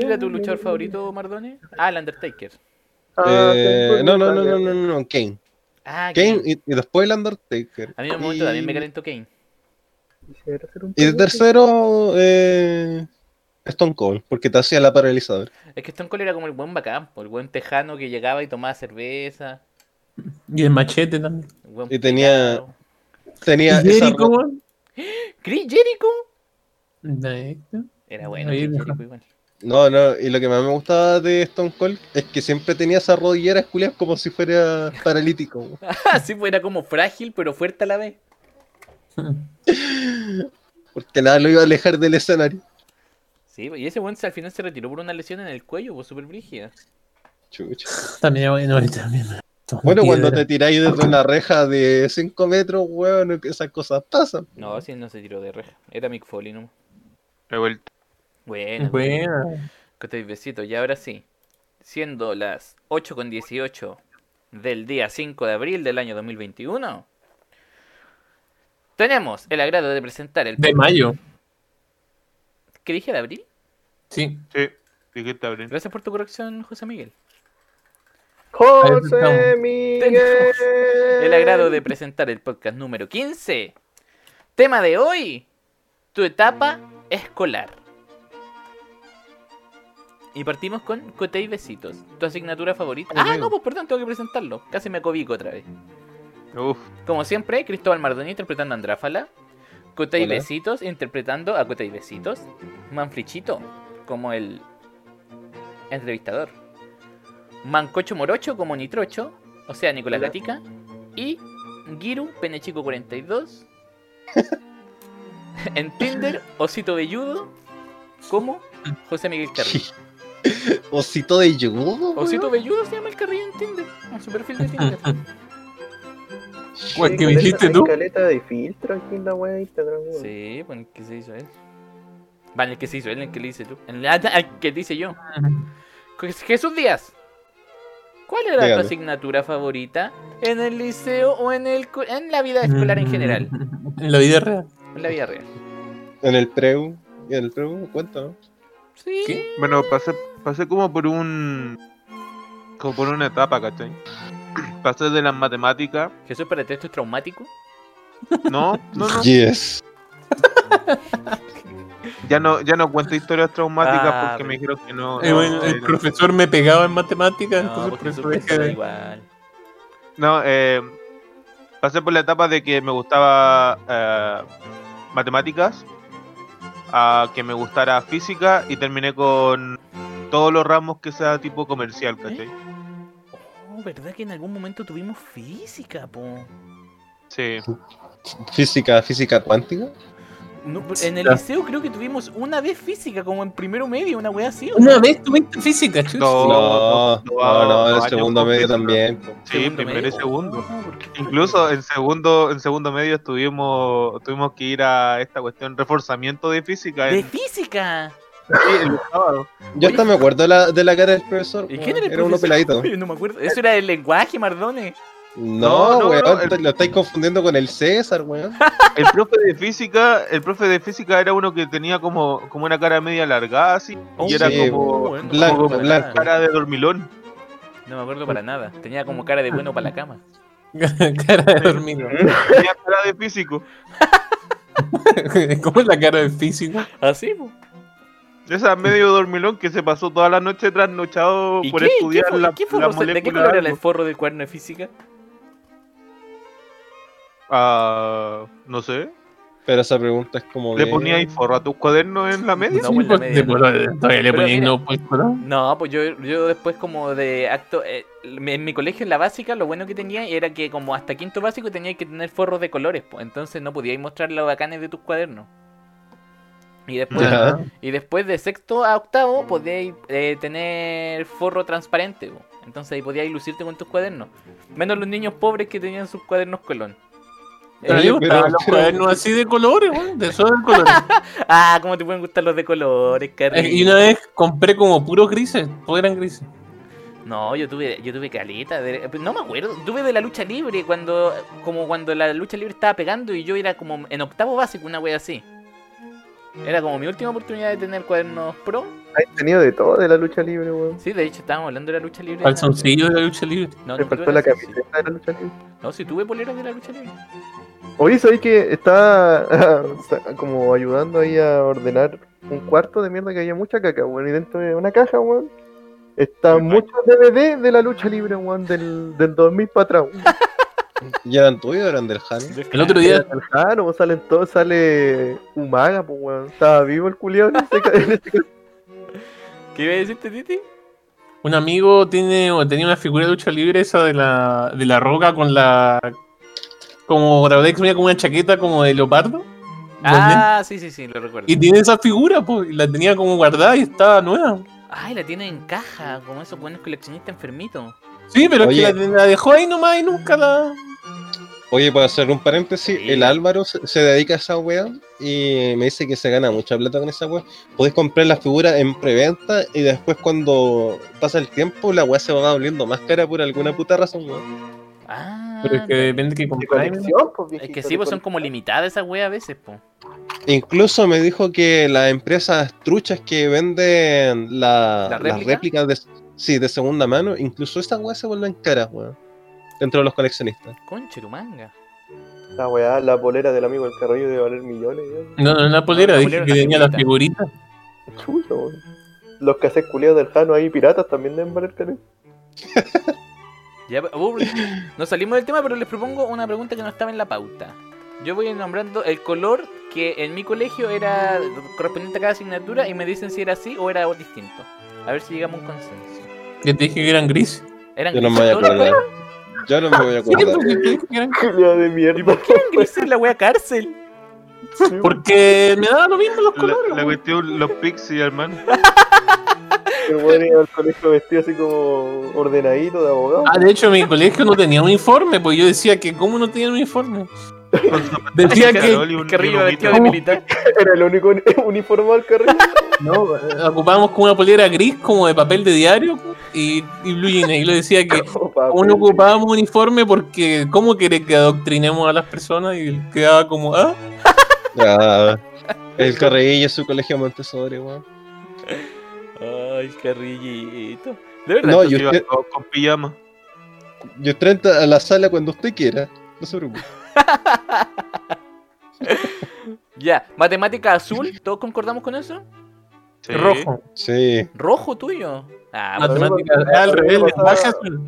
¿Cuál era tu luchador favorito, Mardone? Ah, el Undertaker. Ah, Eh, no, no, no, no, no, no, no, Kane. Ah, Kane Kane. y, y después el Undertaker. A mí en un momento Y- también me calentó Kane. Y de peluche. tercero, eh, Stone Cold, porque te hacía la paralizadora. Es que Stone Cold era como el buen bacán, el buen tejano que llegaba y tomaba cerveza. Y el machete también. el Y tenía- pecado. Tenía ¿Y esa Jericho, weón? Chris Jericho. Está. Era bueno, deja. Jericho igual. No, no, y lo que más me gustaba de Stone Cold es que siempre tenía esas rodilleras culias como si fuera paralítico. Así pues era como frágil, pero fuerte a la vez. Porque nada lo iba a alejar del escenario. Sí, y ese buen al final se retiró por una lesión en el cuello, pues súper brígida. Chucha. También bueno ahorita también. Bueno, cuando te tiráis desde una reja de 5 metros, weón, esas cosas pasan. No, si él no se tiró de reja. Era Mick Foley, ¿no? He vuelto. Bueno, Buena. que te besito. Y ahora sí, siendo las 8 con 18 del día 5 de abril del año 2021, tenemos el agrado de presentar el... De mayo. ¿Qué dije de abril? Sí. Sí, dijiste abrir. Gracias por tu corrección, José Miguel. José. Miguel. El agrado de presentar el podcast número 15. Tema de hoy, tu etapa escolar. Y partimos con Cote y Besitos, tu asignatura favorita. Ah, no, pues perdón, tengo que presentarlo. Casi me acobico otra vez. Uf, Como siempre, Cristóbal Mardoni interpretando a Andráfala. Cote y Hola. Besitos interpretando a Cote y Besitos. Manflichito como el entrevistador. Mancocho Morocho como Nitrocho, o sea, Nicolás Hola. Gatica. Y Giru, Penechico 42. en Tinder, Osito Velludo como José Miguel Carrillo. Osito de yugo. Osito Velludo se llama el Carrillo en Tinder, en su perfil de Tinder. ¿Cuál Sí, que me caleta- dijiste tú? caleta de filtro aquí en la web de Instagram, weón. Sí, pues el que se hizo él. Va, en el que se hizo él, en el que le hice tú. En el, ah, el que dice yo. Jesús Díaz. ¿Cuál era Dígame. tu asignatura favorita en el liceo o en el en la vida escolar en general? En la vida real. En la vida real. En el preu. Y en el preu, cuenta, ¿no? Sí. ¿Qué? bueno, pasé, pasé como por un. como por una etapa, ¿cachai? Pasé de las matemáticas. Jesús, para ti esto es traumático. No, no, no. Yes. Ya no, ya no cuento historias traumáticas Ah, porque me dijeron que no. Eh, no, bueno, el eh, profesor me pegaba en matemáticas, No, entonces por eso dejé igual. No, eh, pasé por la etapa de que me gustaba eh, matemáticas, a que me gustara física y terminé con todos los ramos que sea tipo comercial, ¿cachai? Oh, ¿verdad que en algún momento tuvimos física, po? Sí. Física, física cuántica. No, en el liceo creo que tuvimos una vez física, como en primero medio, una wea así. ¿o Una no? vez tuviste física, chus. No, No, no, no, no, no, el años segundo medio también. Sí, primero y segundo. Oh, ¿por qué? Incluso en segundo, en segundo medio estuvimos, tuvimos que ir a esta cuestión, reforzamiento de física. ¡De En, física! Sí, el sábado. Yo hasta me acuerdo de la, de la cara del profesor. ¿Y weón. quién era el Era uno peladito. No me acuerdo. Eso era el lenguaje, Mardone. No, No, no, weón, no, el- te- lo estáis confundiendo con el César, weón. El profe de física, el profe de física era uno que tenía como, como una cara media alargada así, Oh, y era como, bueno, blanco, blanco. cara de dormilón. No me acuerdo para nada. Tenía como cara de bueno para la cama. cara de dormido. Tenía cara de físico. ¿Cómo es la cara del físico? Así, po. Esa medio dormilón que se pasó toda la noche trasnochado ¿Y por qué? ¿Qué, estudiar fo- la, qué la ¿De qué color era el forro del cuaderno de física? Ah, no sé. Pero esa pregunta es como. ¿Le de- poníais forro a tus cuadernos en la media? No, Sí, pues la pues, media no. le pues. No, pues yo, yo después como de acto... eh, en mi colegio en la básica lo bueno que tenía era que como hasta quinto básico teníais que tener forros de colores, pues. Entonces no podíais mostrar los bacanes de tus cuadernos. Y después, y después de sexto a octavo podíais eh, tener forro transparente, po. Entonces ahí podíais lucirte con tus cuadernos. Menos los niños pobres que tenían sus cuadernos colón. Pero me pero- gustaban los pero- cuadernos así de colores, de de colores. Ah, ¿cómo te pueden gustar los de colores, Eh, y una vez compré como puros grises, todos eran grises. No, yo tuve, yo tuve caleta, de- no me acuerdo, tuve de la lucha libre cuando, como cuando la lucha libre estaba pegando y yo era como en octavo básico, una wea así. Era como mi última oportunidad de tener cuadernos pro Hay tenido de todo de la lucha libre, weón. Sí, de hecho estábamos hablando de la lucha libre. Calzoncillo de la lucha libre. No, Me no faltó tuve la camiseta de la lucha libre. No, si tuve poleras de la lucha libre. Oye, ¿sabes que estaba como ayudando ahí a ordenar un cuarto de mierda que había mucha caca, weón? Y dentro de una caja, weón, están muchos DVD de la lucha libre, weón, del, del 2000 para atrás, weón. ¿Ya eran tuyos o eran del Han? El otro día, El Jano, salen todos, sale Umaga, pues, weón. Estaba vivo el culiao en ese ca- ¿Qué iba a decirte, Titi? un amigo tiene, o tenía una figura de lucha libre esa de la, de la roca con la. Como la verdad que se veía como una chaqueta como de leopardo. Ah, sí, sí, sí, lo recuerdo. Y tiene esa figura, pues, y la tenía como guardada y estaba nueva. Ay, la tiene en caja, como esos buenos coleccionistas enfermitos. Sí, pero Oye. es que la, la dejó ahí nomás y nunca la. Oye, para hacer un paréntesis, Sí. el Álvaro se, se dedica a esa wea y me dice que se gana mucha plata con esa wea. Podés comprar la figura en preventa y después cuando pasa el tiempo la wea se va volviendo más cara por alguna puta razón, weón. Ah, Pero es que depende que de compráis. colección, pues, es que sí, pues son como limitadas esas weas a veces, po. Incluso me dijo que las empresas truchas que venden la- ¿La las réplica? réplicas de, sí, de segunda mano, incluso esas weas se vuelven caras, weón. Dentro de los coleccionistas. Conche tu manga. La weá, la polera del amigo del carrillo debe valer millones, weón. No, no, la polera, la dije polera, que la tenía la figurita. figurita. Chulo, weón. Los cassettes culiados del Jano ahí piratas también deben valer caro. Ya, uh, nos salimos del tema, pero les propongo una pregunta que no estaba en la pauta. Yo voy nombrando el color que en mi colegio era correspondiente a cada asignatura y me dicen si era así o era distinto. A ver si llegamos a un consenso. Ya te dije que eran gris. ¿Eran Yo no me voy a Yo no me voy a acordar. de ¿Y mierda. por qué grises la wea cárcel? Porque me da lo mismo los La, colores. la weón. cuestión, los pixies, hermano. El weón iba al colegio vestido así como ordenadito de abogado. Ah, de hecho, mi colegio no tenía uniforme, pues yo decía que cómo no tenían uniforme. Decía que Carrillo vestido de militar. Era el único uni- uniformado al carrillo. no, ocupábamos como una polera gris, como de papel de diario, y, y blue jeans. Y le decía que Como papel. como no ocupábamos uniforme porque ¿cómo querés que adoctrinemos a las personas? Y él quedaba como, ah, Ah, el Carrillo, su colegio Montessori, weón. Ay, carrillito. De verdad. No, entonces- y Iba usted, con, con pijama. y usted entra a la sala cuando usted quiera. No se preocupe. Ya, matemática azul, ¿todos concordamos con eso? Sí. rojo. Sí. Rojo tuyo. Ah, Matemática, al revés,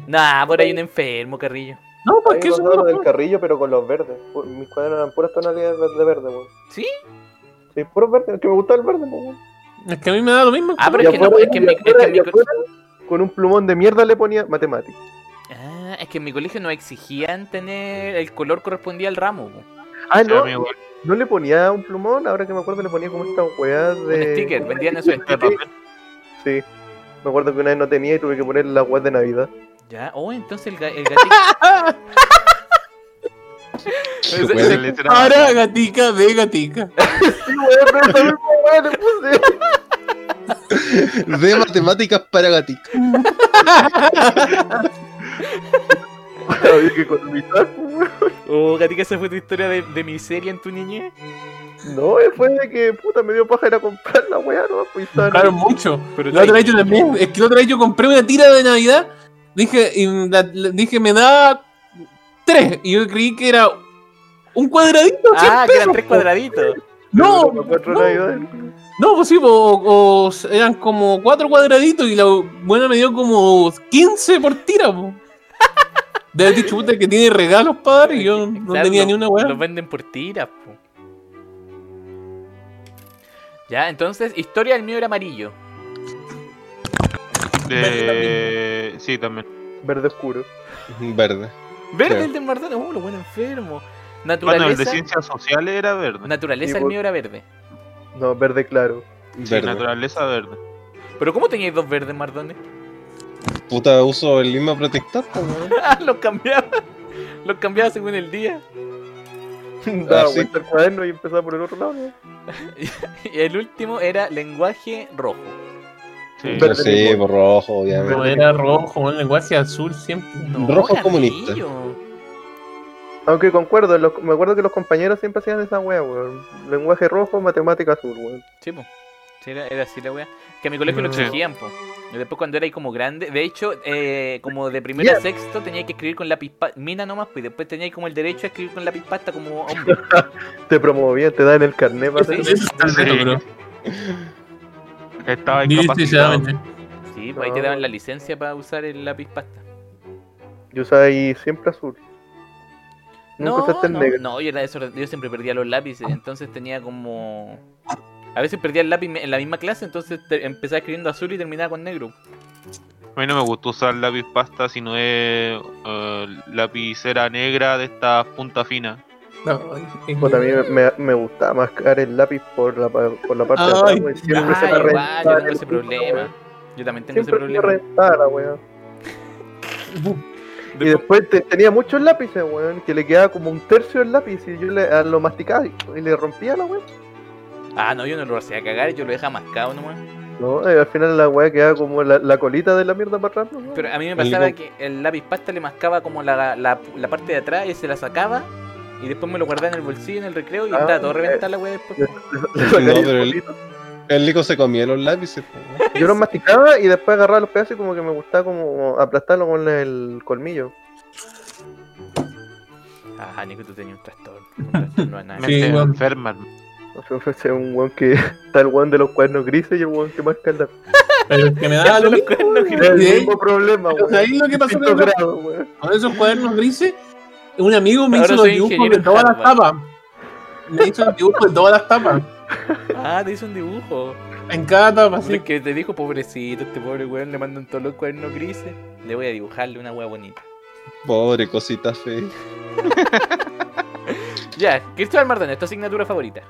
nah, por ahí un enfermo, carrillo. No, A pues mí que me eso del carrillo, pero con los verdes. Mis cuadernos eran puras tonalidades de verde, weón. ¿Sí? Sí, puros verdes, que me gustaba el verde, weón. Es que a mí me da lo mismo. Ah, pero es que no, es que con un plumón de mierda le ponía matemáticas. Ah, es que en mi colegio no exigían tener el color correspondía al ramo. Ah, no, no le ponía un plumón, ahora que me acuerdo le ponía como estas weas de... Un sticker, vendían stickers. papel. Sí, me acuerdo que una vez no tenía y tuve que poner las weas de Navidad. Ya, oh, entonces el, ga- el gatito. Ahora gatica de gatica. De matemáticas para gatitos. Había que. Oh, gatica, esa fue tu historia de, de miseria en tu niñez. No, eh, fue de que puta me dio paja ir a comprar la wea, ¿no? Pues Claro, mucho. Pero La otra vez yo también. Es que la otra vez yo compré una tira de Navidad. Dije, y la- la- dije, me da tres. Y yo creí que era un cuadradito. Ah, que eran tres cuadraditos. No, no. navidades. no, pues sí, o eran como cuatro cuadraditos y la buena me dio como 15 por tira, po. De haber dicho puta que tiene regalos para dar y yo no Claro, tenía lo- ni una weá. Los venden por tiras, po. Ya, entonces, historia, el mío era amarillo. De... Sí, también. Verde oscuro. Verde. Verde Claro. el de Mardone, oh, lo bueno enfermo. Bueno, el de Naturaleza, ciencias sociales era verde. naturaleza Sí, el mío era verde. No, verde claro. Sí, Verde. naturaleza verde. Pero ¿cómo teníais dos verdes, Mardone? Puta, uso el mismo protector, weón. Ah, los cambiaba. Los cambiaba según el día. Daba Ah, sí. vuelta el cuaderno y empezaba por el otro lado. ¿no? Y el último era lenguaje rojo. Sí. Sí, por rojo, obviamente. No, era rojo, un lenguaje azul siempre. Rojo era comunista. Aunque concuerdo, los- me acuerdo que los compañeros siempre hacían esa wea, weón. Lenguaje rojo, matemática azul, weón. Sí, po. Sí, era, era así la wea. Que a mi colegio lo Sí. exigían, po. Después cuando era ahí como grande, de hecho, eh, como de primero a sexto tenía que escribir con lápiz pasta, mina nomás, pues y después tenía como el derecho a escribir con lápiz pasta como hombre. Te promovían, te dan el carnet para Sí, hacer- Eso está Sí. bro. Estaba incapacitado. sinceramente. Sí, pues ahí te daban la licencia para usar el lápiz pasta. Yo usaba ahí siempre azul. Nunca No, usaste el no, negro. no, yo, era desorden- yo siempre perdía los lápices, entonces tenía como... A veces perdía el lápiz en la misma clase, entonces te- empezaba escribiendo azul y terminaba con negro. A mí no me gusta usar lápiz pasta si no es eh, lapicera negra de esta punta fina. No, es- Puta, a mí me, me, me gustaba mascar el lápiz por la, pa- por la parte de Ay, atrás, wey. Siempre se Ah, me reventaba yo tengo ese problema. Yo también tengo ese Siempre se me problema. reventaba la weá. Y después te- tenía muchos lápices, weón, que le quedaba como un tercio del lápiz y yo le, a lo masticaba y, y le rompía la weá. Ah, no, yo no lo hacía cagar, yo lo dejaba mascado nomás. No, eh, al final la weá quedaba como la, la colita de la mierda para atrás, ¿no? Pero a mí me pasaba que el lápiz pasta le mascaba como la, la, la parte de atrás y se la sacaba. Y después me lo guardaba en el bolsillo, en el recreo, y Ah, estaba todo eh. reventada la wea después. No, el pero el-. El Lico se comía los lápices. Yo los masticaba y después agarraba los pedazos y como que me gustaba como aplastarlo con el colmillo. Ah, Nico, tú tenías un trastorno. Un trastorno Sí, weón. enferma. Hermano. O sea, fue ese un weón que está el weón de los cuernos grises y el weón que marca el. Pero que me da lo Los mismo. cuernos Es el Sí. mismo problema, weón. ¿sabéis lo que pasó con con esos cuadernos grises? Un amigo me Ahora hizo los dibujos de en todas las tapas. Me hizo los dibujos de todas las tapas. Ah, te hizo un dibujo. En cada tapa, así. que te dijo, pobrecito, este pobre weón le mandan todos los cuernos grises. Le voy a dibujarle una wea bonita. Pobre cosita fea. Ya, Cristóbal Mardón, ¿es tu asignatura favorita?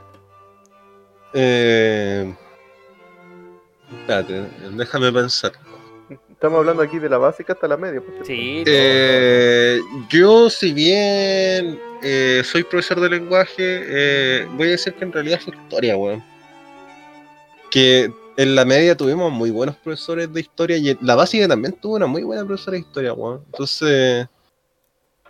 Eh... Espérate, déjame pensar. Estamos hablando aquí de la básica hasta la media. Sí, Eh, yo, si bien eh, soy profesor de lenguaje, eh, voy a decir que en realidad fue historia, weón. Que en la media tuvimos muy buenos profesores de historia y en la básica también tuvo una muy buena profesora de historia, weón. Entonces,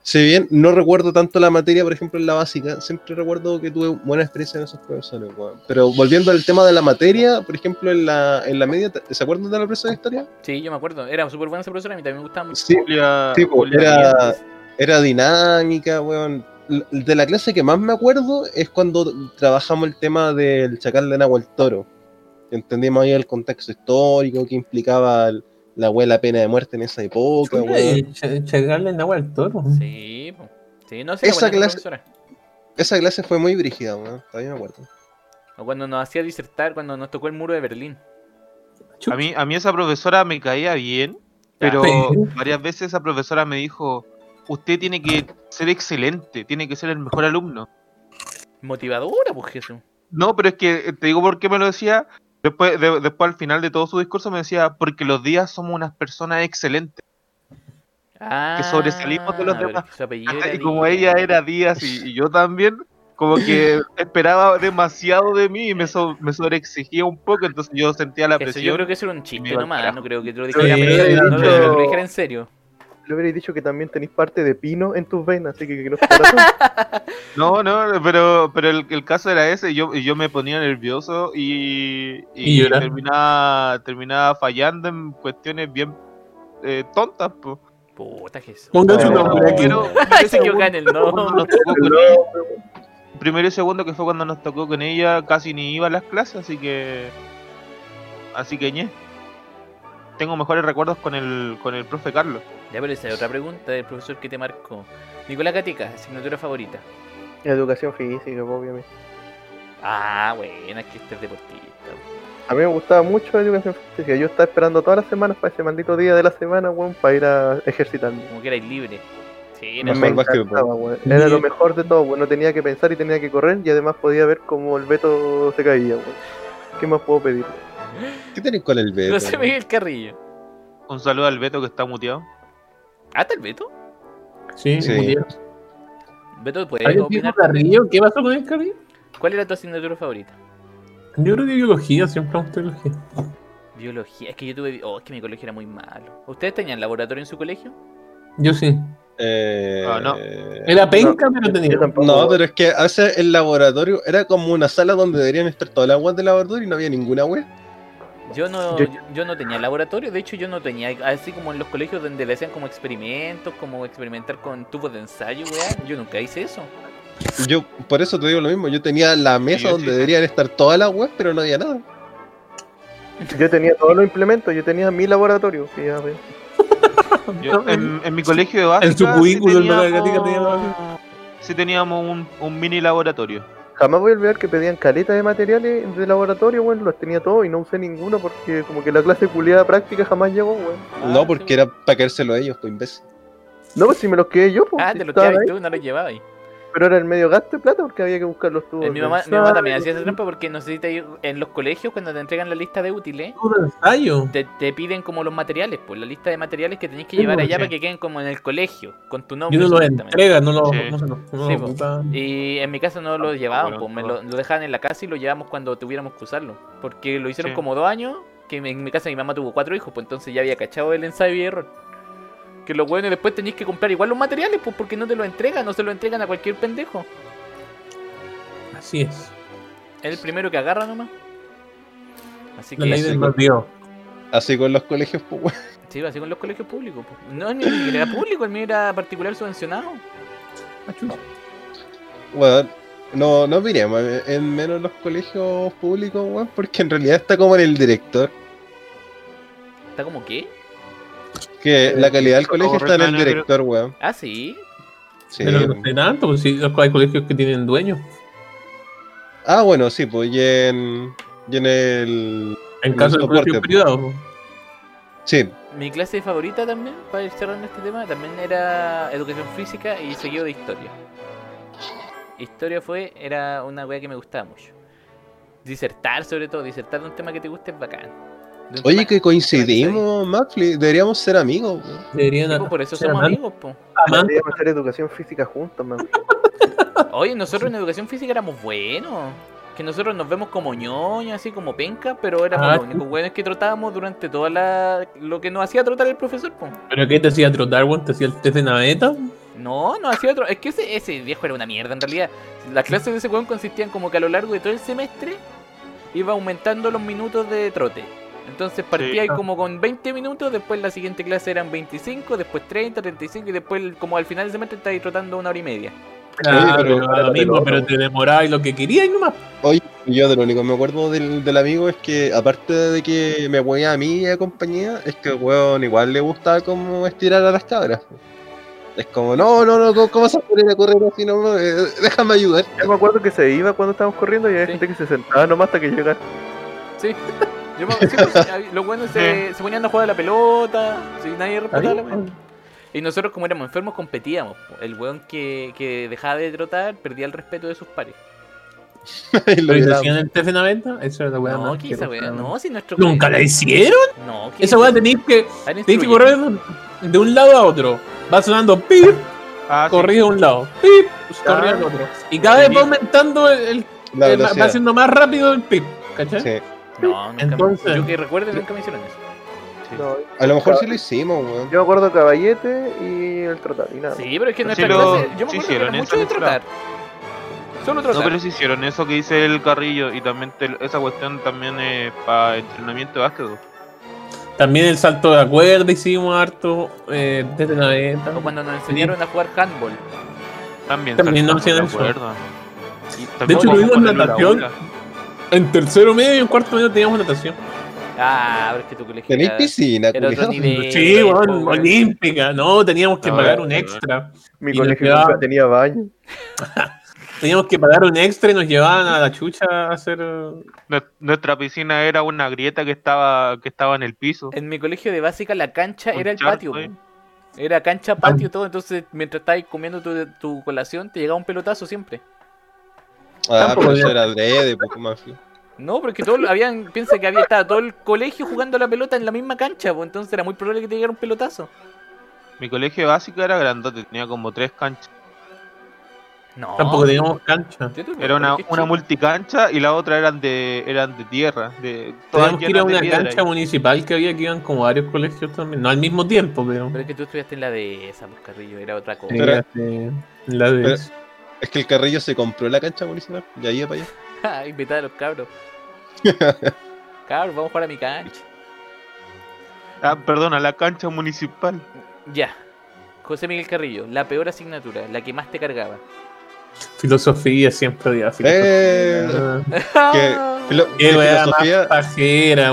si bien no recuerdo tanto la materia, por ejemplo, en la básica, siempre recuerdo que tuve buena experiencia en esos profesores, weón. Pero volviendo al tema de la materia, por ejemplo, en la, en la media, ¿se acuerdan de la profesora de historia? Sí, yo me acuerdo. Era súper buena esa profesora, a mí también me gustaba mucho. Sí, Julia, Sí, po, Julia era, dinámica, weón. De la clase que más me acuerdo es cuando trabajamos el tema del chacal de Nahuel Toro. Entendimos ahí el contexto histórico que implicaba el- la weá la pena de muerte en esa época, weón. Ch- Chegarle en agua al toro. Sí, po. sí, no sé, Esa clase- profesora. Esa clase fue muy brígida, weón. Todavía me acuerdo. O cuando nos hacía disertar, cuando nos tocó el muro de Berlín. A mí, a mí esa profesora me caía bien, pero varias veces esa profesora me dijo, usted tiene que ser excelente, tiene que ser el mejor alumno. Motivadora, pues Jesús. No, pero es que eh, te digo por qué me lo decía. Después, de- después al final de todo su discurso me decía, porque los días somos unas personas excelentes. Ah, sobresalimos de los demás. Y como Díaz. ella era Díaz y, y yo también, como que esperaba demasiado de mí y me, so- me sobreexigía un poco, entonces yo sentía la Eso presión. yo creo que eso era un chiste nomás, no creo que te lo Sí, dijera, no, no, de no, hecho- lo dijera en serio. Le hubiera dicho que también tenéis parte de pino en tus venas, así que, que no. No, no, pero, pero el, el caso era ese, yo, yo me ponía nervioso y, Y y terminaba, terminaba fallando en cuestiones bien eh, tontas. po. Puta Jesús. Ponga su No, nombre aquí. Se el cuando nombre. nos tocó con ella, primero y segundo que fue cuando nos tocó con ella, casi ni iba a las clases, así que. Así que ñe. Tengo mejores recuerdos con el, con el profe Carlos. Ya, pero esa es otra pregunta del profesor que te marcó. Nicolás Gatica, asignatura favorita. Educación física, pues, obviamente. Ah, bueno, es que este es deportista. A mí me gustaba mucho la educación física. Yo estaba esperando todas las semanas para ese maldito día de la semana, weón, para ir a ejercitarme. Como que erais libre. Sí, Mejor Me encantaba, weón. Era lo mejor de todo, weón. No tenía que pensar y tenía que correr y además podía ver cómo el Beto se caía, weón. ¿Qué más puedo pedir? ¿Qué tenés con el Beto? José Miguel Carrillo. Un saludo al Beto que está muteado. ¿Ah, está el Beto? Sí, Sí. bien. Beto, ¿puedes Carrillo? ¿Qué pasó con el Carrillo? ¿Cuál era tu asignatura favorita? Yo creo que biología, siempre me biología. Biología. Es que yo tuve. Oh, es que mi colegio era muy malo. ¿Ustedes tenían laboratorio en su colegio? Yo sí. Eh, Ah, no. Era penca, pero Yo tenía. tampoco. No, pero es que a veces el laboratorio era como una sala donde deberían estar todas las weas del laboratorio y no había ninguna wea. Yo no, Yo- yo, no tenía laboratorio, de hecho yo no tenía, así como en los colegios donde le hacían como experimentos, como experimentar con tubos de ensayo, weá, yo nunca hice eso. Yo, por eso te digo lo mismo, yo tenía la mesa donde sí. deberían estar todas las webs, pero no había nada. Yo tenía todos los implementos, yo tenía mi laboratorio. que ya ves. Yo, en, en mi colegio de básica. En su cubículo, el sí Bala Gatica teníamos, tenía sí teníamos un, un mini laboratorio. Jamás voy a olvidar que pedían caletas de materiales de laboratorio, weón. Los tenía todos y no usé ninguno porque como que la clase culiada práctica jamás llegó, weón. Ah, no, porque era para quedárselo a ellos, pues imbécil. No, pues si me los quedé yo, pues. Ah, si te lo estaban quedabas tú, no lo llevabas ahí. Pero era el medio gasto de plata porque había que buscar los tubos. Eh, Mi mamá, mi mamá también hacía esa trampa porque no sé si te- en los colegios cuando te entregan la lista de útiles, te, te piden como los materiales, pues la lista de materiales que tenés que llevar pues, allá sí. para que queden como en el colegio, con tu nombre. Y no lo. Sí. No se lo, no Sí, lo po. ocupa. Y en mi casa no lo llevaban, bueno, pues me lo, lo dejaban en la casa y lo llevamos cuando tuviéramos que usarlo. Porque lo hicieron Sí. como dos años, que en mi casa mi mamá tuvo cuatro hijos, pues entonces ya había cachado el ensayo y error. Que lo bueno después tenéis que comprar igual los materiales, pues porque no te lo entregan, no se lo entregan a cualquier pendejo. Así es. Es el primero que agarra nomás. Así que ley sí, del más Dios. Así con los colegios, pues, weón. sí, así con los colegios públicos. pues. No, ni siquiera era público, el mío era particular subvencionado. Weón, no, no miremos en menos los colegios públicos, weón, porque en realidad está como en el director. ¿Está como qué? Que la calidad del colegio está en el director, weón. Ah, sí. Sí. Pero no sé tanto, pues sí, hay colegios que tienen dueños. Ah, bueno, sí, pues y en, y en el... En caso de soporte, colegios po. privados. Sí, Mi clase favorita también, para ir cerrando este tema, también era educación física y seguido de historia. Historia fue, era una wea que me gustaba mucho. Disertar sobre todo, disertar de un tema que te guste es bacán. Oye, que coincidimos, Mafli. Deberíamos ser amigos. weón. Deberían Sí, por eso ser somos amigos, po. amantes. Deberíamos hacer educación física juntos, man. Oye, nosotros en educación física éramos buenos. Que nosotros nos vemos como ñoños, así como penca, pero éramos Ah, los únicos buenos que trotábamos durante toda la... lo que nos hacía trotar el profesor, po. ¿Pero qué te hacía trotar, weón? ¿Te hacía el test de naveta? No, no hacía otro. Es que ese, ese viejo era una mierda en realidad. Las clases de ese weón consistían como que a lo largo de todo el semestre iba aumentando los minutos de trote. Entonces partía Ah. como con 20 minutos, después la siguiente clase eran 25, después 30, 35 y después como al final del semestre estáis trotando una hora y media. Claro, pero- pero, lo mismo, pero te demorabas lo que querías y nomás. Oye, yo de lo único que me acuerdo del, del amigo es que, aparte de que me ponía a mí y a compañía, es que el weón igual le gustaba como estirar a las cabras. Es como, no, no, no, ¿cómo- ¿cómo vas a poner a correr así? No, eh, déjame ayudar. Yo me acuerdo que se iba cuando estábamos corriendo y había Sí. gente que se sentaba nomás hasta que llegara. Sí. Yo me, sí, pues, hab- los buenos se, se ponían a jugar a la pelota, si nadie respetaba la. Y nosotros como éramos enfermos competíamos. El weón que, que dejaba de trotar perdía el respeto de sus pares. Lo ¿Pero y te tiraba. hacían el test de naveta? Eso era la weá No, que esa weón. no, si nuestro ¿Nunca la hicieron? No, que Esa weá tenéis que, tenéis que correr de un lado a otro. Va sonando pip, Ah, sí. de un lado, pip, corrí Ah. al otro. Y cada vez va aumentando el, el- La el- va velocidad. haciendo más rápido el pip, ¿cachai? Sí. No, nunca Entonces- Yo que recuerde nunca me hicieron eso. No, A lo mejor sí lo hicimos, weón. yo me acuerdo caballete y el trotar y nada. Sí, pero es que en Sí nuestra lo- clase, yo me sí acuerdo que era mucho de trotar. Solo No, trotar. pero sí hicieron eso que dice el carrillo y también te- esa cuestión también es para entrenamiento de básquetbol. También el salto de la cuerda hicimos harto, eh, desde naveta. O cuando nos enseñaron a jugar handball. También, También no hacían de eso. acuerdo. Y De hecho, tuvimos la natación. En tercero medio y en cuarto medio teníamos natación. Ah, pero es que tu colegio Tenéis piscina, era otro nivel. Sí, weón. olímpica. No, teníamos que No, pagar un extra. Mi colegio quedaba- nunca tenía baño. Teníamos que pagar un extra y nos llevaban a la chucha a hacer. Nue- Nuestra piscina era una grieta que estaba que estaba en el piso. En mi colegio de básica la cancha Un era el charco patio. Era cancha, patio, todo. Entonces, mientras estabas comiendo tu, tu colación, te llegaba un pelotazo siempre. Ah, Tampoco pero eso era adrede, poco más. No, porque todo, habían, piensa que había estado todo el colegio jugando la pelota en la misma cancha, pues entonces era muy probable que te llegara un pelotazo. Mi colegio de básica era grandote, tenía como tres canchas. No. Tampoco teníamos cancha. Era una, una multicancha y la otra eran de eran de tierra, de Teníamos que ir a una cancha y- municipal que había que iban como varios colegios también. No al mismo tiempo, pero. Pero es que tú estudiaste en la de esa, pues, Carrillo, era otra cosa. Hace- la de- Pero- Es que el Carrillo se compró la cancha municipal. Y ahí para allá. Invitar a los cabros. Cabros, vamos a jugar a mi cancha. Ah, perdona, la cancha municipal. Ya. José Miguel Carrillo, la peor asignatura, la que más te cargaba. Filosofía, siempre odiaba Eh, filosofía. que filo- Qué que más filosofía, pajera,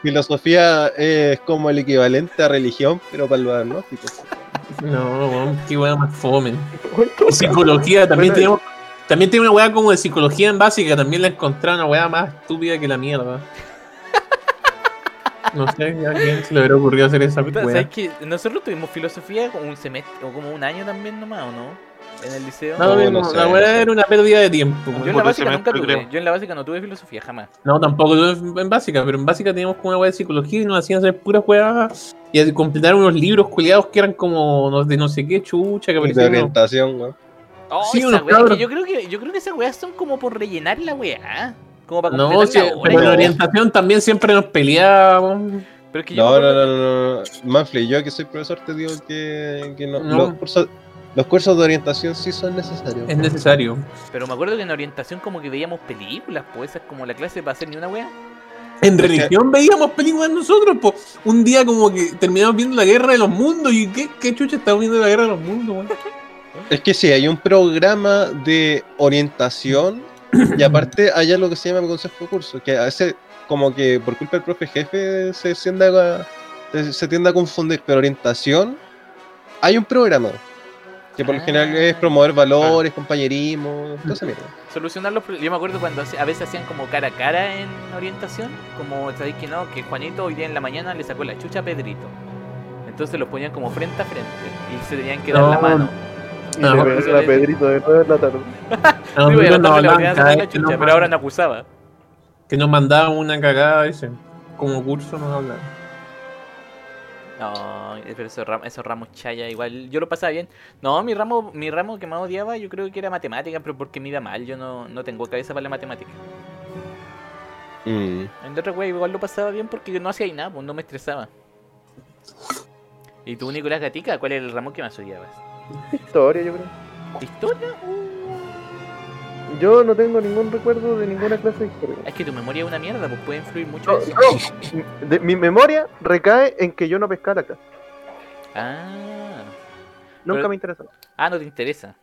filosofía es como el equivalente a religión, pero para los agnósticos. No, weón, qué weá más fome. Psicología, también Bueno, tenemos. También tiene una weá como de psicología en básica, también la encontré una weá más estúpida que la mierda. No sé a quién se le hubiera ocurrido hacer esa Puta, weá. ¿Sabes que Nosotros tuvimos filosofía como un semestre, o como un año también nomás, ¿o no? En el liceo. No, No, no, no la weá era una pérdida de tiempo. Yo en la básica nunca tuve. creo. Yo en la básica no tuve filosofía, jamás. No, tampoco tuve en básica, pero en básica teníamos como una weá de psicología y nos hacían hacer puras weas y a completar unos libros culiados que eran como no- de no sé qué chucha que De aparecían. ¿no? orientación, weón. Oh, Sí, esa unos wea, que yo creo que yo creo que esas weas son como por rellenar la weá. Como para No, sí, la pero en no. orientación también siempre nos peleábamos. Pero es que yo No, me no, no, no, no. Manfly, yo que soy profesor te digo que, que no. No. Los, cursos, los cursos de orientación sí son necesarios. Es necesario. Pero me acuerdo que en orientación como que veíamos películas, pues esa es como la clase para hacer ni una wea. En religión veíamos películas nosotros, po. Un día como que terminamos viendo la guerra de los mundos y qué, qué chucha estamos viendo la guerra de los mundos, weón. Es que sí, hay un programa de orientación y aparte hay algo que se llama consejo de curso, que a veces como que por culpa del profe jefe se tiende a, se tiende a confundir, pero orientación hay un programa que por lo Ah. general es promover valores, compañerismo, toda esa mierda. Solucionar los problemas. Yo me acuerdo cuando a veces hacían como cara a cara en orientación, como sabéis que no, que Juanito hoy día en la mañana le sacó la chucha a Pedrito. Entonces los ponían como frente a frente y se tenían que dar la No, mano. Y No, pegaron a Pedrito de la tarde. A Sí, pero nosotros a la que chucha, nos pero ahora no acusaba. que nos mandaban una cagada ese. Como curso nos hablaban. No, pero esos ramos, esos ramos chaya igual, yo lo pasaba bien. No, mi ramo, mi ramo que más odiaba yo creo que era matemática, pero porque me iba mal, yo no, no tengo cabeza para la matemática. Mm. En de otra wea igual lo pasaba bien porque no hacía ahí nada, pues no me estresaba. ¿Y tú, Nicolás Gatica, cuál era el ramo que más odiabas? Historia, yo creo. ¿Historia? Yo no tengo ningún recuerdo de ninguna clase de historia. Es que tu memoria es una mierda, pues puede influir mucho No, eso. no, de- mi memoria recae en que yo no pescara acá. Ah. Nunca Pero- me interesó. Ah, no te interesa.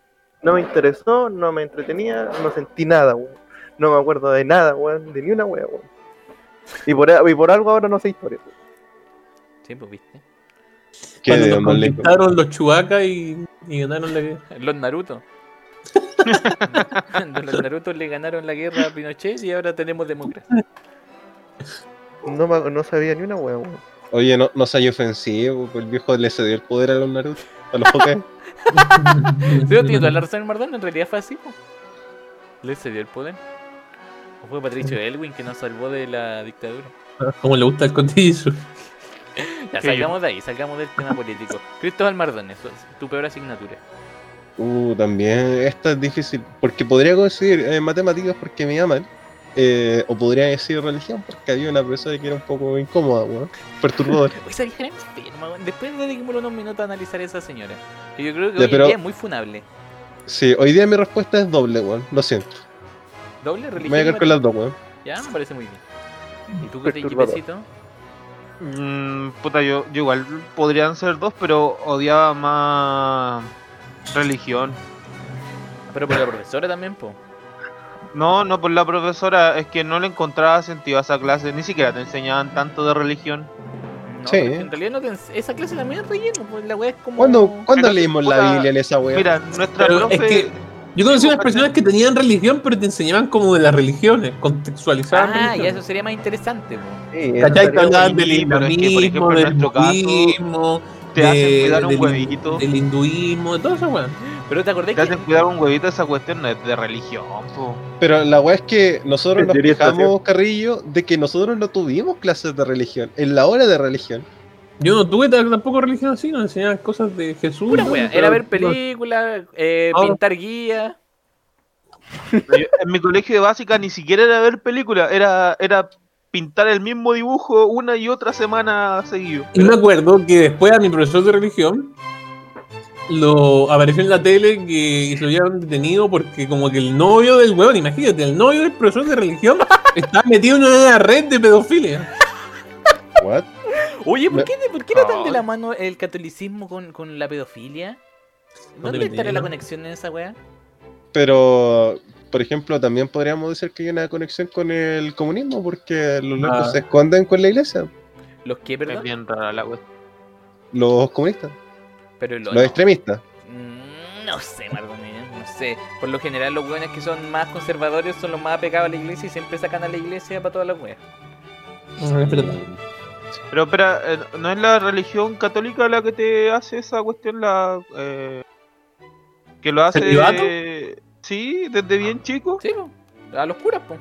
No me interesó, no me entretenía, no sentí nada, weón. No me acuerdo de nada, weón, de ni una wea, weón. Y por, y por algo ahora no sé historia. weón. Sí, pues viste. ¿Qué Cuando de nos conquistaron los chubacas y, y ganaron la. Los Naruto. Los Naruto le ganaron la guerra a Pinochet y ahora tenemos democracia. No, sabía ni una weón. Oye, no, no soy ofensivo, el viejo le cedió el poder a los Naruto, a los Hokage. Sí, tiene toda la razón el Mardón, en realidad fue así. po. Le cedió el poder. O fue Patricio Elwin que nos salvó de la dictadura. Como le gusta el cotillo. Ya salgamos de ahí, salgamos del tema político. Cristóbal Mardón, eso es tu peor asignatura. Uh, también esta es difícil, porque podría coincidir en matemáticas porque me llaman, eh, o podría decir religión porque había una profesora que era un poco incómoda, weón, perturbadora. Esa vieja era enferma, weón. Después dediquémosle unos minutos a analizar a esa señora. Que yo creo que Ya, hoy pero- en día es muy funable. Sí, hoy día mi respuesta es doble, weón, lo siento. Doble Me religión. voy a quedar con las dos, weón. Ya, me parece muy bien. ¿Y tú qué te? Mm, puta, yo, yo igual podrían ser dos, pero odiaba más religión. Pero por la profesora también, po. No, no por la profesora, es que no le encontraba sentido a esa clase, ni siquiera te enseñaban tanto de religión. No, Sí. en realidad no te esa clase también es relleno, pues la weá es como. ¿Cuándo, ¿cuándo leímos puta, la Biblia en esa weá? Mira, nuestra Pero es que Yo conocí unas personas que tenían religión, pero te enseñaban como de las religiones, contextualizaban. Ah, religiones. eso sería más interesante, po. Sí, eso ¿Cachai? Te estaría hablaban del islamismo, del nuestro caso, budismo, te hacen cuidar un del, huevito. del hinduismo, de todo eso, weón. Pero te acordás Te que. hacen cuidar un huevito, esa cuestión no es de religión, po. Pero la weá es que nosotros nos quejamos, Carrillo, de que nosotros no tuvimos clases de religión, en la hora de religión. Yo no tuve tampoco religión así, nos enseñaban cosas de Jesús. Pura ¿no? wea. Pero- Era ver películas, eh, Ah. pintar guías. En mi colegio de básica ni siquiera era ver películas, era, era pintar el mismo dibujo una y otra semana seguido. Y me acuerdo que después a mi profesor de religión lo apareció en la tele que se lo habían detenido porque como que el novio del weón, imagínate, el novio del profesor de religión está metido en una red de pedofilia. What? Oye, ¿por qué, ¿por qué no tan de la mano el catolicismo con, con la pedofilia? No ¿Dónde estará la conexión en esa weá? Pero, por ejemplo, también podríamos decir que hay una conexión con el comunismo, porque los locos Ah. se esconden con la iglesia, ¿Los qué, Es perdón? bien rara la wea. los comunistas, Pero lo- los no. extremistas. Mm, No sé, Mardonio, no sé. Por lo general los weones que son más conservadores son los más apegados a la iglesia y siempre sacan a la iglesia para todas las weas. Espérate. Pero espera, eh, ¿no es la religión católica la que te hace esa cuestión? La, eh, que lo hace... ¿Celibato? Sí, desde bien chico. Sí. A los curas, pues.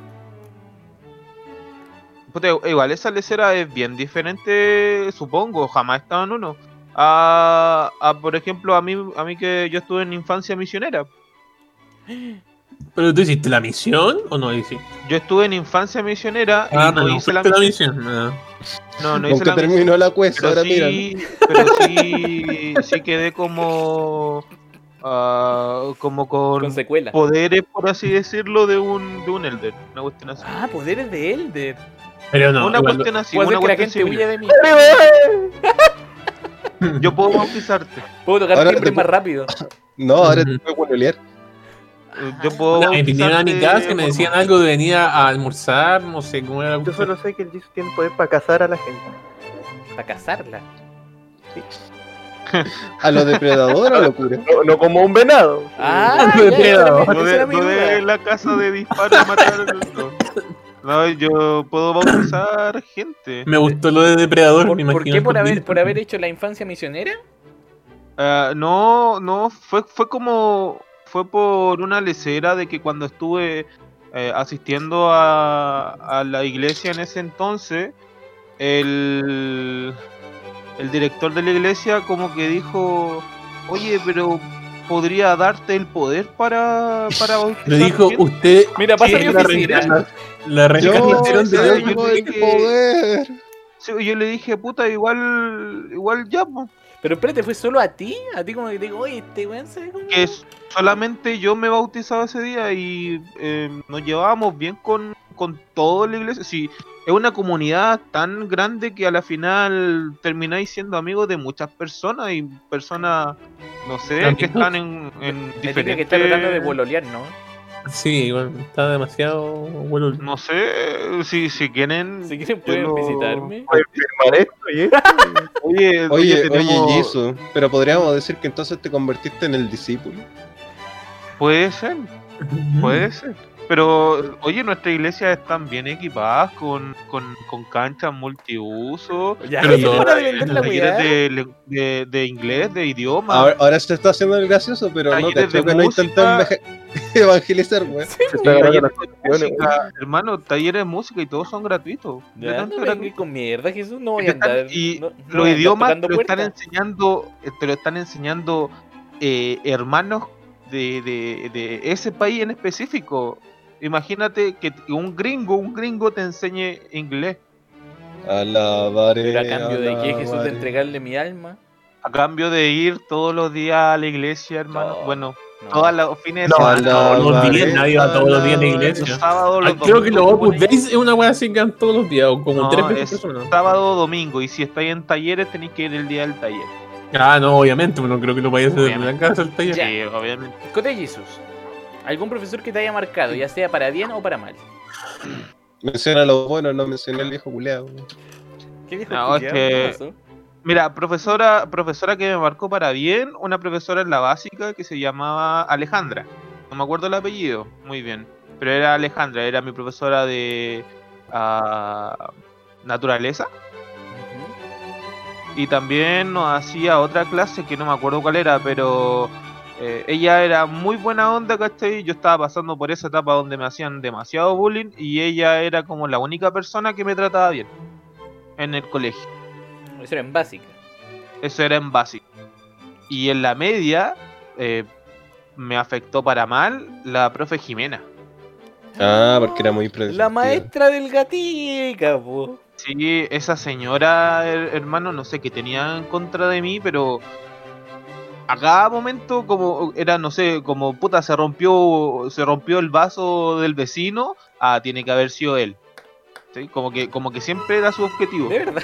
Puta, igual esa lecera es bien diferente, supongo, jamás he estado en uno. A, a, por ejemplo, a mí, a mí que yo estuve en infancia misionera. ¿Pero tú hiciste la misión o no hiciste? Yo estuve en infancia misionera Ah, y no no, hice la, la misión. misión. ah. No, no hice la misión. terminó la cuesta, Pero ahora mira. sí, pero sí, sí quedé como, ah, como con Con secuela. poderes, por así decirlo, de un, de un Elder. Una cuestión así. Ah, poderes de Elder. Pero no, una igual- cuestión así, Puedo una que la cuestión gente huya de mí. Yo puedo bautizarte. Puedo tocar Ahora te- más rápido. No, ahora te puedo huevolear. Yo puedo Una vez vinieron a mi casa y me decían algo de venir a almorzar, no sé cómo era Yo solo sé que el Jesus tiene poder para cazar a la gente. Para cazarla. A los depredadores, locura. No, no como un venado. Ah, No, esa era mi- No de, no de la casa de disparo y matar. No. No, yo puedo bautizar gente. Me gustó lo de depredador, ¿Por, me por imagino. qué por haber, por haber hecho la infancia misionera? Ah, no, no, fue, fue como. Fue por una lecera de que cuando estuve eh, asistiendo a, a la iglesia en ese entonces, el, el director de la iglesia como que dijo: Oye, pero podría darte el poder para, para bautizar. Le dijo, gente?". usted. Mira, pasa mi la la, oficina. reencarna- la Yo reencarnación de yo- Dios. yo- el poder. Sí, yo le dije, puta, igual, igual ya, po". Pero espérate, ¿fue solo a ti? A ti como que te digo, oye, este weón se como... que solamente yo me bautizaba ese día y eh, nos llevábamos bien con, con toda la iglesia. Sí, es una comunidad tan grande que a la final termináis siendo amigos de muchas personas y personas, no sé, También que están en, en diferentes... que está tratando de bololear, ¿no? Sí, igual, está demasiado bueno. No sé, si, si quieren... Si quieren pueden lo- visitarme. Puede firmar esto y esto. Oye, Oye, oye, tenemos- Jisoo, pero podríamos decir que entonces te convertiste en el discípulo. Puede ser. Puede ser. Pero, oye, nuestras iglesias están bien equipadas con, con, con canchas multiuso, Ya, Pero no, de de, le- de, de inglés, de idioma. Ahora, ahora se está haciendo el gracioso, pero no cacho de que no evange- evangelizar, cuestiones. música, hermano, talleres de música y todos son gratuitos. Ya, no con mierda, Jesús, no Y voy te a andar... y no- los idiomas te lo están enseñando, eh, te lo están enseñando eh, hermanos de, de, de ese país en específico. Imagínate que un gringo, un gringo te enseñe inglés Alabaré. Pero a cambio de qué, Jesús, de entregarle mi alma. a cambio de ir todos los días a la iglesia, hermano. No. Bueno, No. todos los fines de No, semana. todos los días, nadie va todos los días a la Los iglesia. sábados, los Ah, Creo que los Opus Days es una weá así que van todos los días, o como No, tres veces es por semana. sábado o domingo. Y si estáis en talleres, tenéis que ir el día del taller. Ah, no, obviamente, pero no creo que lo vayas a hacer en la casa el taller. Sí, obviamente. Jesús. ¿Algún profesor que te haya marcado, ya sea para bien o para mal? Menciona lo bueno, no menciona el viejo culeado. ¿Qué dijo No, es. Mira, profesora, profesora que me marcó para bien, una profesora en la básica que se llamaba Alejandra. No me acuerdo el apellido, muy bien. Pero era Alejandra, era mi profesora de ah, naturaleza. Y también nos hacía otra clase que no me acuerdo cuál era, pero eh, ella era muy buena onda, ¿cachai? Yo estaba pasando por esa etapa donde me hacían demasiado bullying y ella era como la única persona que me trataba bien en el colegio. Eso era en básica. Eso era en básico. Y en la media eh, me afectó para mal la profe Jimena. Ah, porque era muy predecible. La maestra del gatica, po. Sí, esa señora, her- hermano, no sé qué tenía en contra de mí, pero a cada momento como era, no sé, como puta, se rompió, se rompió el vaso del vecino, ah, tiene que haber sido él. ¿Sí? Como que, como que siempre era su objetivo. De verdad.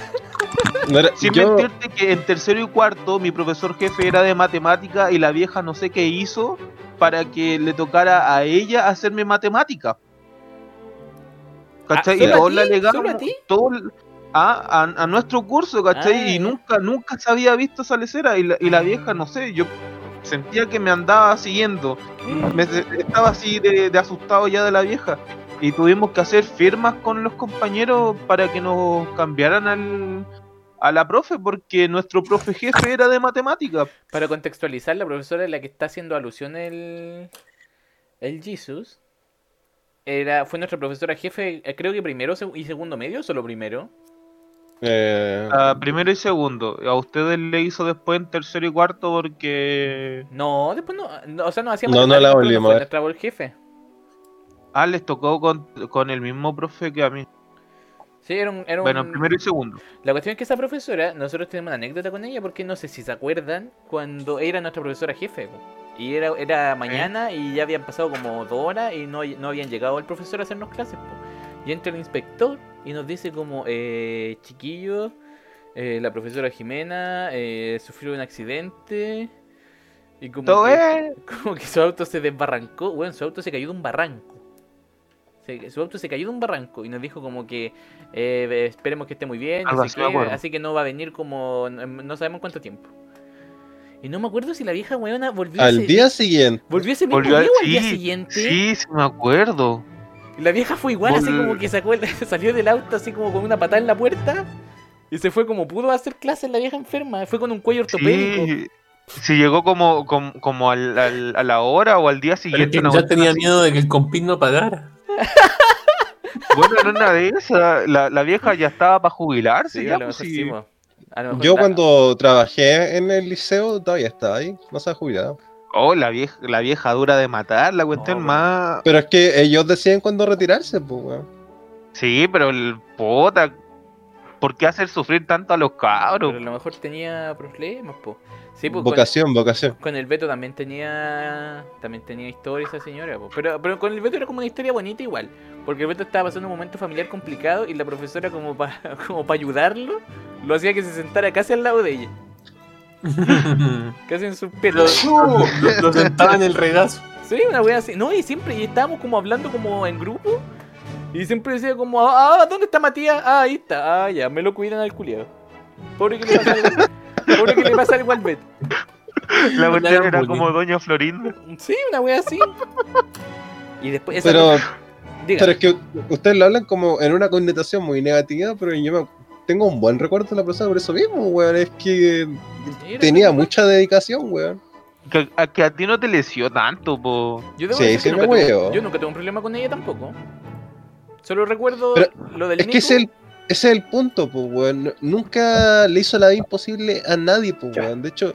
No era- Sin yo- mentirte que en tercero y cuarto mi profesor jefe era de matemática y la vieja no sé qué hizo para que le tocara a ella hacerme matemática. ¿Cachai? Ah, y ¿solo a todos ti? le alegamos ¿Solo a a, nuestro curso, ¿cachai? Ah, y ya. nunca, nunca se había visto esa lecera y la, y la vieja, no sé, yo sentía que me andaba siguiendo. Me, estaba así de, de asustado ya de la vieja. Y tuvimos que hacer firmas con los compañeros para que nos cambiaran al, a la profe, porque nuestro profe jefe era de matemática. Para contextualizar, la profesora a la que está haciendo alusión el, el Jesus era, fue nuestra profesora jefe, eh, creo que primero y segundo medio, o solo primero. Eh, Ah, primero y segundo. A ustedes le hizo después en tercero y cuarto porque... No, después no, no, o sea, no hacíamos No, no la volvimos a ver. nuestra voz jefe. Ah, les tocó con, con el mismo profe que a mí. Sí, era un, era un- Bueno, primero y segundo. La cuestión es que esa profesora, nosotros tenemos una anécdota con ella porque no sé si se acuerdan cuando era nuestra profesora jefe. Y era, era mañana y ya habían pasado como dos horas y no, no habían llegado el profesor a hacernos clases. po. Y entra el inspector y nos dice como, eh, chiquillos, eh, la profesora Jimena eh, sufrió un accidente. Y como Todo que, como que su auto se desbarrancó. Bueno, su auto se cayó de un barranco. Se- su auto se cayó de un barranco y nos dijo como que eh, esperemos que esté muy bien, así que, así que no va a venir como no, sabemos cuánto tiempo. Y no me acuerdo si la vieja weona volvió al ese, día siguiente. volvió ese mismo Volvió a- día o al día sí, siguiente. Sí, sí me acuerdo. Y la vieja fue igual, así como que sacó el- salió del auto así como con una patada en la puerta y se fue como pudo a hacer clases la vieja enferma, fue con un cuello ortopédico. Sí, sí llegó como, como, como al, al- a la hora o al día Pero siguiente. que una ya tenía así. miedo de que el compín no pagara. Bueno, no una de esas. La, la vieja ya estaba para jubilarse. Sí, ya, pues, sí. Yo cuando trabajé en el liceo todavía estaba ahí, no se ha jubilado. Oh, la vieja, la vieja dura de matar, la cuestión No, más. Pero es que ellos deciden cuándo retirarse, pues, weón. Sí, pero el puta. ¿Por qué hacer sufrir tanto a los cabros? Pero a lo mejor tenía problemas, po. Sí, pues con, Vocación, vocación. con el Beto también tenía también tenía historia esa señora, po. Pero, pero con el Beto era como una historia bonita igual. Porque el Beto estaba pasando un momento familiar complicado y la profesora como para como para ayudarlo, lo hacía que se sentara casi al lado de ella. Casi en sus lo, pelos. lo- lo sentaba en el regazo. Sí, una wea así. No, y siempre, y estábamos como hablando como en grupo. Y siempre decía como, ah, ¿dónde está Matías? Ah, ahí está. Ah, ya, me lo cuidan al culiado. Pobre que le pasa algo. Pobre que le pasa algo al Beto. La hagan era bullying. como Doña Florinda. Sí, una wea así. Y después esa Pero, diga, pero es que ustedes lo hablan como en una connotación muy negativa, pero yo me- tengo un buen recuerdo de la profesora por eso mismo, weón. Es que tenía mucha dedicación, weón. Que, a, que a ti no te lesió tanto, po. Yo debo Sí, decir sí que me nunca huevo. yo nunca tuve un problema con ella tampoco. Solo recuerdo Pero lo del Es que ese es el, ese es el punto, pues, weón. Nunca le hizo la vida imposible a nadie, pues, weón. De hecho,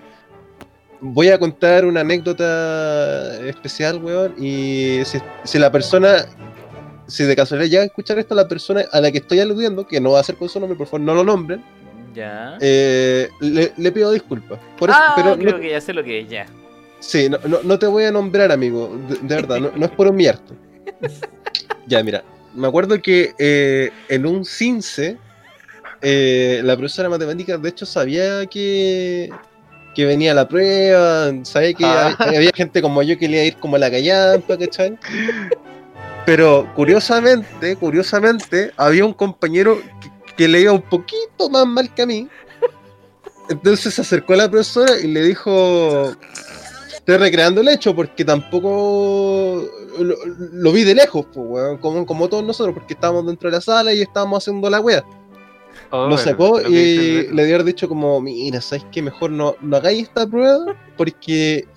voy a contar una anécdota especial, weón. Y si, si la persona, si de casualidad llega a escuchar esto, la persona a la que estoy aludiendo, que no va a ser con su nombre, por favor, no lo nombren, Ya. eh, le, le pido disculpas. Por eso- ah, pero creo no- que ya sé lo que es, ya. Sí, no, no, no te voy a nombrar, amigo. De, de verdad, no, no es por humillarte. Ya, mira. Me acuerdo que eh, en un CINCE, eh, la profesora de matemáticas, de hecho, sabía que, que venía la prueba, sabía que Ah. hab- había gente como yo que le iba a ir como a la callampa, ¿cachai? Pero curiosamente, curiosamente, había un compañero que, que le iba un poquito más mal que a mí. Entonces se acercó a la profesora y le dijo, estoy recreando el hecho porque tampoco lo, lo vi de lejos, pues, weón, como, como todos nosotros, porque estábamos dentro de la sala y estábamos haciendo la wea. Oh, lo sacó y le dio dicho como, mira, ¿sabes qué? Mejor no, no hagáis esta prueba porque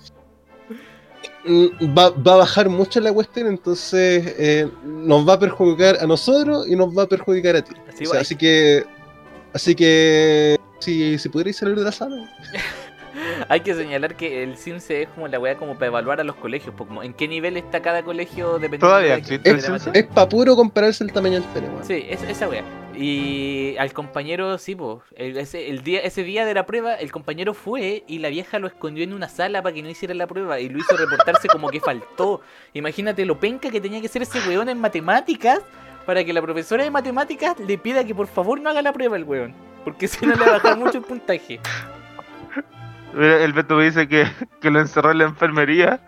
va, va a bajar mucho la cuestión, entonces eh, nos va a perjudicar a nosotros y nos va a perjudicar a ti. Así O sea, así que, así que, si, si pudierais salir de la sala. Hay que señalar que el CIMSE es como la weá como para evaluar a los colegios, pues, como en qué nivel está cada colegio dependiendo ¿Todavía de la- existe el CIMSE? Es pa' puro compararse el tamaño del pene, weón. Sí, es- esa weá. Y al compañero, sí, pues, el, ese, el día, ese día de la prueba, el compañero fue y la vieja lo escondió en una sala para que no hiciera la prueba y lo hizo reportarse como que faltó. Imagínate lo penca que tenía que ser ese weón en matemáticas para que la profesora de matemáticas le pida que por favor no haga la prueba el weón. Porque si no le va a bajar mucho el puntaje. El Beto me dice que, que lo encerró en la enfermería.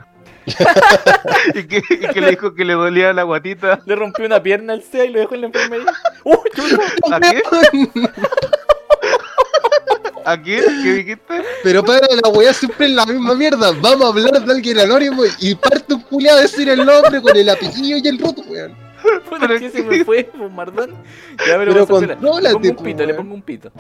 y, que, y que le dijo que le dolía la guatita. Le rompió una pierna al SEA y lo dejó en la enfermería. ¡Uy, chuta! ¿A qué? ¿A qué? ¿Qué dijiste? Pero para la weá siempre es la misma mierda. Vamos a hablar de alguien anónimo y parte un culiado a decir el nombre con el apellido y el roto, weón. Pero que se me fue, pues, Mardón. Ya, pero, Pero contrólate, Le pongo un pues, pito, le weón. pongo un pito.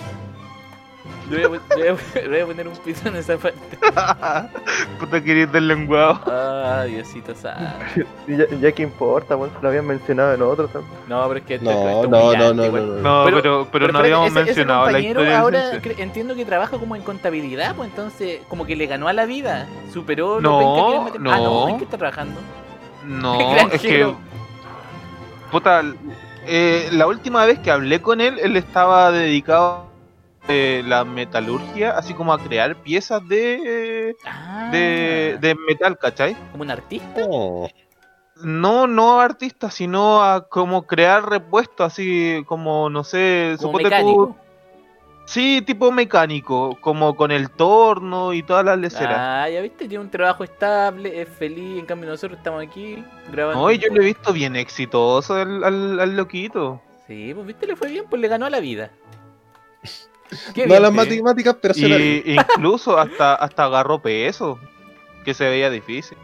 Le voy, a, voy a- le voy a poner un pito en esa parte. Puta querido del lenguado. Ah, Diosito santo. Y ya, ya que importa, weón, lo habían mencionado en otro también. No, pero es que esto, No, esto es no, no, humillante, no, no, no. No, Pero- pero, pero, no habíamos ese- ese mencionado la compañero historia ahora entiendo que trabaja como en contabilidad, pues entonces como que le ganó a la vida. Superó No, lo que matem- Ah, no, no. ¿en qué está trabajando? No, es que. Puta, eh, la última vez que hablé con él, él estaba dedicado a la metalurgia, así como a crear piezas de, Ah, de, de metal, ¿cachai? como un artista. Oh, No, no artista, sino a como crear repuestos, así como, no sé, Como mecánico. Sí, tipo mecánico, como con el torno y todas las leceras. Ah, ya viste, tiene un trabajo estable, es feliz, en cambio nosotros estamos aquí grabando. No, yo lo he visto bien exitoso al, al, al loquito. Sí, pues viste, le fue bien, pues le ganó a la vida. Qué no bien, las sí. matemáticas, pero se la incluso hasta, hasta agarró peso, que se veía difícil.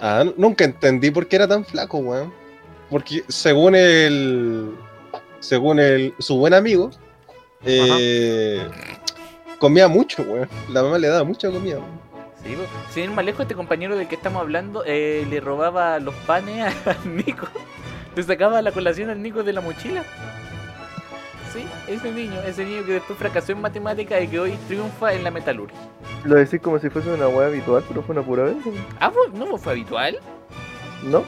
Ah, nunca entendí por qué era tan flaco, weón. Porque según el. Según el. su buen amigo. eh, comía mucho, weón. La mamá le daba mucha comida, weón. Sí. Sin ir más lejos, este compañero del que estamos hablando eh, le robaba los panes al Nico. Le sacaba la colación al Nico de la mochila. Sí, ese niño, ese niño que después fracasó en matemáticas y que hoy triunfa en la metalurgia. Lo decís como si fuese una weá habitual, pero fue una pura vez. Ah, ¿no fue habitual? ¿no?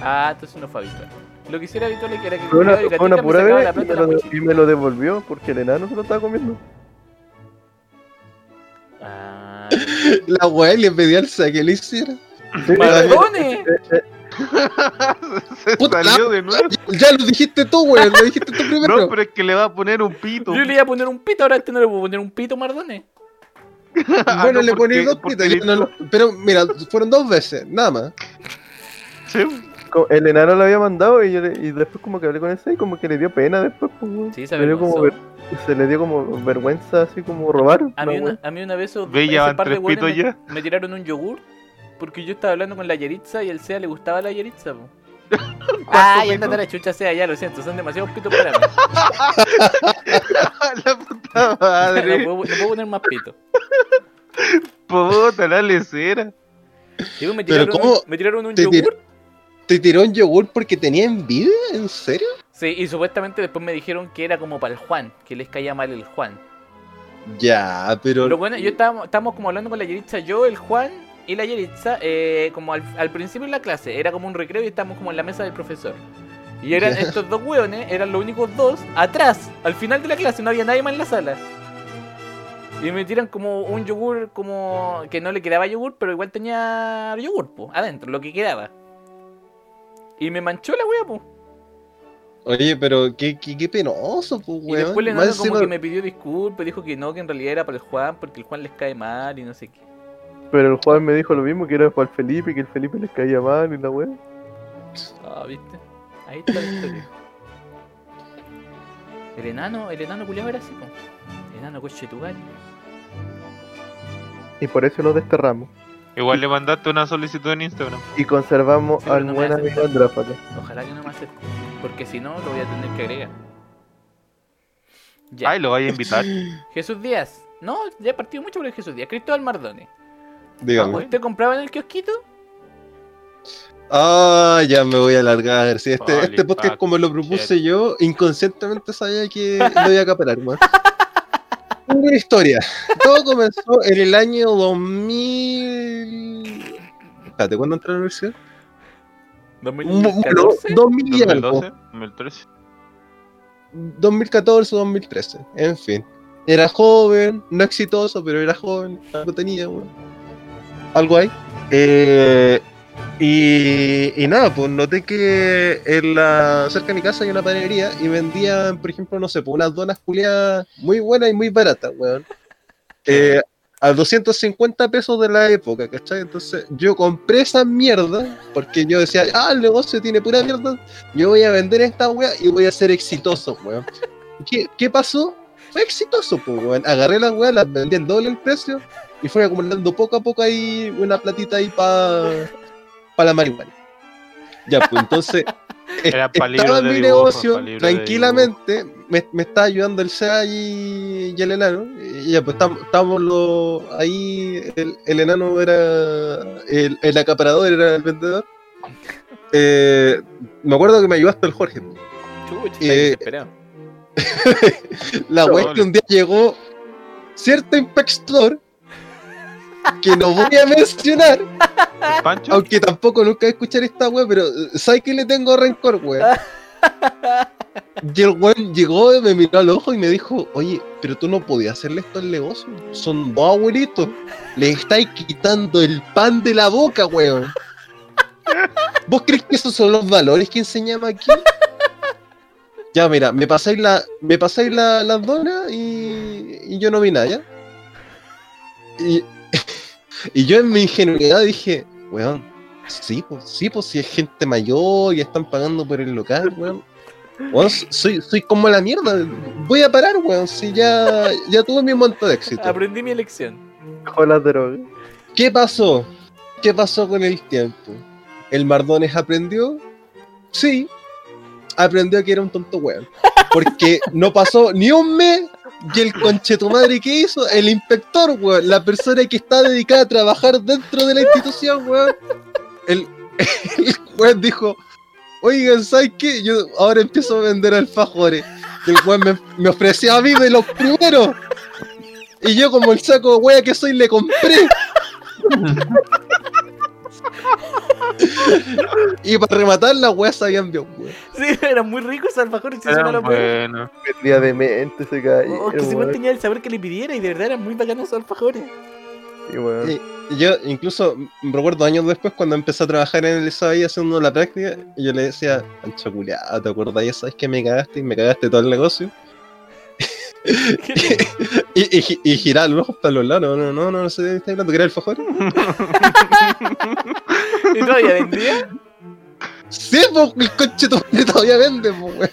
Ah, entonces no fue habitual. Lo que sí era habitual era que el Fue una, fue una me pura vez y me, lo, y me lo devolvió porque el enano se lo estaba comiendo. Ah, La weá le pedía al que le hiciera. Sí. Se Puta, salió de nuevo. Ya lo dijiste tú, weón. Lo dijiste tú primero. No, pero es que le va a poner un pito. Yo le iba a poner un pito, ahora a este no le puedo poner un pito, Mardones. Ah, bueno, no, le poní dos no lo- Pero mira, fueron dos veces, nada más. Sí, El enano lo había mandado y, yo le- y después como que hablé con ese y como que le dio pena después. Pues. Sí, se Le dio como ver- se le dio como vergüenza así como robar. A una mí, una, a mí una vez Ve, ya van tres pitos ya. me tiraron un yogur porque yo estaba hablando con la Yeritza y el SEA le gustaba la Yeritza. po. Ay, pito? ándate a la chucha SEA, ya lo siento, son demasiados pitos para mí. la puta no, madre. puedo, no puedo poner más pitos. Puta, la lecera. Sí, pues, me, Pero tiraron, ¿cómo me tiraron un te yogur. tir- ¿Te tiró un yogur porque tenía envidia? ¿En serio? Sí, y supuestamente después me dijeron que era como para el Juan, que les caía mal el Juan. Ya, pero. Pero bueno, yo estábamos, estábamos como hablando con la Yeritza, yo, el Juan y la Yeritza, eh, como al, al principio de la clase, era como un recreo y estábamos como en la mesa del profesor. Y eran estos dos hueones, eran los únicos dos, atrás, al final de la clase, no había nadie más en la sala. Y me tiran como un yogur, como que no le quedaba yogur, pero igual tenía yogur, po, adentro, lo que quedaba. Y me manchó la wea, po. Oye, pero qué, qué, qué penoso, pues, Y weón. después le como encima- que me pidió disculpas, dijo que no, que en realidad era para el Juan, porque el Juan les cae mal y no sé qué. Pero el Juan me dijo lo mismo, que era para el Felipe, que el Felipe les caía mal y la weá. Ah, ¿viste? Ahí está la historia. El enano, el enano culiado era así, po. El enano coche tu. Y por eso lo desterramos. Igual le mandaste una solicitud en Instagram. Y conservamos Sí, al no buen amigo. Andráfalo. Ojalá que no me acepte. Porque si no, lo voy a tener que agregar. Ya. Ay, lo vaya a invitar. Jesús Díaz. No, ya he partido mucho por el Jesús Díaz. Cristóbal Mardone. Dígame. ¿Usted compraba en el kiosquito? Ah, ya me voy a alargar. Si este, este podcast, como lo propuse yo, inconscientemente sabía que lo iba a acaparar, weón. tengo una historia. Todo comenzó en el año 2000. Espérate, ¿cuándo entré a la universidad? Bueno, 2014. 2000 y algo. 2012, 2013. 2014 o 2013, en fin. Era joven, no exitoso, pero era joven, algo tenía, weón. Algo hay. Eh, y, y nada, pues noté que en la, cerca de mi casa hay una panadería y vendían, por ejemplo, no sé, pues unas donas culiadas muy buenas y muy baratas, weón. Eh, a 250 pesos de la época, ¿cachai? Entonces yo compré esa mierda porque yo decía, ah, el negocio tiene pura mierda, yo voy a vender esta weá y voy a ser exitoso, weón. ¿Qué, qué pasó? Fue exitoso, pues, weón. Agarré las weas, las vendí el doble el precio y fui acumulando poco a poco ahí una platita ahí para pa la marihuana. Ya, pues entonces Era pa' libros estaba en mi dibujo, negocio tranquilamente, me, me estaba ayudando el SEA y, y el enano. Y ya, pues estábamos, estábamos los- ahí, el, el enano era el, el acaparador, era el vendedor. Eh, me acuerdo que me ayudó hasta el Jorge. Chucha, está Eh. La es que un día llegó cierto inspector que no voy a mencionar, aunque tampoco nunca voy a escuchar esta wea, pero eh, ¿sabes que le tengo rencor, weón? Y el weón llegó, me miró al ojo y me dijo, oye, pero tú no podías hacerle esto al negocio. Son dos abuelitos. Le estáis quitando el pan de la boca, weón. ¿Vos crees que esos son los valores que enseñamos aquí? Ya, mira, me pasáis la, me pasáis la, las donas y, y yo no vi nada, ¿ya? Y, y yo en mi ingenuidad dije, weón, sí, pues, sí, pues, si es gente mayor y están pagando por el local, weón. Weón, soy, soy como la mierda. Voy a parar, weón, si ya, ya tuve mi monto de éxito. Aprendí mi lección. Dejó las drogas. ¿Qué pasó? ¿Qué pasó con el tiempo? ¿El Mardones aprendió? Sí, aprendió que era un tonto weón. Porque no pasó ni un mes y el conchetumadre que hizo, el inspector, weón, la persona que está dedicada a trabajar dentro de la institución, weón, el, el weón dijo, oigan, ¿sabes qué? Yo ahora empiezo a vender alfajores. Y el weón me, me ofreció a mí de los primeros. Y yo como el saco de wea que soy le compré. y para rematar las weas sabían bien, weón. Sí, eran muy ricos esos alfajores. Sí, Era eso no lo puedo- bueno. Vendía de mente ese gallo. Oh, que si weón. tenía el sabor que le pidiera y de verdad eran muy bacanos esos alfajores. Sí, weón. Y, y yo incluso recuerdo años después cuando empecé a trabajar en el SAI haciendo la práctica, y yo le decía, Ancho culiado, ¿te acordás? ¿Sabes que me cagaste y me cagaste todo el negocio? y, y, gi- y giraba los ojos para los lados, no, no, no, no, no sé de qué estás hablando, que era el alfajor. ¿Y todavía vendía? Sí, pues el coche todavía vende, pues, weón.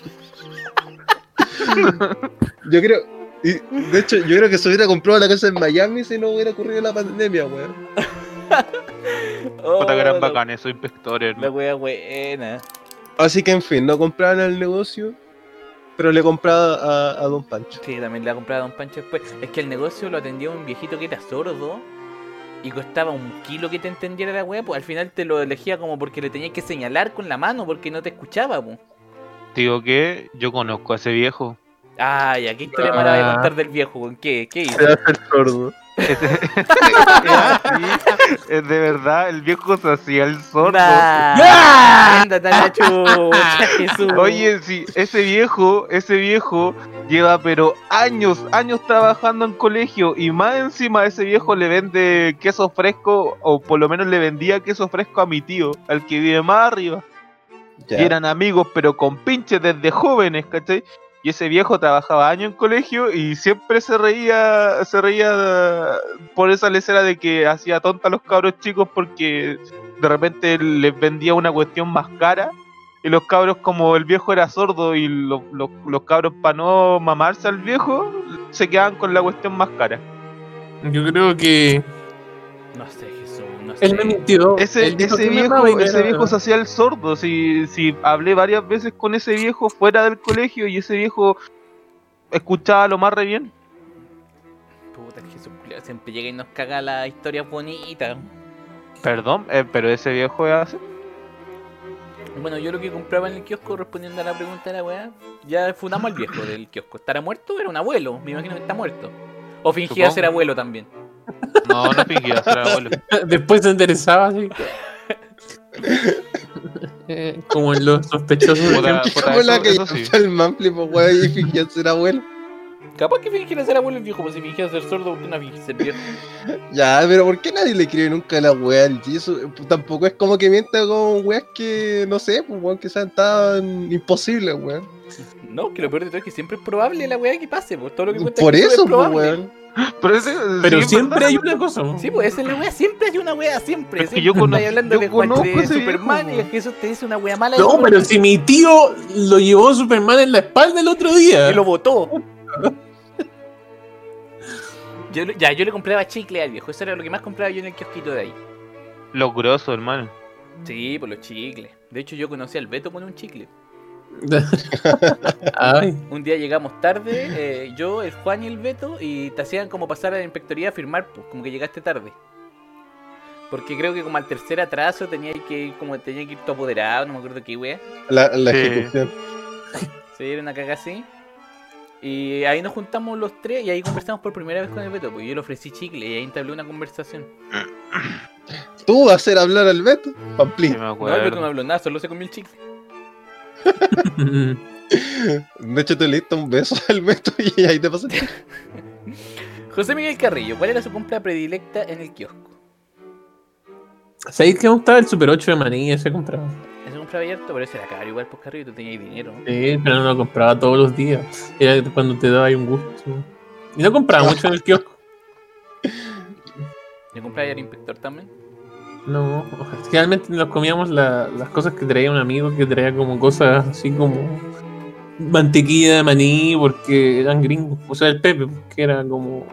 Yo creo, y de hecho, yo creo que se hubiera comprado la casa en Miami si no hubiera ocurrido la pandemia, weón. Oh, Puta que eran la- bacanes esos inspectores. La ¿no? wea buena. Así que, en fin, no compraban el negocio, pero le compraba a, a Don Pancho. Sí, también le ha comprado a Don Pancho después. Es que el negocio lo atendía un viejito que era sordo y costaba un kilo que te entendiera la wea, pues al final te lo elegía como porque le tenías que señalar con la mano porque no te escuchaba, pues. Digo que yo conozco a ese viejo. Ay, ¿a qué historia me la voy a Ah. contar del viejo? ¿Con qué? ¿Qué hizo? Se hace el sordo. es de verdad, el viejo se hacía el sordo. Nah, chucha. Oye, sí, ese viejo, ese viejo lleva pero años, años trabajando en colegio y más encima ese viejo le vende queso fresco o por lo menos le vendía queso fresco a mi tío, al que vive más arriba. Ya. Y eran amigos pero con pinches desde jóvenes, ¿cachai? Y ese viejo trabajaba años en colegio y siempre se reía, se reía por esa lecera de que hacía tonta a los cabros chicos porque de repente les vendía una cuestión más cara y los cabros como el viejo era sordo y los, los- los cabros para no mamarse al viejo se quedaban con la cuestión más cara. Yo creo que no sé. Él me mintió. Ese, Él viejo, ese viejo se hacía el sordo. Si, si hablé varias veces con ese viejo fuera del colegio y ese viejo escuchaba lo más re bien. Puta, el Jesús siempre llega y nos caga las historias bonitas. Perdón, eh, pero ese viejo así. Bueno, yo lo que compraba en el kiosco, respondiendo a la pregunta de la weá, ya fundamos al viejo del kiosco. ¿Estará muerto? Era un abuelo, me imagino que está muerto. O fingía Supongo. ser abuelo también. No, no fingía ser abuelo. Después se enderezaba así. Como en los sospechosos. Kemp. puta, Como la eso- que hizo el Manfly, pues, weón, y fingía ser abuelo. Capaz que fingiera ser abuelo el viejo, pues si fingiera ser sordo, ¿por qué no ser viejo? Ya, pero ¿por qué nadie le cree nunca a la weá al Jisoo? Tampoco es como que mienta con weas que, no sé, pues weón, que sean tan imposibles, weón. No, que lo peor de todo es que siempre es probable la weá que pase, pues todo lo que cuenta Por Jesús eso, es pues probable. weón. Pero, ese- Pero sí, es siempre verdad. hay una cosa. ¿no? Sí, pues esa es la weá, siempre hay una weá, siempre. Es que siempre yo conozco- estáis hablando yo de, conozco de Superman viejo, y Jesús te dice una weá mala. y No, pero si mi tío lo llevó Superman en la espalda el otro día. Y lo. Yo, le- ya, yo le compraba chicle al viejo, eso era lo que más compraba yo en el kiosquito de ahí. Los grosos, hermano. Sí, por los chicles. De hecho, yo conocí al Beto con un chicle. Ay, Un día llegamos tarde, eh, yo, el Juan y el Beto, y te hacían como pasar a la inspectoría a firmar, pues, como que llegaste tarde. Porque creo que como al tercer atraso tenía que ir, como tenía que ir tu apoderado, no me acuerdo qué wea. La, la Sí. ejecución. Se dieron una caga así. Y ahí nos juntamos los tres y ahí conversamos por primera vez con el Beto, porque yo le ofrecí chicle y ahí entablé una conversación. Tú vas a hacer hablar al Beto, Sí, Pamplín. me No, el Beto no habló nada, solo se comió el chicle. De hecho, te le diste un beso al Beto y ahí te pasaste. José Miguel Carrillo, ¿cuál era su compra predilecta en el kiosco? ¿Sabéis que me gustaba el Super 8 de maní? Ese compraba. Ese compraba abierto, pero ese era caro igual, pues Carrillo, tú tenías dinero. ¿no? Sí, pero no lo compraba todos los días. Era cuando te daba ahí un gusto. Y no compraba mucho en el kiosco. Yo compraba al inspector también. No, generalmente nos comíamos la- las cosas que traía un amigo que traía como cosas así como mantequilla de maní porque eran gringos. O sea, el Pepe, que era como.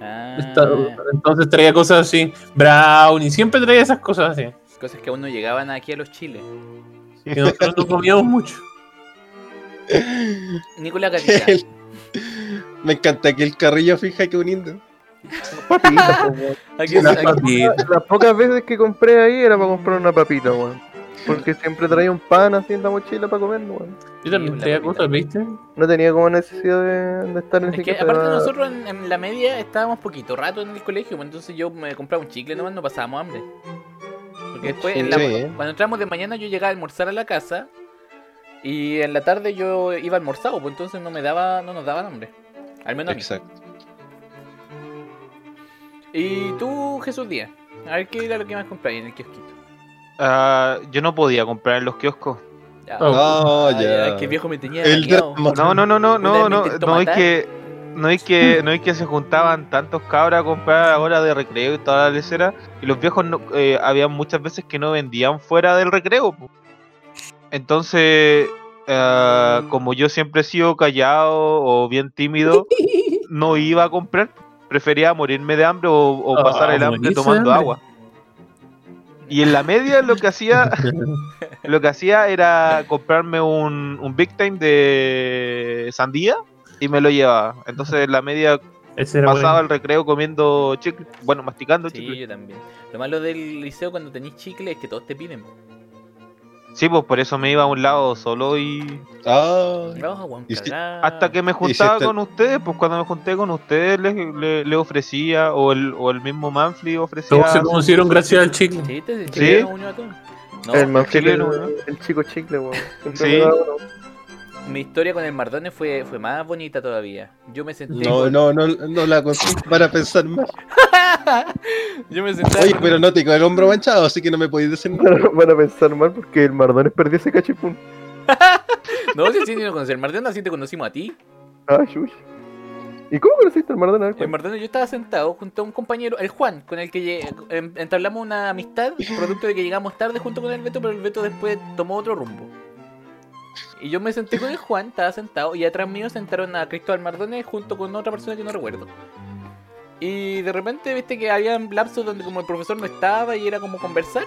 Ah, esta- entonces traía cosas así, brown y siempre traía esas cosas así. cosas que aún no llegaban aquí a los chiles. Y nosotros no comíamos mucho. Nicolás Gatica. El- Me encanta que el carrillo fija que un. Aquí, Las aquí- papitas. Las pocas veces que compré ahí era para comprar una papita, weón. Porque siempre traía un pan así en la mochila para comer, weón. Yo también traía cosas, ¿viste? No tenía como necesidad de, de estar en Es ese que aparte era- nosotros en, en la media estábamos poquito rato en el colegio, pues entonces yo me compraba un chicle nomás, no pasábamos hambre. Porque después, en la- Sí. cuando entramos de mañana yo llegaba a almorzar a la casa y en la tarde yo iba almorzado, pues entonces no me daba, no nos daban hambre. Al menos a mí. Y tú, Jesús Díaz, a ver qué era lo que más compráis en el kiosquito. Ah, yo no podía comprar en los kioscos. Ya. Oh. Ah, Ah, ya. que viejo me tenía El. No, no, no, no, no, no, no es que no es que no es que se juntaban tantos cabras a comprar a hora de recreo y toda la lecera y los viejos no, eh, había muchas veces que no vendían fuera del recreo. po. Entonces, eh, como yo siempre he sido callado o bien tímido, no iba a comprar. Prefería morirme de hambre o, o Ah, pasar el hambre tomando hambre. agua. Y en la media lo que hacía lo que hacía era comprarme un, un Big Time de sandía y me lo llevaba. Entonces la media pasaba bueno. el recreo comiendo chicle, bueno, masticando Sí, chicle. yo también. Lo malo del liceo cuando tenéis chicle es que todos te piden. Sí, pues por eso me iba a un lado solo y Ah, Y si- hasta que me si juntaba con ustedes, pues cuando me junté con ustedes les le, le ofrecía o el, o el mismo Manfly ofrecía. Todos se conocieron gracias al chicle. Sí, te Sí. a todos. No, el, chileno, el, ¿no? el chico chicle, weón. Sí. mi historia con el Mardone fue, fue más bonita todavía. Yo me senté. no, con- no, no, no la consigo para pensar más. Yo me senté. Oye, pero no te quedó el hombro manchado, así que no me podéis decir nada. Van a pensar mal porque el Mardones perdió ese cachipún. No, si sí, no conocí al Mardone, así te conocimos a ti. Ah, chuy. ¿Y cómo conociste al Mardones? A ver, El. Mardone yo estaba sentado junto a un compañero, el Juan, con el que entablamos una amistad, producto de que llegamos tarde junto con el Beto, pero el Beto después tomó otro rumbo. Y yo me senté con el Juan, estaba sentado, y atrás mío sentaron a Cristóbal Mardone junto con otra persona que no recuerdo. Y de repente, viste que había lapsos donde como el profesor no estaba y era como conversar.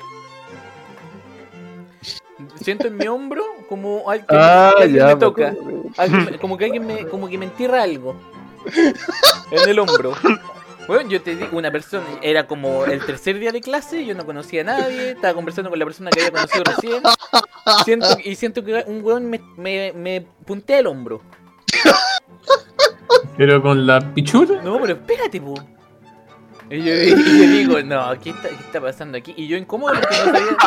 Siento en mi hombro como alguien, Ah, alguien ya. me toca. Alguien como que alguien me, como que me entierra algo en el hombro. Bueno, yo te digo, una persona, era como el tercer día de clase, yo no conocía a nadie, estaba conversando con la persona que había conocido recién. Siento, y siento que un weón me, me, me puntea el hombro. Pero con la pichura. No, pero espérate, po. Y yo, y yo digo, no, ¿qué está, ¿qué está pasando aquí? Y yo incómodo porque no sabía,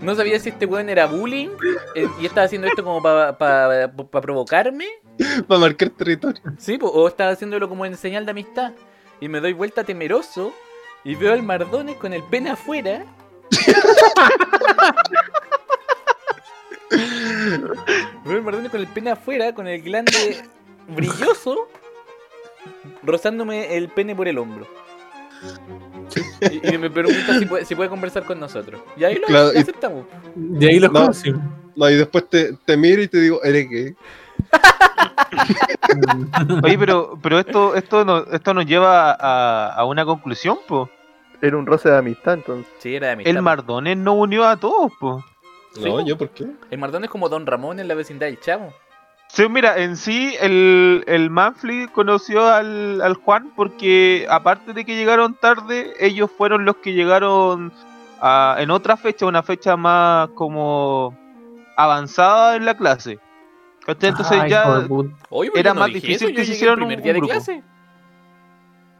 no sabía si este weón era bullying eh, y estaba haciendo esto como para provocarme, Para marcar territorio. ¿sí? po, o estaba haciéndolo como en señal de amistad. Y me doy vuelta temeroso y veo al Mardones con el pene afuera. veo al Mardones con el pene afuera, con el glande brilloso, rozándome el pene por el hombro. Y, y me pregunta si puede, si puede conversar con nosotros. Y ahí lo, Claro, lo y- aceptamos. De ahí los No. conocimos. No, y después te, te miro y te digo, ¿eres gay? Oye, pero, pero esto, esto, no- esto nos lleva a, a una conclusión, po. Era un roce de amistad, entonces. Sí, era de amistad. El Mardones no unió a todos, po. No, Sí. ¿yo por qué? El Mardón es como Don Ramón en la vecindad del Chavo. Sí, mira, en sí el, el Manfly conoció al, al Juan porque aparte de que llegaron tarde, ellos fueron los que llegaron a- en otra fecha, una fecha más como avanzada en la clase. Entonces Ay, ya... Oye, Era no más difícil eso, que yo se hicieran primer un- día de grupo. clase.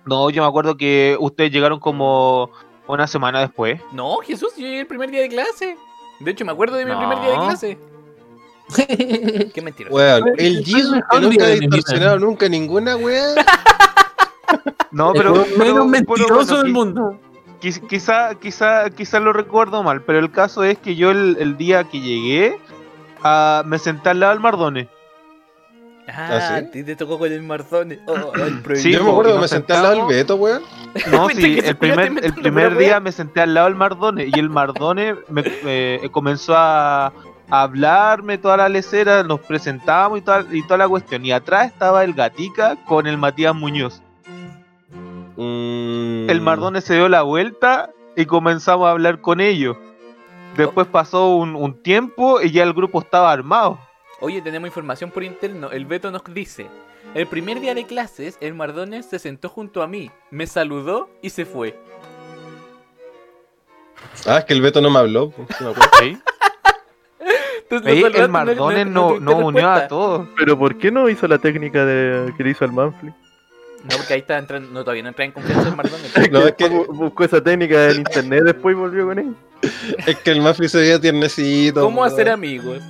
No, yo me acuerdo que ustedes llegaron como una semana después. No, Jesús, yo llegué el primer día de clase. De hecho, me acuerdo de mi primer día de clase. Qué mentira. El Jesus que nunca distorsionado nunca ninguna weá. No, El pero... pero- menos pero mentiroso bueno, del mundo. Quiz- Quizá, quizá, quizá lo recuerdo mal, pero el caso es que yo el, el día que llegué ah, me senté al lado del Mardone. Ah, ¿Ah, sí? a ti te tocó con el Marzón. Oh, el Sí, Yo me acuerdo que me senté al lado del Beto, weón. No, sí, el primer, el primer día me senté al lado del Mardone y el Mardone me eh, comenzó a, a hablarme toda la lecera, nos presentamos y toda, y toda la cuestión. Y atrás estaba el Gatica con el Matías Muñoz. Mm. El Mardone se dio la vuelta y comenzamos a hablar con ellos. Después pasó un, un tiempo y ya el grupo estaba armado. Oye, tenemos información por interno. El Beto nos dice: El primer día de clases, el Mardones se sentó junto a mí, me saludó y se fue. Ah, es que el Beto no me habló. pues, sí me acuerdo. Entonces, el Mardones no, no unió a todos. Pero ¿por qué no hizo la técnica de que le hizo al Manfly? No, porque ahí está entrando. No, todavía no entra en confianza el Mardones. No, es que- Bu- buscó esa técnica en internet después y volvió con él. Es que el Mafri se veía tiernecito. ¿Cómo hacer amigos?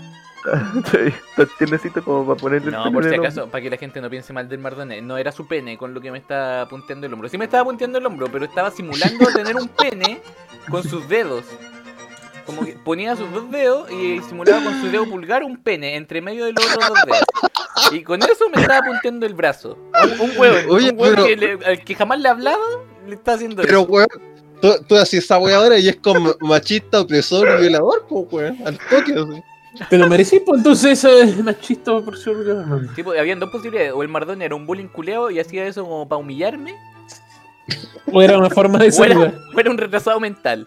Está tiernecito como para ponerle el No, pene por si el acaso, para que la gente no piense mal del Mardones. No era su pene con lo que me estaba punteando el hombro. Sí me estaba punteando el hombro, pero estaba simulando tener un pene con sus dedos. Como que ponía sus dos dedos y simulaba con su dedo pulgar un pene entre medio de los otros dos dedos. Y con eso me estaba punteando el brazo. Un, un huevo, Oye, un huevo pero- que le- al que jamás le he hablado, le está haciendo Pero, eso. weón, tú, tú así esa ahora y es como machista, opresor violador, pues, weón. Al toque, así. Te lo merecí, pues entonces eso es machista por su no. Tipo, habían dos posibilidades. O el Mardón era un bullying culeado y hacía eso como para humillarme. O era una forma de O era, saludar. o era un retrasado mental.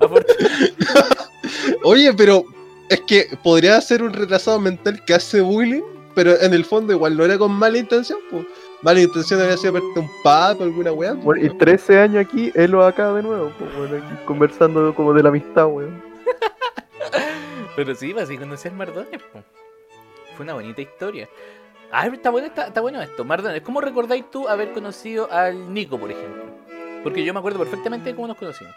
Oye, pero es que podría ser un retrasado mental que hace bullying, pero en el fondo igual no era con mala intención, pues. Mala intención habría sido verte un papo, alguna weá. pues, Bueno, y weón. 13 años aquí, él lo acá de nuevo, pues, bueno, aquí conversando como de la amistad, weón. Pero sí, pues así conocí al Mardones. po. Fue una bonita historia. Ah, pero está bueno, está, está bueno esto. Mardones, ¿cómo recordáis tú haber conocido al Nico, por ejemplo? Porque yo me acuerdo perfectamente de cómo nos conocimos.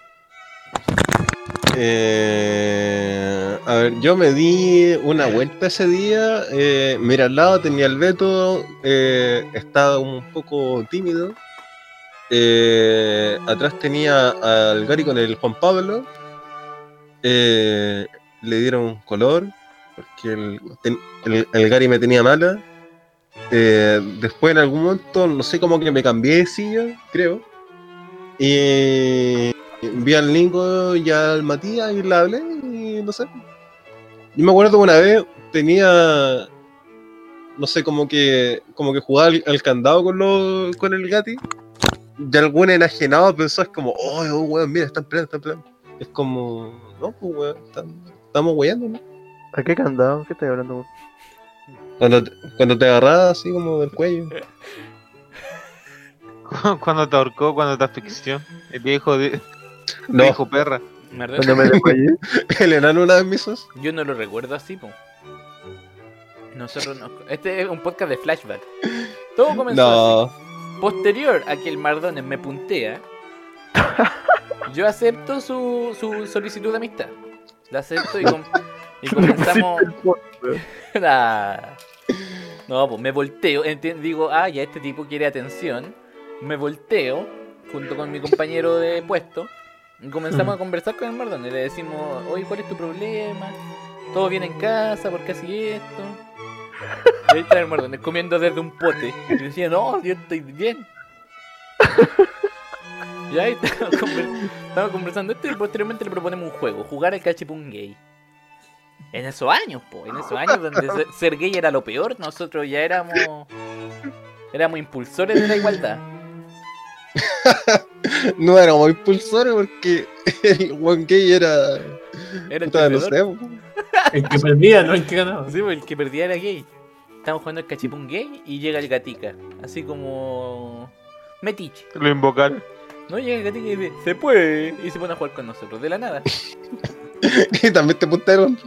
Eh, a ver, yo me di una vuelta ese día. Eh, mira, al lado tenía el Beto, eh, estaba un poco tímido. Eh, atrás tenía al Gary con el Juan Pablo. Le dieron color, porque el, el- Gary me tenía mala. Después en algún momento, no sé, como que me cambié de silla, creo. Y vi al Nico y al Matías y le hablé y no sé. Yo me acuerdo una vez tenía, no sé, como que como que jugaba al, al candado con, los con el Gati. Y algún enajenado pensó, es como, oh, oh, weón, mira, están peleando, están peleando. Es como, no, pues, weón, están- estamos weyando, ¿no? ¿A qué candado? ¿Qué estás hablando? weón? Cuando, te- cuando te agarras así como del cuello. cuando te ahorcó, cuando te asfixió. El viejo, de, No, viejo perra. Mardones, Cuando me desmayé. el enano una vez me hizo eso. yo no lo recuerdo así, po. Nosotros no... Este es un podcast de flashback. Todo comenzó así. No. Posterior a que el Mardones me puntea, yo acepto su, su solicitud de amistad. La acepto y, com- y comenzamos. Nah. No, pues me volteo. Digo, ah, ya este tipo quiere atención. Me volteo junto con mi compañero de puesto. Y comenzamos a conversar con el Mardones. Le decimos, oye, ¿cuál es tu problema? ¿Todo bien en casa? ¿Por qué así esto? Y ahí está el Mardones comiendo desde un pote. Y decía, no, yo estoy bien. Y ahí estamos, conver- estamos conversando esto y posteriormente le proponemos un juego, jugar al cachipún gay. En esos años, po, en esos años donde ser gay era lo peor, nosotros ya éramos éramos impulsores de la igualdad. No éramos impulsores porque el one gay era. Era el Puta, no sé. El que perdía, no el que ganaba. Sí, pues, el que perdía era gay. Estamos jugando el cachipún gay y llega el gatica, así como metiche. Lo invocaron. No llega el gatica y dice, se puede, y se pone a jugar con nosotros, de la nada. Y también te puntaron.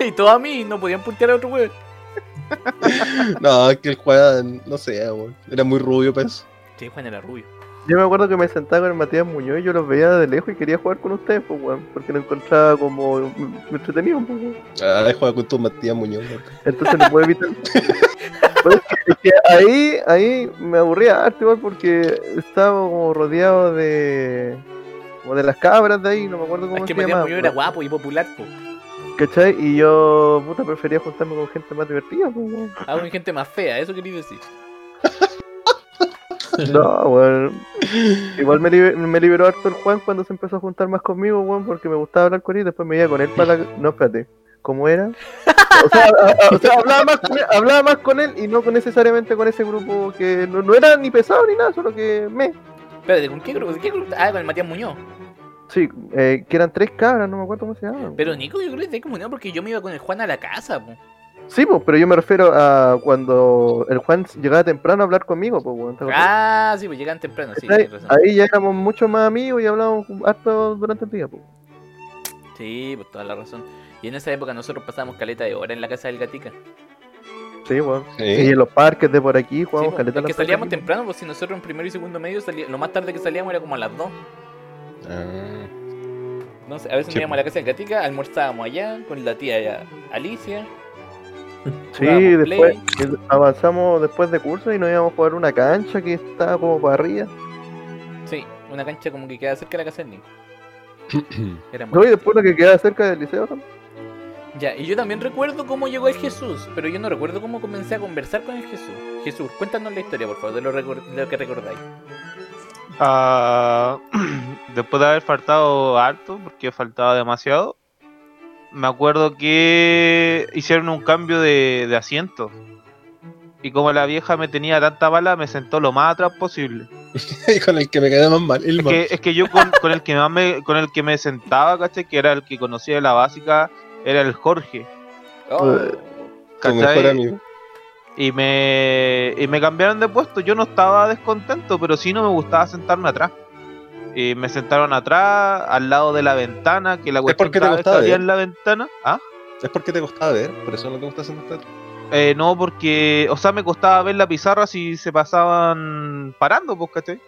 y todos a mí no podían puntear a otro weón. No, es que el Juan, no sé, weón. Era muy rubio, pues. Sí, Juan era rubio. Yo me acuerdo que me sentaba con el Matías Muñoz y yo los veía de lejos y quería jugar con ustedes, pues, weón. Porque lo encontraba como me entretenido, pues, weón. Ah, juega con tu Matías Muñoz, weón. Entonces no puedo evitar. Pero es, que, es que ahí, ahí me aburría harto igual porque estaba como rodeado de. como de las cabras de ahí, no me acuerdo cómo Es que se Matías llama. Muñoz era guapo y popular, po. ¿Cachai? Y yo, puta, prefería juntarme con gente más divertida, pues, weón. Hago mi gente más fea, eso quería decir. No, weón. Igual me, libe- me liberó harto el Juan cuando se empezó a juntar más conmigo, weón, porque me gustaba hablar con él y después me iba con él para la... No, espérate. ¿Cómo era? O sea, a- a- o sea, hablaba, más con él, hablaba más con él y no necesariamente con ese grupo que no, no era ni pesado ni nada, solo que me. Espérate, ¿con qué grupo? ¿De qué grupo? Ah, con el Matías Muñoz. Sí, eh, que eran tres cabras, no me acuerdo cómo se llamaban. Pero Nico, yo creo que es de comunión porque yo me iba con el Juan a la casa, po. Sí, pues, pero yo me refiero a cuando el Juan llegaba temprano a hablar conmigo, pues. Ah, sí, pues llegan temprano, sí. Ahí ya éramos mucho más amigos y hablábamos harto durante el día, pues. Sí, pues toda la razón. Y en esa época nosotros pasábamos caleta de hora en la casa del Gatica. Sí, weón. Sí. Y en los parques de por aquí Sí, jugábamos po, caleta es que las salíamos temprano, pues si nosotros en primero y segundo medio, salí- lo más tarde que salíamos era como a las 2. Ah, No sé, a veces Sí, íbamos a la casa del Gatica, almorzábamos allá con la tía ya, Alicia. Sí, después avanzamos después de curso y nos íbamos a jugar una cancha que estaba como para arriba. Sí, una cancha como que queda cerca de la casa del Nico. No, y después lo que quedaba cerca del liceo también. Ya, y yo también recuerdo cómo llegó el Jesús, pero yo no recuerdo cómo comencé a conversar con el Jesús. Jesús, cuéntanos la historia, por favor, de lo, de lo que recordáis. Ah, después de haber faltado harto, porque faltaba demasiado, me acuerdo que hicieron un cambio de, de asiento. Y como la vieja me tenía tanta bala, me sentó lo más atrás posible. y con el que me quedé más mal. El Es que, es que yo con, con el que más me, con el que me sentaba, ¿cachai? Que era el que conocía de la básica, era el Jorge. Oh, tu mejor ¿cachai? amigo. Y me, y me cambiaron de puesto. Yo no estaba descontento, pero sí no me gustaba sentarme atrás. Y me sentaron atrás, al lado de la ventana, que la cuestión porque te salía ver. en la ventana. ¿Ah? Es porque te costaba ver, por eso no te gusta sentarte. Eh, no, porque, o sea, me costaba ver la pizarra si se pasaban parando, pues, ¿cachai?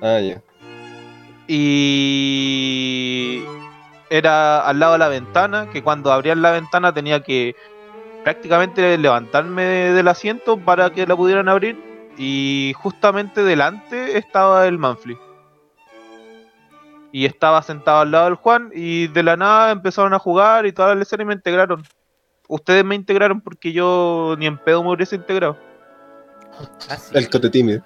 Ah, ya. Y era al lado de la ventana, que cuando abrían la ventana tenía que prácticamente levantarme de- del asiento para que la pudieran abrir. Y justamente delante estaba el Manfly. Y estaba sentado al lado del Juan y de la nada empezaron a jugar y todas las lesiones me integraron. Ustedes me integraron porque yo ni en pedo me hubiese integrado. ah, sí, El cote tímido.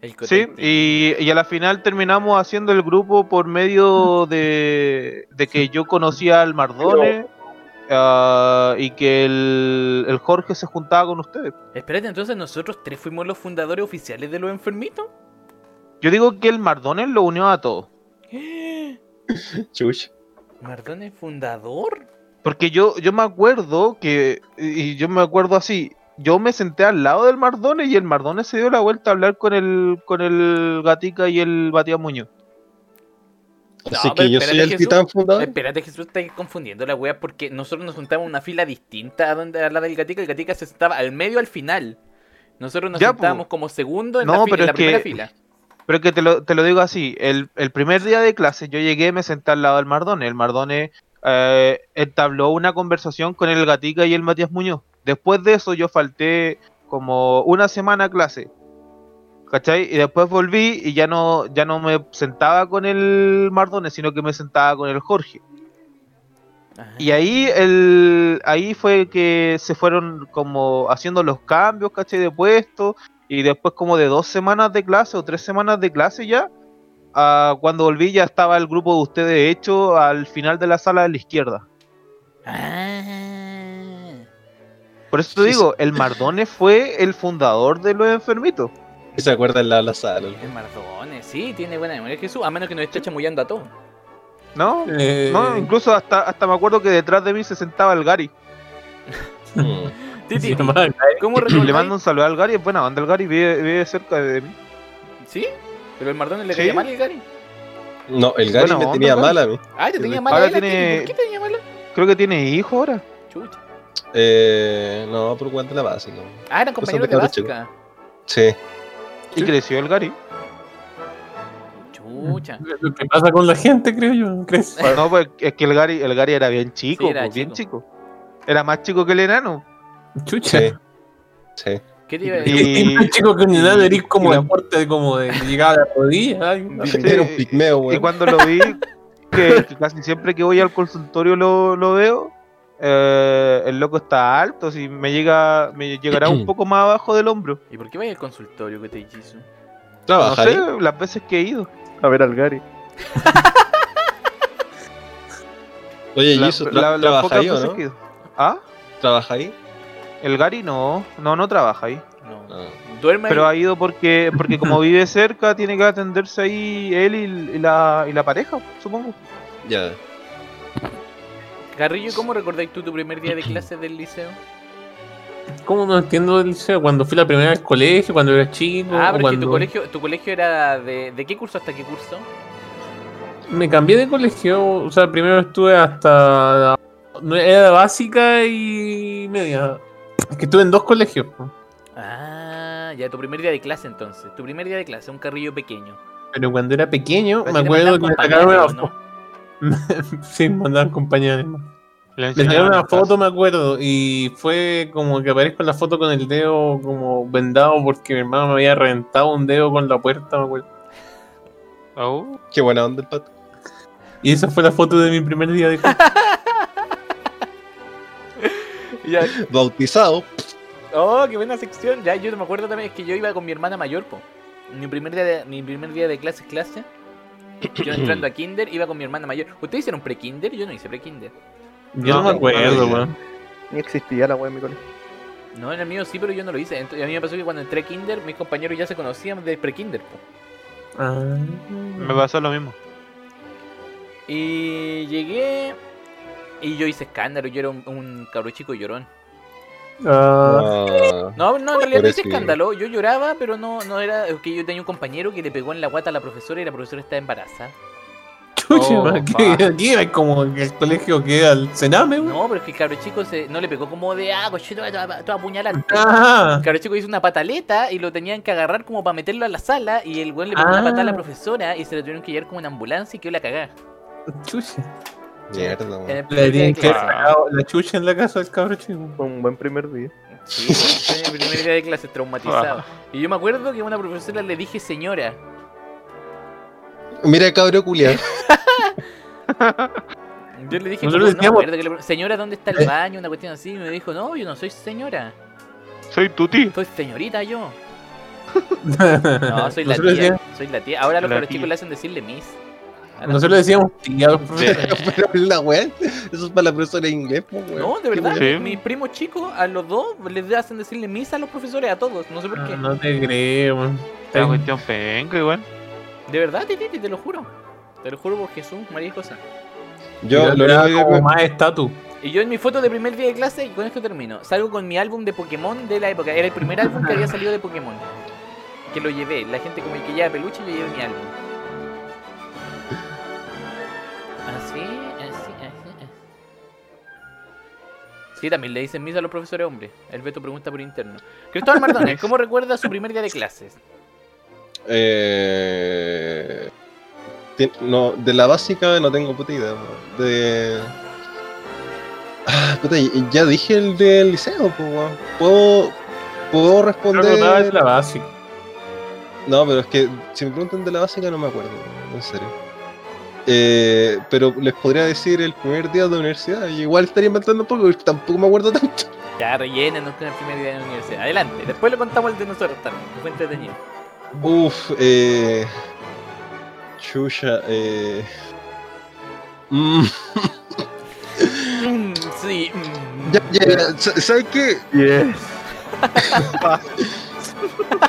el Sí, cotete. y, y a la final terminamos haciendo el grupo por medio de, de que yo conocía al Mardone ah, y que el, el Jorge se juntaba con ustedes. Espérate, entonces nosotros tres fuimos los fundadores oficiales de los enfermitos. Yo digo que el Mardone lo unió a todos. Chuch. ¿Mardone fundador? Porque yo, yo me acuerdo que, y yo me acuerdo así, yo me senté al lado del Mardone y el Mardone se dio la vuelta a hablar con el, con el Gatica y el Batía Muñoz. Así No, que pero yo soy el Jesús. titán fundador. Espérate, Jesús, está confundiendo la wea porque nosotros nos juntamos en una fila distinta a donde a la del Gatica. El Gatica se sentaba al medio al final. Nosotros nos Ya, sentábamos po. como segundo en No, la, fi- pero en la es primera que- fila. Pero es que te lo, te lo digo así, el, el primer día de clase yo llegué, me senté al lado del Mardone, el Mardone eh, entabló una conversación con el Gatica y el Matías Muñoz. Después de eso yo falté como una semana a clase, ¿cachai? Y después volví y ya no, ya no me sentaba con el Mardone, sino que me sentaba con el Jorge. Ajá. Y ahí el ahí fue que se fueron como haciendo los cambios, ¿cachai? De puesto. Y después como de dos semanas de clase o tres semanas de clase ya, ah, cuando volví ya estaba el grupo de ustedes hecho al final de la sala de la izquierda. Ah. Por eso te Sí, digo, el Mardone fue el fundador de los enfermitos. Y se acuerda en la, la sala. El Mardone, sí, tiene buena memoria Jesús, a menos que nos esté chamullando a todos. ¿No? Eh, No, incluso hasta, hasta me acuerdo que detrás de mí se sentaba el Gary. Titi, ¿Cómo Le mando un saludo al Gary, es buena onda el Gary, vive, vive cerca de mí. ¿Sí? ¿Pero el Mardone le Sí. caía mal el Gary? No, el Gary me tenía mal a mí. Ah, te tenía mal Ahora tiene- ¿Por qué te tenía mal? Creo que tiene hijo ahora. Chucha. Eh, no, por cuenta de la básica. Ah, eran compañeros de básica. Sí. Y creció el Gary. Chucha. Lo que pasa con la gente, creo yo. No, pues es que el Gary, el Gary era bien chico, Sí, era pues, bien chico. chico. Era más chico que el enano. Chucha. Sí. Sí. ¿Qué te iba a Y- decir? Y chico que un enano, eres como y la- porte de como de llegar a la rodilla. ay, no sé. Sí, Era un pigmeo, Y weón. cuando lo vi, que, casi siempre que voy al consultorio lo, lo veo, eh, el loco está alto, si me llega, me llegará un poco más abajo del hombro. ¿Y por qué vais al consultorio que te hizo? No Trabaja sé, ahí. las veces que he ido. A ver al Gary. Oye, la- las ¿trabaja ahí o no? ¿Ah? ¿Trabaja ahí? El Gary no, no, no trabaja ahí. No. Ah. Duerme Pero ahí. ha ido porque, porque como vive cerca, tiene que atenderse ahí él y, y la, y la pareja, supongo. Ya. Carrillo, ¿cómo recordáis tú tu primer día de clases del liceo? ¿Cómo no entiendo del liceo? Cuando fui la primera vez al colegio, cuando era chico. Ah, o pero es que cuando tu colegio, tu colegio era de, ¿de qué curso hasta qué curso? Me cambié de colegio, o sea, primero estuve hasta. Era básica y media. Es que estuve en dos colegios. Ah, ya, tu primer día de clase entonces. Tu primer día de clase, un carrillo pequeño. Pero cuando era pequeño, Pero me acuerdo que me sacaron una foto. sí, me mandaban compañeros. Le Me sacaron una foto, me acuerdo, y fue como que aparezco en la foto con el dedo como vendado porque mi hermano me había reventado un dedo con la puerta, me acuerdo. Oh. Qué buena onda el pato. Y esa fue la foto de mi primer día de clase. Ya. Bautizado. Oh, qué buena sección. Ya, yo me acuerdo también, es que yo iba con mi hermana mayor, po. Mi primer día de, mi primer día de clase, clase. Yo entrando a kinder, iba con mi hermana mayor. ¿Ustedes hicieron pre-kinder? Yo no hice pre-kinder. Yo no, No, me acuerdo, weón. Ni existía la wea en mi colegio. No, en el mío sí, pero yo no lo hice. Ent- y a mí me pasó que cuando entré a kinder, mis compañeros ya se conocían de pre-kinder, po. Ah. Me pasó lo mismo. Y llegué y yo hice escándalo, yo era un, un cabro chico llorón. Ah. Ah. No, no, en realidad no hice escándalo, yo lloraba, pero no, no era es que yo tenía un compañero que le pegó en la guata a la profesora y la profesora estaba embarazada. Chucha, Oh. ¿qué, era como el colegio que al Sename, weón. No, pero es que el cabro chico se, no le pegó como de ah, cochito, todo apuñalante. Ah, El cabro chico hizo una pataleta y lo tenían que agarrar como para meterlo a la sala y el güey le pegó una Ah. patada a la profesora y se lo tuvieron que llevar como una ambulancia y quedó la cagada. chucha. Mierda, el Le primer día de tienen que sacado la chucha en la casa del cabro chico. Fue un buen primer día. Sí, fue el primer día de clase traumatizado. Ah. Y yo me acuerdo que a una profesora le dije señora. Mira, cabro culiado. Yo le dije, Nosotros no me decíamos- acuerdo que le señora, ¿dónde está el Eh. baño? Una cuestión así. Y me dijo, no, yo no soy señora. Soy tu tío. Soy señorita yo. No, soy la Nosotros tía. decíamos- Soy la tía. Ahora los cabros tía. chicos le hacen decirle miss. Nosotros le decíamos tía a los profesores. Pero la weá, eso es para la profesora de inglés, weón. No, de verdad. Sí. Mis primos chicos, a los dos, les hacen decirle miss a los profesores, a todos. No sé por qué. Ah, No te creo, man. Esta cuestión penca, igual. De verdad, Titi, te lo juro. Te lo juro por Jesús, María y José. Yo Yo lo que como me- más estatus. Y yo en mi foto de primer día de clase, y con esto termino, salgo con mi álbum de Pokémon de la época. Era el primer álbum que había salido de Pokémon. Que lo llevé. La gente como que lleva peluche, yo llevé mi álbum. Sí, también le dicen misa a los profesores hombres. El Beto pregunta por interno. Cristóbal Mardones, ¿cómo recuerda su primer día de clases? Eh, no, de la básica no tengo puta idea. De. Ah, puta, ya dije el del liceo, pues, weón. Puedo, puedo Creo que no es responder. la básica. No, pero es que si me preguntan de la básica no me acuerdo, en serio. Eh, pero les podría decir el primer día de la universidad. y igual estaría inventando un poco, porque tampoco me acuerdo tanto. Ya, rellénenos con el primer día de la universidad. Adelante, después le contamos el de nosotros también, que fue entretenido. Uf, eh. Chucha, eh. mm, Mm, sí. mm. ya, ya, ya, sa- ¿sabes qué? Yes.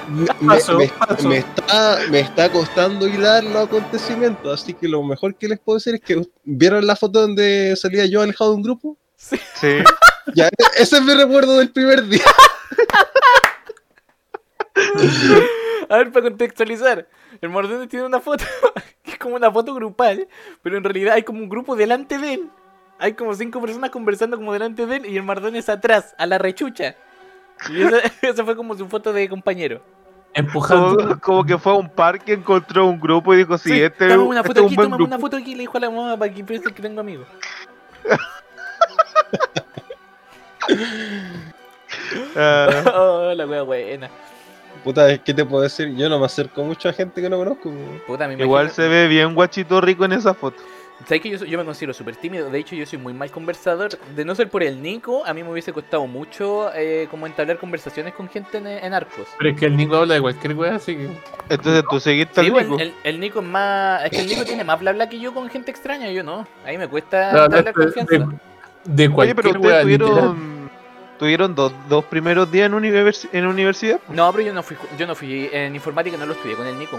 Me, Paso, me- paso. me está, me está costando hilar los acontecimientos, así que lo mejor que les puedo decir es que vieron la foto donde salía yo alejado de un grupo. Sí. Ya, e- ese es mi recuerdo del primer día. A ver, para contextualizar. El Mardones tiene una foto, que es como una foto grupal, pero en realidad hay como un grupo delante de él. Hay como cinco personas conversando como delante de él y el Mardones atrás, a la rechucha. Y esa, esa fue como su foto de compañero. Empujando. Como, como que fue a un parque, encontró un grupo y dijo, sí, Sí, este, toma una este foto es un aquí, buen toma grupo. una foto aquí, le dijo a la mamá para que piensen que tengo amigos. Ah, oh, la wea buena. Puta, ¿qué te puedo decir? Yo no me acerco mucho a gente que no conozco. Puta, me igual imagino- se ve bien guachito rico en esa foto. ¿Sabes que yo, soy- yo me considero súper tímido? De hecho, yo soy muy mal conversador. De no ser por el Nico, a mí me hubiese costado mucho eh, como entablar conversaciones con gente en, en arcos. Pero es que el Nico habla de cualquier wea, así que. Entonces tú seguiste Sí, al pues, Nico. el, el Nico es más. Es que el Nico tiene más bla bla que yo con gente extraña, yo no. Ahí me cuesta No, entablar de, confianza. de- de Oye, cualquier pero wea, tuvieron, tuvieron dos, dos primeros días en, univers- en universidad. No, pero yo no fui, yo no fui en informática, no lo estudié con el Nico.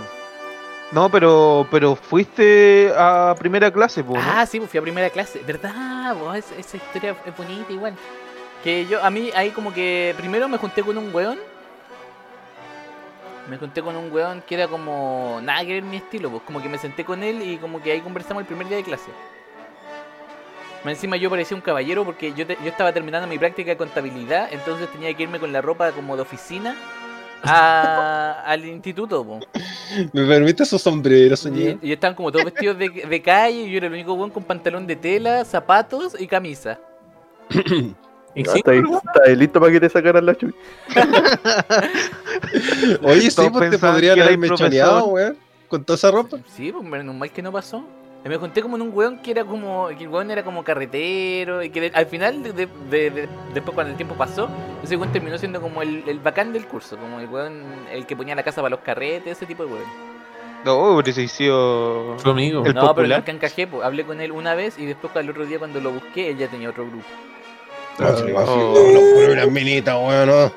No, pero pero fuiste a primera clase, pues. Ah, sí, fui a primera clase. ¿Verdad? vos? Es- esa historia es bonita igual. Que yo, a mí, ahí como que primero me junté con un weón. Me junté con un weón que era como nada que ver mi estilo, pues como que me senté con él y como que ahí conversamos el primer día de clase. Encima yo parecía un caballero porque yo, te- yo estaba terminando mi práctica de contabilidad, entonces tenía que irme con la ropa como de oficina a- al instituto. po. ¿Me permite su sombrero, Y, señor? y estaban como todos vestidos de, de calle y yo era el único weón con pantalón de tela, zapatos y camisa. Ah, está, ahí, listo para que te sacaran la chucha. Oye, sí, pues te podrían que era el haberme profesor. choneado, weón. Con toda esa ropa. Sí, pues menos mal que no pasó. Y me junté como en un weón que era como. que el weón era como carretero. Y que de- al final, de, de- de- de- después cuando el tiempo pasó, ese weón terminó siendo como el, el bacán del curso. Como el weón, el que ponía la casa para los carretes, ese tipo de weón. No, pero se hizo. su amigo. El no, pero nunca encajé. Pues. Hablé con él una vez y después al otro día cuando lo busqué, él ya tenía otro grupo. No, se le va a Oh. fijar unos por una minita, weón, no.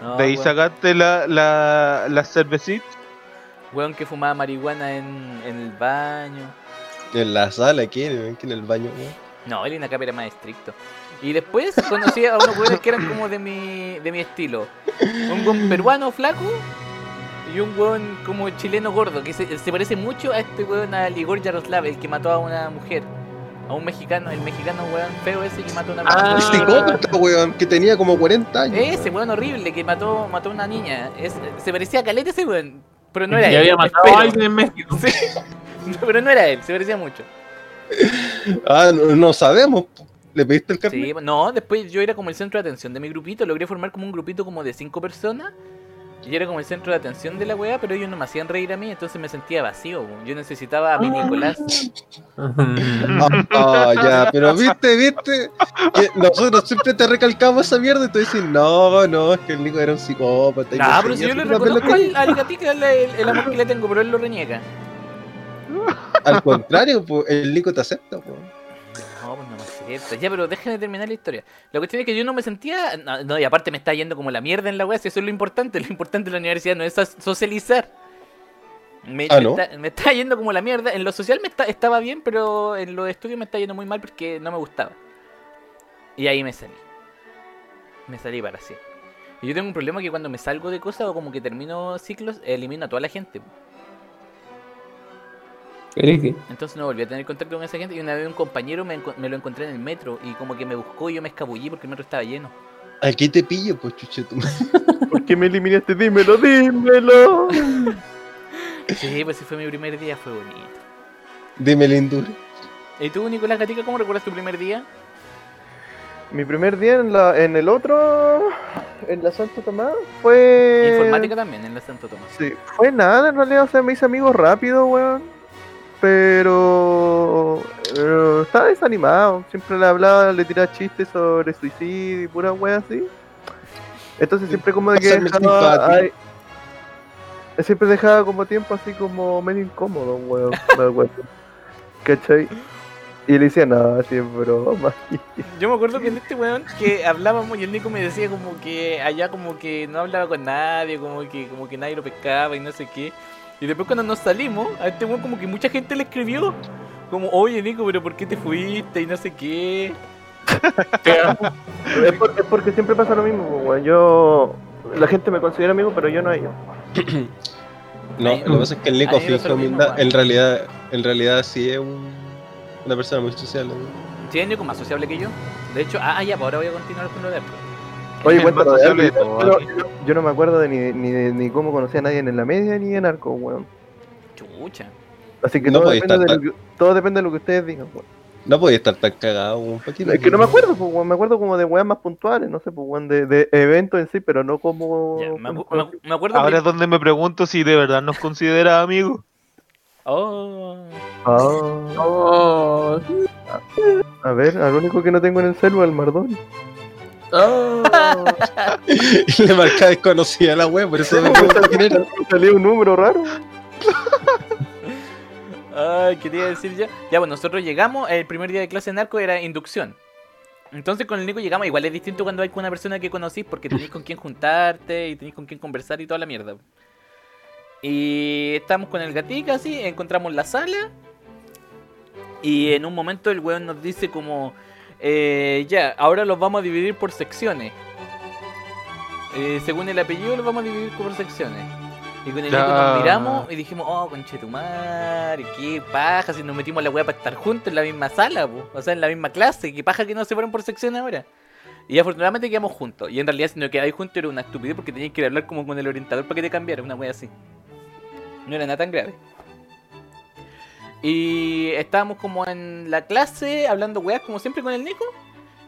No, De ahí weón, sacaste la, la, la cervecita. weón que fumaba marihuana en, en el baño. En la sala. ¿Quién en el baño? No, él en acá era más estricto. Y después conocí a unos weones que eran como de mi, de mi estilo. Un weón peruano flaco y un weón como chileno gordo, que se, se parece mucho a este weón, al Igor Yaroslav, el que mató a una mujer. A un mexicano, el mexicano weón feo ese que mató a una Ah. Un psicópata, weón, que tenía como 40 años. Ese weón horrible que mató, mató a una niña. Es- se parecía a Caleta ese weón. Pero no era y él. había matado espero. a alguien en México. Sí. No, pero no era él, se parecía mucho. Ah, no, no sabemos. ¿Le pediste el carnet? Sí, no, después yo era como el centro de atención de mi grupito, logré formar como un grupito como de cinco personas. Y yo era como el centro de atención de la weá, pero ellos no me hacían reír a mí, entonces me sentía vacío. Yo necesitaba a mi Nicolás. Ah, ya, pero viste, viste, nosotros siempre te recalcamos esa mierda y tú dices, no, no, es que el Nico era un psicópata. y Nah, no pero si yo le reconozco al, al gatito el- el amor que le tengo, pero él lo reniega. Al contrario, pues, el Nico te acepta. pues. No, pues no me acepta. Ya, pero déjenme terminar la historia. La cuestión es que yo no me sentía. No, no, y aparte me está yendo como la mierda en la weá, si eso es lo importante. Lo importante de la universidad no es socializar. Me, Ah, me ¿no? está, me está yendo como la mierda. En lo social me está, estaba bien, pero en los estudios me está yendo muy mal porque no me gustaba. Y ahí me salí. Me salí para siempre. Y yo tengo un problema que cuando me salgo de cosas o como que termino ciclos, elimino a toda la gente. Entonces no volví a tener contacto con esa gente. Y una vez un compañero me, me lo encontré en el metro y como que me buscó y yo me escabullí porque el metro estaba lleno. Aquí te pillo, pues chucheto. ¿Por qué me eliminaste? Dímelo, dímelo. Sí, pues ese fue mi primer día, fue bonito. Dime lindura. ¿Y tú, Nicolás Gatica, cómo recuerdas tu primer día? Mi primer día en, la, en el otro, en la Santo Tomás, fue... Informática también, en la Santo Tomás. Sí, fue nada en realidad, o sea, me hice amigos rápido, weón. Pero eh, estaba desanimado, siempre le hablaba, le tiraba chistes sobre suicidio y pura wea así. Entonces siempre como de que dejaba, ay, siempre dejaba como tiempo así como medio incómodo, weón, me acuerdo. ¿Cachai? Y le decía, no, así es broma. Yo me acuerdo que en este weón que hablábamos y el Nico me decía como que allá como que no hablaba con nadie, como que, como que nadie lo pescaba y no sé qué. Y después cuando nos salimos, a este weón como que mucha gente le escribió. Como, oye Nico, pero ¿por qué te fuiste? Y no sé qué. es, por- es porque siempre pasa lo mismo, weón. Yo, la gente me considera amigo, pero yo no a ellos. No, lo que pasa es que el Nico finge humildad. En realidad, en realidad sí es un, una persona muy social. ¿no? Sí, es Nico más sociable que yo. De hecho, ah, ya, pues ahora voy a continuar con lo de Apple. Oye, cuéntalo de algo, yo, no- yo no me acuerdo de ni, ni, de- ni cómo conocí a nadie en la media ni en arco, weón. Chucha. Así que No todo, podía depende de estar lo que, todo depende de lo que ustedes digan, weón. No podía estar tan cagado un poquito. Es que no me acuerdo, pues, weón. Me acuerdo como de weas más puntuales, no sé, pues, weón, de, de eventos en sí, pero no como. Ya, me, acu- acuerdo Ahora que- es donde me pregunto si de verdad nos considera amigos. Oh. Ah, Oh, a ver, al único que no tengo en el celu es el Mardón. Oh. Y le marca desconocida a la web, por eso me. Salió un número raro. Ay, ¿qué te iba a decir ya? Ya, bueno, nosotros llegamos, el primer día de clase en arco era inducción. Entonces con el Nico llegamos, igual es distinto cuando hay con una persona que conocís porque tenéis con quién juntarte y tenéis con quién conversar y toda la mierda. Y estamos con el gatica así, encontramos la sala y en un momento el weón nos dice como, eh, ya, ahora los vamos a dividir por secciones. Eh, según el apellido los vamos a dividir por secciones. Y con el Nico nos miramos y dijimos, oh, conchetumar, qué paja, si nos metimos la weá para estar juntos en la misma sala, po. o sea, en la misma clase, qué paja que no se fueron por secciones ahora. Y afortunadamente quedamos juntos. Y en realidad si no quedáis juntos era una estupidez porque tenías que hablar como con el orientador para que te cambiara, una wea así. No era nada tan grave. Y estábamos como en la clase hablando weas como siempre con el Nico.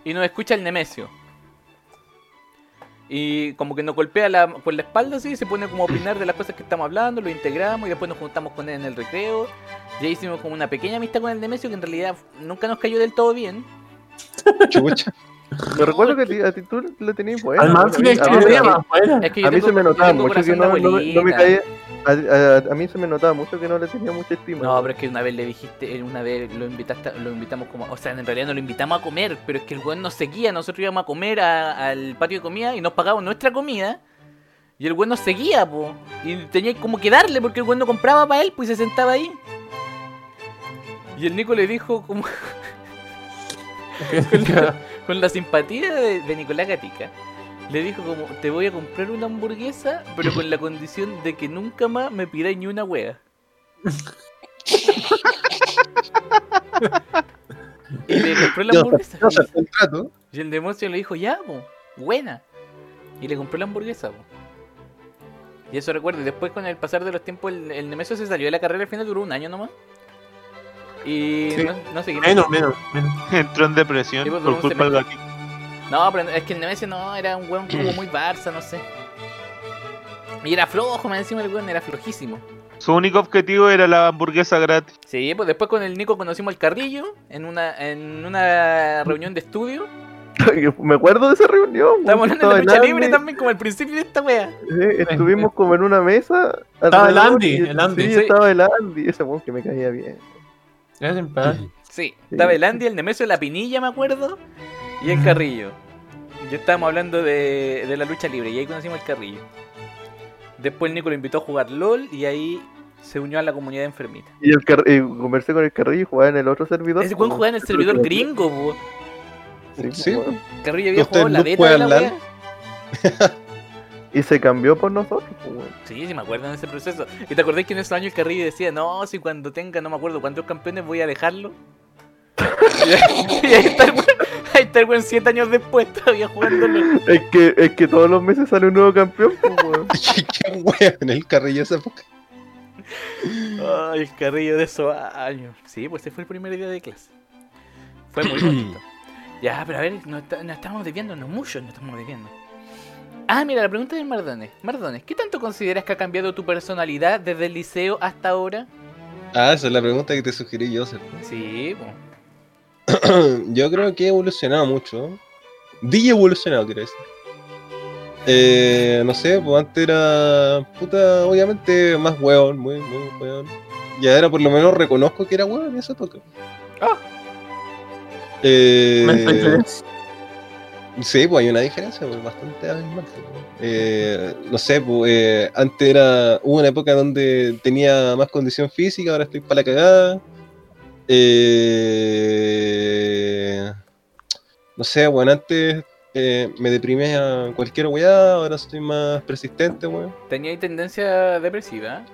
Y nos escucha el Nemesio. Y como que nos golpea la, por la espalda así, se pone como a opinar de las cosas que estamos hablando, lo integramos y después nos juntamos con él en el recreo. Ya hicimos como una pequeña amistad con el Nemesio que en realidad nunca nos cayó del todo bien. Chucha. Me recuerdo que a ti, tú le tenías bueno. Al más a mí-. Es que yo A se me notaba mucho que no, no me- no me abuelita. caía. A, a- a mí se me notaba mucho que no le tenía mucha estima. No, pero es que una vez le dijiste, eh, una vez lo invitaste, lo invitamos como, o sea, en realidad no lo invitamos a comer, pero es que el weón nos seguía, nosotros íbamos a comer a- al patio de comida y nos pagaban nuestra comida. Y el weón nos seguía, po. Y tenía como que darle porque el weón no compraba para él, pues y se sentaba ahí. Y el Nico le dijo como con, la, con la simpatía de, de Nicolás Gatica. Le dijo como, te voy a comprar una hamburguesa, pero con la condición de que nunca más me pidáis ni una wea. y le compró la hamburguesa. Y el demonio le dijo, ya, po, buena. Y le compró la hamburguesa, po. Y eso recuerdo. Y después con el pasar de los tiempos, el, el Nemesio se salió de la carrera al final, duró un año nomás. Y Sí. no, no sé qué. Menos, menos, menos. Entró en depresión Sí, pues, por culpa me- gatito. No, pero es que el Nemesio no, era un weón como muy Barça, no sé. Y era flojo, más encima el weón era flojísimo. Su único objetivo era la hamburguesa gratis. Sí, pues después con el Nico conocimos al Carrillo en una, en una reunión de estudio. me acuerdo de esa reunión. que hablando de la lucha libre Andy, también, como al principio de esta wea. sí, estuvimos como en una mesa. Estaba el Andy, y- el Andy. Sí, Sí. estaba el Andy, ese weón que me caía bien. Era simpático. Sí, estaba el Andy, el Nemesio, la Pinilla, me acuerdo, y el Carrillo. Y estábamos hablando de, de la lucha libre, y ahí conocimos al Carrillo. Después el Nico lo invitó a jugar LOL, y ahí se unió a la comunidad enfermita. Y, el car- y conversé con el Carrillo y jugaba en el otro servidor. Ese weón jugaba en el servidor gringo, po. Sí, Sí. weón. Carrillo había jugado la no beta de la wea. Y se cambió por nosotros, pues, weón. Sí, sí me acuerdo de ese proceso. ¿Y te acordás que en esos años Carrillo decía, no, si cuando tenga, no me acuerdo cuántos campeones voy a dejarlo? y ahí está el weón, el weón siete años después todavía jugándolo. Es que, es que todos los meses sale un nuevo campeón, pues, weón. ¿Qué, weón en el carrillo de esa época? Ay, el Carrillo de esos años. Sí, pues ese fue el primer día de clase. Fue muy bonito. Ya, pero a ver, nos, nos estamos desviando, no mucho nos estamos desviando. Ah, mira, la pregunta de Mardones. Mardones, ¿qué tanto consideras que ha cambiado tu personalidad desde el liceo hasta ahora? Ah, esa es la pregunta que te sugerí yo, ¿cierto? Sí, pues. Yo creo que he evolucionado mucho. Di evolucionado, quiero decir. Eh, no sé, pues antes era. Puta, obviamente más hueón, muy, muy hueón. Y ahora por lo menos reconozco que era hueón en esa época. Ah. Eh. Sí, pues hay una diferencia, pues, bastante abismal. Eh, no sé, pues eh, antes era. Hubo una época donde tenía más condición física, ahora estoy para la cagada. Eh, no sé, bueno, antes eh, me deprimía a cualquier weá, ahora soy más persistente, weón. Tenía tendencia depresiva.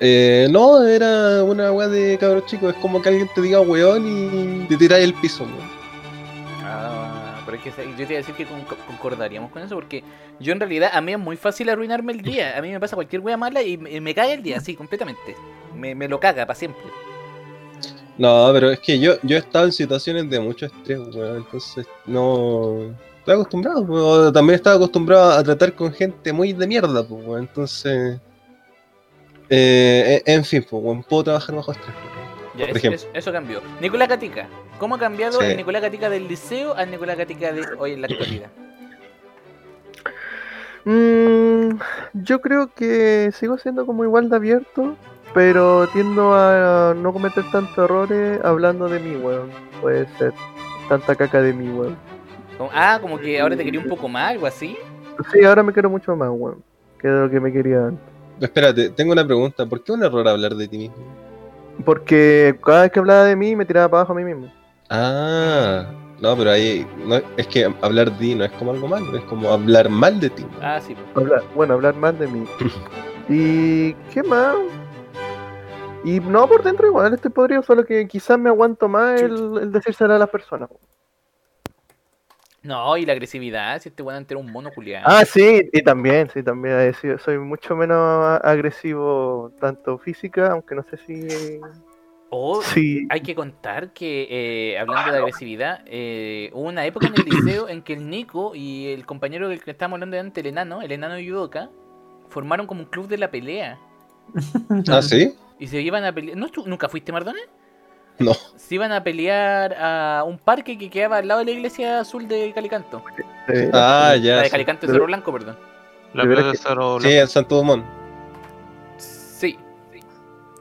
Eh, no, era una weá de cabros chicos, es como que alguien te diga weón y te tiráis el piso, weón. Ah, pero es que yo te iba a decir que con- concordaríamos con eso porque yo en realidad a mí es muy fácil arruinarme el día. A mí me pasa cualquier wea mala y me, me caga el día, así, completamente. Me, me lo caga para siempre. No, pero es que yo, yo he estado en situaciones de mucho estrés, weón, entonces no... Estoy acostumbrado, weón. También estaba acostumbrado a tratar con gente muy de mierda, pues, weón. Entonces... Eh, en en fin, pues, weón, puedo trabajar bajo estrés. weón. Ya, Por eso, ejemplo. eso- eso cambió. Nicolás Gatica. ¿Cómo ha cambiado Sí. el Nicolás Gatica del liceo al Nicolás Gatica de hoy en la actualidad? Mm, yo creo que sigo siendo como igual de abierto, pero tiendo a no cometer tantos errores hablando de mí, weón. Puede ser. Tanta caca de mí, weón. Ah, como que ahora te quería un poco más, algo así. Sí, ahora me quiero mucho más, weón. Que de lo que me quería antes. Espérate, tengo una pregunta. ¿Por qué un error hablar de ti mismo? Porque cada vez que hablaba de mí me tiraba para abajo a mí mismo. Ah, no, pero ahí no, es que hablar de ti no es como algo malo, es como hablar mal de ti. Ah, sí. pues. Hablar, bueno, hablar más de mí. ¿Y qué más? Y no, por dentro igual estoy podrido, solo que quizás me aguanto más el, el decírselo a las personas. No, y la agresividad, si este weón entero un mono culiado. Ah, sí, y también, sí, también he sido- soy mucho menos agresivo, tanto física, aunque no sé si... O si hay que contar que, eh, hablando de agresividad, eh, hubo una época en el liceo en que el Nico y el compañero del que estábamos hablando antes, el enano, el enano Yudoka, formaron como un club de la pelea. Ah, sí, Y se iban a pelear. ¿No, tú- ¿Nunca fuiste, Mardone? no. Se iban a pelear a un parque que quedaba al lado de la iglesia azul de Calicanto. eh, Ah, la ya. de sí. Calicanto de Cerro Blanco, perdón. La De de Cerro Sí, en Santo Dumont. Sí.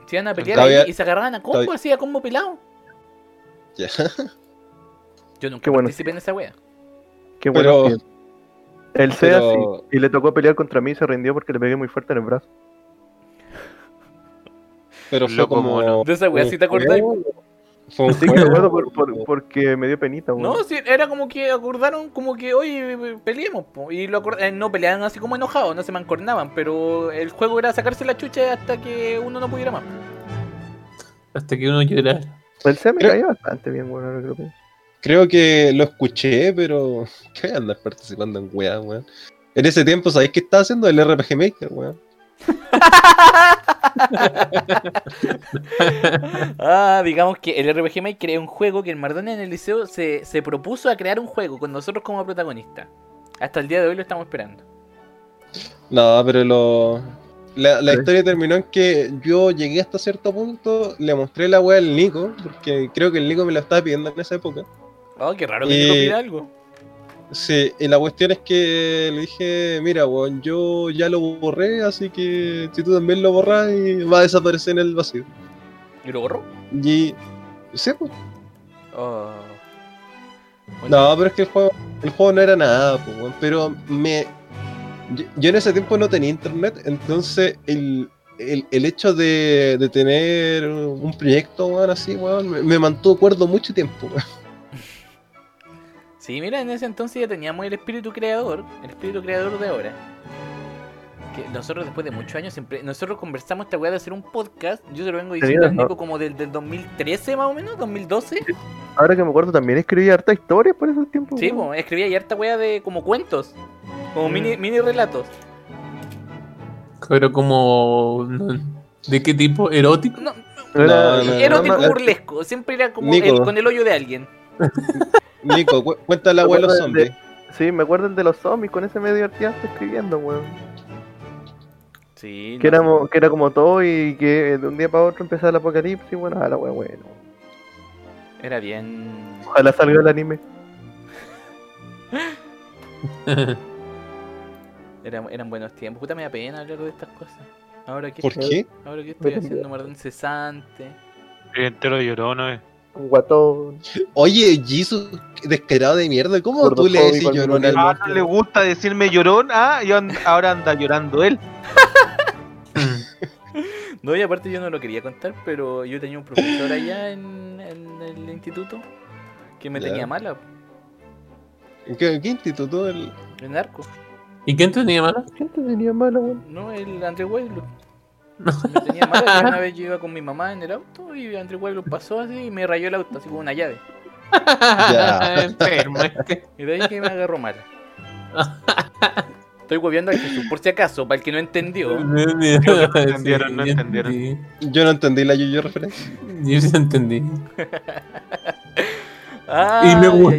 Se iban a pelear Todavía- ahí y se agarraban a combo, todavía- así a combo pelado. Ya. Yo nunca Qué bueno. participé en esa wea. qué bueno. Pero, El SEA pero- sí, y le tocó pelear contra mí y se rindió porque le pegué muy fuerte en el brazo. Pero fue Loco como. mono. De esa wea, ¿sí te acordás? Fue un Sí, me juego. acuerdo por- por- porque me dio penita, weón. No, sí, era como que acordaron como que, oye, peleemos. po", Y lo acor- eh, no peleaban así como enojados, no se mancornaban, pero el juego era sacarse la chucha hasta que uno no pudiera más. Hasta que uno llora. El SEA me bastante bien, weón. ahora que. Creo que lo escuché, pero. ¿Qué voy a andar participando en weá, weón? En ese tiempo, ¿sabéis qué estaba haciendo? El RPG Maker, weón. Ah, digamos que el RPG Maker es un juego que el Mardone en el liceo se, se propuso a crear un juego con nosotros como protagonistas. Hasta el día de hoy lo estamos esperando. No, pero lo. La, la Sí. historia terminó en que yo llegué hasta cierto punto, le mostré la weá al Nico, porque creo que el Nico me la estaba pidiendo en esa época. Oh, qué raro que Y- Nico pida algo. Sí, y la cuestión es que le dije, mira, weón, yo ya lo borré, así que si tú también lo borras, y va a desaparecer en el vacío. ¿Y lo borró? Y. Sí, pues. Oh. Bueno, No, pero es que el juego, el juego no era nada, pues, weón, pero me. Yo, yo en ese tiempo no tenía internet, entonces el, el, el hecho de, de tener un proyecto, weón, así, weón, me, me mantuvo cuerdo mucho tiempo, weón. Sí, mira, en ese entonces ya teníamos el espíritu creador, el espíritu creador de ahora. Que nosotros después de muchos años siempre, nosotros conversamos esta weá de hacer un podcast, yo se lo vengo diciendo como del, del 2013 más o menos, 2012. Ahora que me acuerdo, también escribí harta historia por esos tiempos. Sí, pues, escribía y harta weá de como cuentos, como Mm. mini, mini relatos. Pero como. ¿De qué tipo? ¿Erótico? No, No, no, erótico no, no. burlesco, siempre era como el- con el hoyo de alguien. Nico, cu- cuenta la abuelo Me acuerdo zombie. de- Sí, me acuerdo el de los zombies, con ese me divertía harto escribiendo, weón. Sí, Que, no, éramos, que era como todo y que de un día para otro empezaba el apocalipsis, bueno, a la weón, bueno. era bien. Ojalá salga el anime. Era- eran buenos tiempos. Puta, me da pena hablar de estas cosas. Ahora que ¿Por qué? Ahora que estoy haciendo cambió. mardón cesante. El entero lloró, ¿no? Un guatón. Oye, Jesus, descarado de mierda, ¿cómo tú le decís llorón al Ah, no le gusta decirme llorón, ah, y and- ahora anda llorando él. No, y aparte yo no lo quería contar, pero yo tenía un profesor allá en, en el instituto que me Ya. tenía mala, ¿Qué, qué instituto? El... en arco. ¿Y quién tenía mala? ¿Quién te tenía mala, weón? No, el André Weiblut. Me tenía mala, una vez yo iba con mi mamá en el auto y André Weiblut pasó así y me rayó el auto, así con una llave. Ya. Enfermo, es que- Y de ahí que me agarró mala. Estoy hueveando a Jesús, por si acaso, para el que no entendió. entendieron, no entendieron. Yo no entendí la Yuyo referencia. Yo sí entendí. Ay, Y me gusta.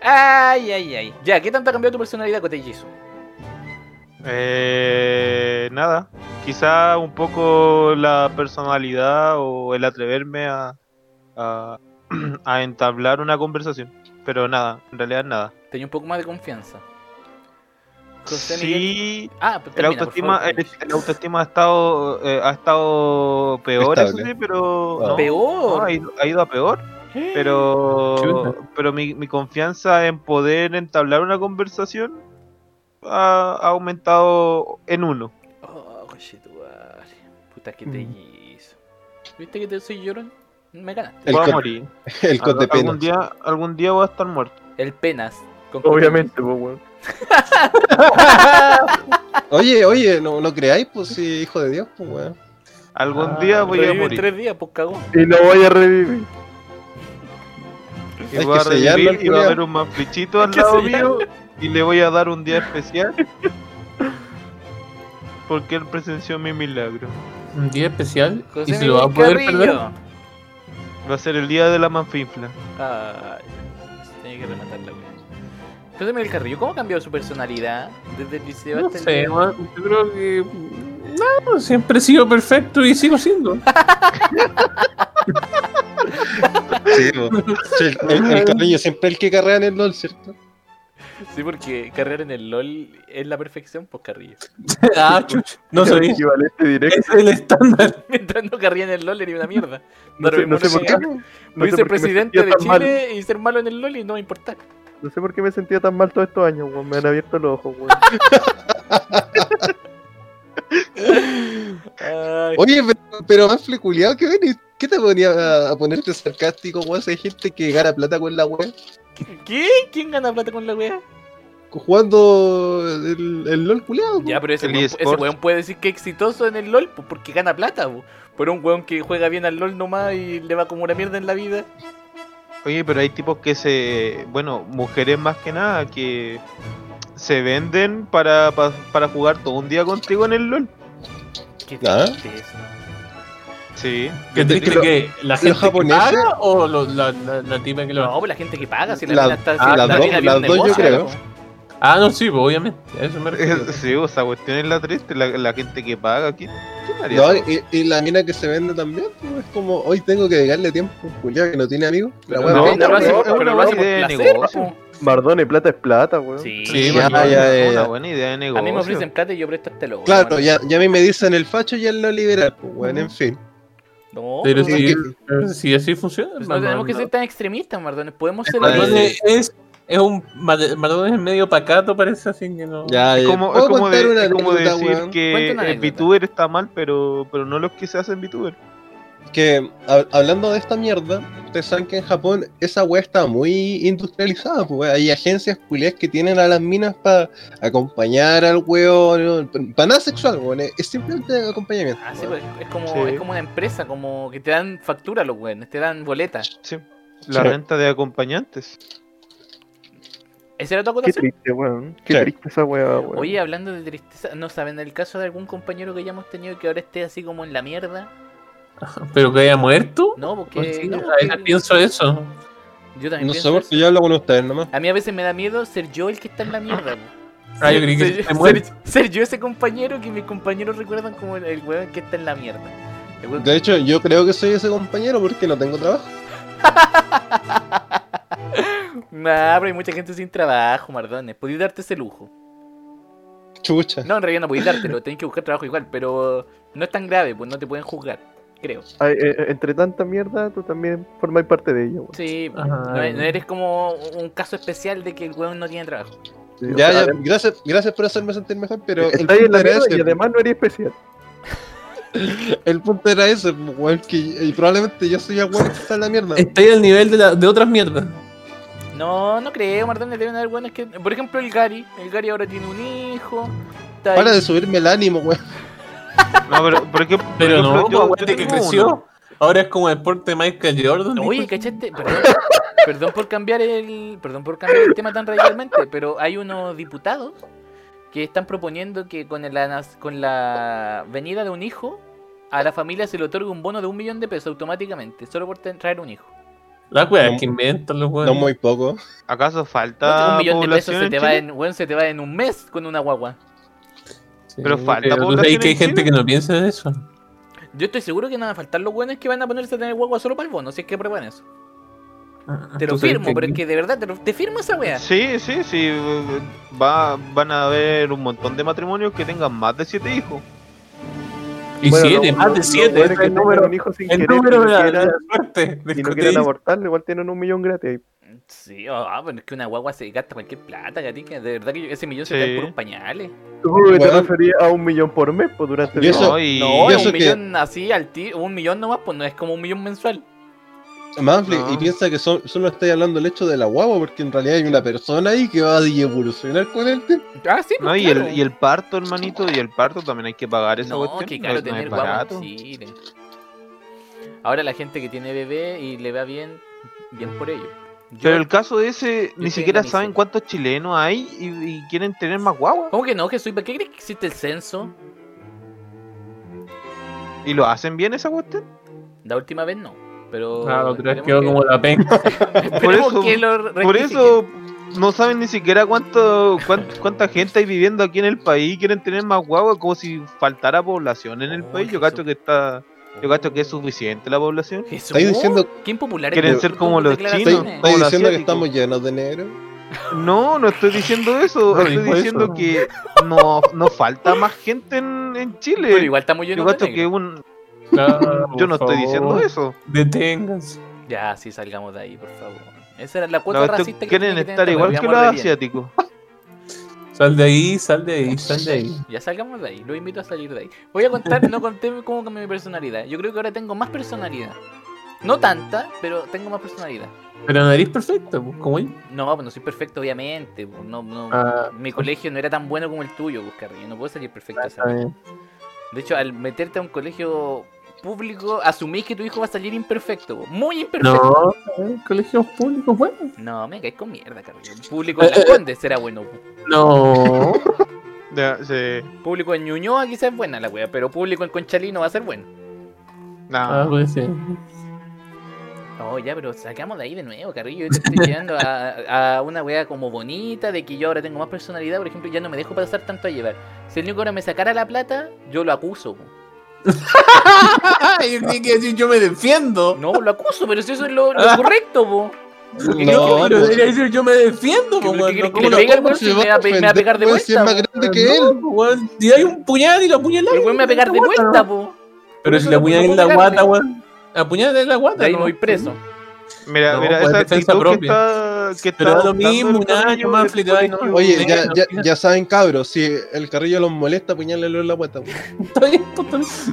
Ay, ay. Ay. Ya, ¿qué tanto ha cambiado tu personalidad, Cotellizo? Eh, nada, quizá un poco la personalidad o el atreverme a, a, a entablar una conversación. Pero nada, en realidad nada. Tenía un poco más de confianza. José Miguel. Sí, Ah, pues el termina, autoestima, favor. el, el autoestima ha estado, eh, ha estado peor, eso sí, pero no, Peor. no, ha, ido, ha ido a peor. Pero, Chuta. pero mi, mi confianza en poder entablar una conversación ha, ha aumentado en uno. Oh, conchetumare. Puta que te Mm. hizo. ¿Viste que te soy llorón? Me ganaste. El Voy a con- morir. El con de algún día, algún día voy a estar muerto. El penas. con Obviamente, pues, weón. Oye, oye, no, no creáis, pues sí, hijo de Dios, pues weón. Algún Ah, día voy a morir. tres días, pues cagón. Y lo voy a revivir. Y Hay voy a revivir y va a haber un manflichito al lado mío y le voy a dar un día especial. Porque él presenció mi milagro. Un día especial José y se lo va a poder Carrillo. perder. Va a ser el día de la manfinfla. Ay, se tiene que rematar la. José Miguel Carrillo, ¿cómo ha cambiado su personalidad desde el liceo No hasta el sé, día? man, yo creo que. No, siempre he sido perfecto y sigo siendo. Sí, pues. Sí, el, el, el Carrillo siempre el que carrea en el LOL, ¿cierto? Sí, porque carrera en el LOL es la perfección, pues Carrillo. ah, chuch, no soy. equivalente directo. Es el estándar. Mientras no carría en el LOL era una mierda. No sé, no sé por qué. Voy No a sé ser presidente de tan mal. Chile y ser malo en el LOL y no va a importar. No sé por qué me sentía tan mal todos estos años, weón. Me han abierto los ojos, weón. Oye, pero, pero más fleculeado que venís. ¿Qué te ponía a, a ponerte sarcástico, weón? Hay gente que gana plata con la weá. ¿Qué? ¿Quién gana plata con la wea? Jugando el, el LOL culeado. Ya, pero ese El weón, ese weón puede decir que es exitoso en el LOL pues, porque gana plata, po. pero un weón que juega bien al LOL nomás y le va como una mierda en la vida. Oye, pero hay tipos que se. Bueno, mujeres más que nada que se venden para, pa- para jugar todo un día contigo en el LOL. ¿Qué Ah. triste eso? Sí. ¿Qué triste lo- que la gente que japoneses- paga o lo- la, la, la tipa que lo No, pues la gente que paga, si la, La- mina está ah, si las la dos- las yo creo. Ah, no, sí, pues, obviamente. Eso me refiero. Sí, o esa cuestión es la triste, la, la gente que paga. ¿Quién, quién No, y, y la mina que se vende también, pues, es como, hoy tengo que dedicarle tiempo a un culiao que no tiene amigos. La no, no, lo pero es lo una hace por de negocio. po. Mardone, plata es plata, weón. Sí, Sí, ya, ya, ya, una ya. buena idea de negocio. A mí me ofrecen plata y yo presto este logo. Claro, ya, ya a mí me dicen el facho y el no liberal, pues, weón, en fin. No, Pero pero si, que- si así funciona. pues no tenemos que ser tan extremistas, Mardones. Podemos ser. Mardones es, es un Mar- Mardones es medio pacato, parece así que no. Ya, Es como, es ¿Puedo como, de- es como decir que. VTuber está mal, pero, pero no los que se hacen VTuber. Que hab- hablando de esta mierda, ustedes saben que en Japón esa weá está muy industrializada, pues hay agencias culiadas que tienen a las minas para acompañar al weón, para nada sexual, weón, es es simplemente acompañamiento. Ah, sí, pues, es como, Sí. es como una empresa, como que te dan factura los weones, te dan boletas. Sí. La Sí. renta de acompañantes. ¿Esa era tu Qué acotación? triste, weón. Qué Sí. triste esa weá, weón. Oye, hablando de tristeza, ¿no saben el caso de algún compañero que ya hemos tenido que ahora esté así como en la mierda? Pero que haya muerto. No, Pues porque... sí, no, a porque veces pienso eso. yo también No pienso sé por qué yo hablo con ustedes nomás. A mí a veces me da miedo ser yo el que está en la mierda. Ah, yo Ser- creí que ser, yo ese compañero que mis compañeros recuerdan como el, el weón que está en la mierda. De hecho, yo creo que soy ese compañero porque no tengo trabajo. Nah, pero hay mucha gente sin trabajo, Mardones. Podéis darte ese lujo. Chucha. No, en realidad no podéis dártelo, tenés que buscar trabajo igual, pero no es tan grave, pues no te pueden juzgar, creo. Ay, eh, eh, entre tanta mierda, tú también formás parte de ella, weón. Sí, Ajá. no, no eres como un caso especial de que el weón no tiene trabajo. Sí, o Ya, sea, ya, gracias, gracias por hacerme sentir mejor, pero el Estás en punto la era ese. y además no eres especial. El punto era ese, weón, que y probablemente yo soy el weón que está en la mierda. Está ahí al nivel de, la- de otras mierdas. No, no creo, Mardones, deben haber buenos que... Por ejemplo, el Gary. El Gary ahora tiene un hijo. está Para ahí- de subirme el ánimo, weón. No, pero no, yo- que tengo creció. uno. Ahora es como el deporte de Michael Jordan. Oye, dijo. ¿cachaste? Perdón, perdón por cambiar el. Perdón por cambiar el tema tan radicalmente, pero hay unos diputados que están proponiendo que con la, con la venida de un hijo, a la familia se le otorgue un bono de un millón de pesos automáticamente, solo por traer un hijo. La wea No- que inventan los No weones. muy poco. ¿Acaso falta un millón de pesos se te, va en, weón, se te va en un mes con una guagua. Sí, pero falta pero tú población sabes que hay en gente Chile. que no piensa en eso. Yo estoy seguro que no van a faltar los buenos que van a ponerse a tener guagua solo para el bono, si es que prueban eso. Te lo Tú sabes firmo, pero es que de verdad te, lo- te firmo esa wea. Sí, sí, sí. Va, van a haber un montón de matrimonios que tengan más de siete hijos. Y Bueno, siete, lo- más lo- de lo siete. bueno es es que el tengan número, un hijo sin el querer número de la, de suerte. y no coteísmo. abortarlo, igual tienen un millón gratis. Sí, ah, pero es que una guagua se gasta cualquier plata, gatica. De verdad que ese millón se cae por un pañales. Supongo que te Bueno. referías a un millón por mes, pues durante Y eso- No, y- No, y es eso un que- millón así al tiro, un millón nomás, pues no es como un millón mensual. Manfly, No. y piensa que son- solo estáis hablando del hecho de la guagua, porque en realidad hay una persona ahí que va a evolucionar con el tiempo. Ah, sí, pues, No, y, claro. el, y el parto, hermanito, y el parto también hay que pagar esa No, cuestión. qué no caro no es tener guagua barato. en Chile. Ahora la gente que tiene bebé y le va bien, bien por ello. Yo- Pero el caso ese, estoy ni siquiera saben cuántos chilenos hay y, y quieren tener más guagua. ¿Cómo que no, Jesús? ¿Para qué crees que existe el censo? ¿Y lo hacen bien esa cuestión? La última vez no. Pero. Ah, la otra vez quedó que- como la penca. esperemos eso- que lo Por eso no saben ni siquiera cuánto, cuán- cuánta gente hay viviendo aquí en el país y quieren tener más guagua como si faltara población en el Oh, país. Yo cacho que está, yo cacho que es suficiente la población. Estáis diciendo- qué impopular Quieren ser como los chinos. ¿Estáis diciendo que estamos llenos de negro? No, no estoy diciendo eso. No estoy diciendo eso. que no, no falta más gente en, en Chile. Pero igual estamos yo llenos de cacho que negros. un, Claro, yo no estoy diciendo eso. Deténganse. Ya, sí, salgamos de ahí, por favor. Esa era la cuota racista que quieren estar igual que los asiáticos. Sal de ahí, sal de ahí, sal de ahí. Ya salgamos de ahí, lo invito a salir de ahí. Voy a contar, no conté cómo cambió mi personalidad. Yo creo que ahora tengo más personalidad. No tanta, pero tengo más personalidad. Pero nariz perfecta, pues, como yo. No, pues no soy perfecto, obviamente. pues, No, no, Ah. mi colegio no era tan bueno como el tuyo, pues, Carrillo. No puedo salir perfecto. De hecho, al meterte a un colegio público, asumís que tu hijo va a salir imperfecto. pues, Muy imperfecto. No, eh, colegios públicos, bueno. No, me caes con mierda, Carrillo. Público en Las Condes será bueno. pues. No. Sí. Público en Ñuñoa quizás es buena la wea, pero público en Conchalí no va a ser bueno. No. Ah, puede ser. Oh, ya, pero sacamos de ahí de nuevo, Carrillo. Yo te estoy llevando a, a una wea como bonita, de que yo ahora tengo más personalidad, por ejemplo, ya no me dejo pasar tanto a llevar. Si el niño ahora me sacara la plata, yo lo acuso. po. Yo creí que decir yo me defiendo. No, lo acuso, pero si eso es lo, lo correcto, po. ¿Qué No, pero pues, debería decir yo me defiendo, ¿Qué- pues, qué weón, crees no que le al ¿cómo weón si me va, a pegar de weón, si es vuelta? más po? grande que No, él? weón, Y hay un puñal y lo apuñalas. El weón me va a pegar de vuelta, po. Pero si no puedo apuñalas en la guata, weón. Apuñalas en la guata. Ahí ¿no? me voy preso. Mira, No, mira, pues, esa defensa actitud que propia. está, que Pero da lo mismo, un año más ay, no. Oye, ya, ya, ya saben, cabros, si el carrillo los molesta, puñálenlo en la puerta.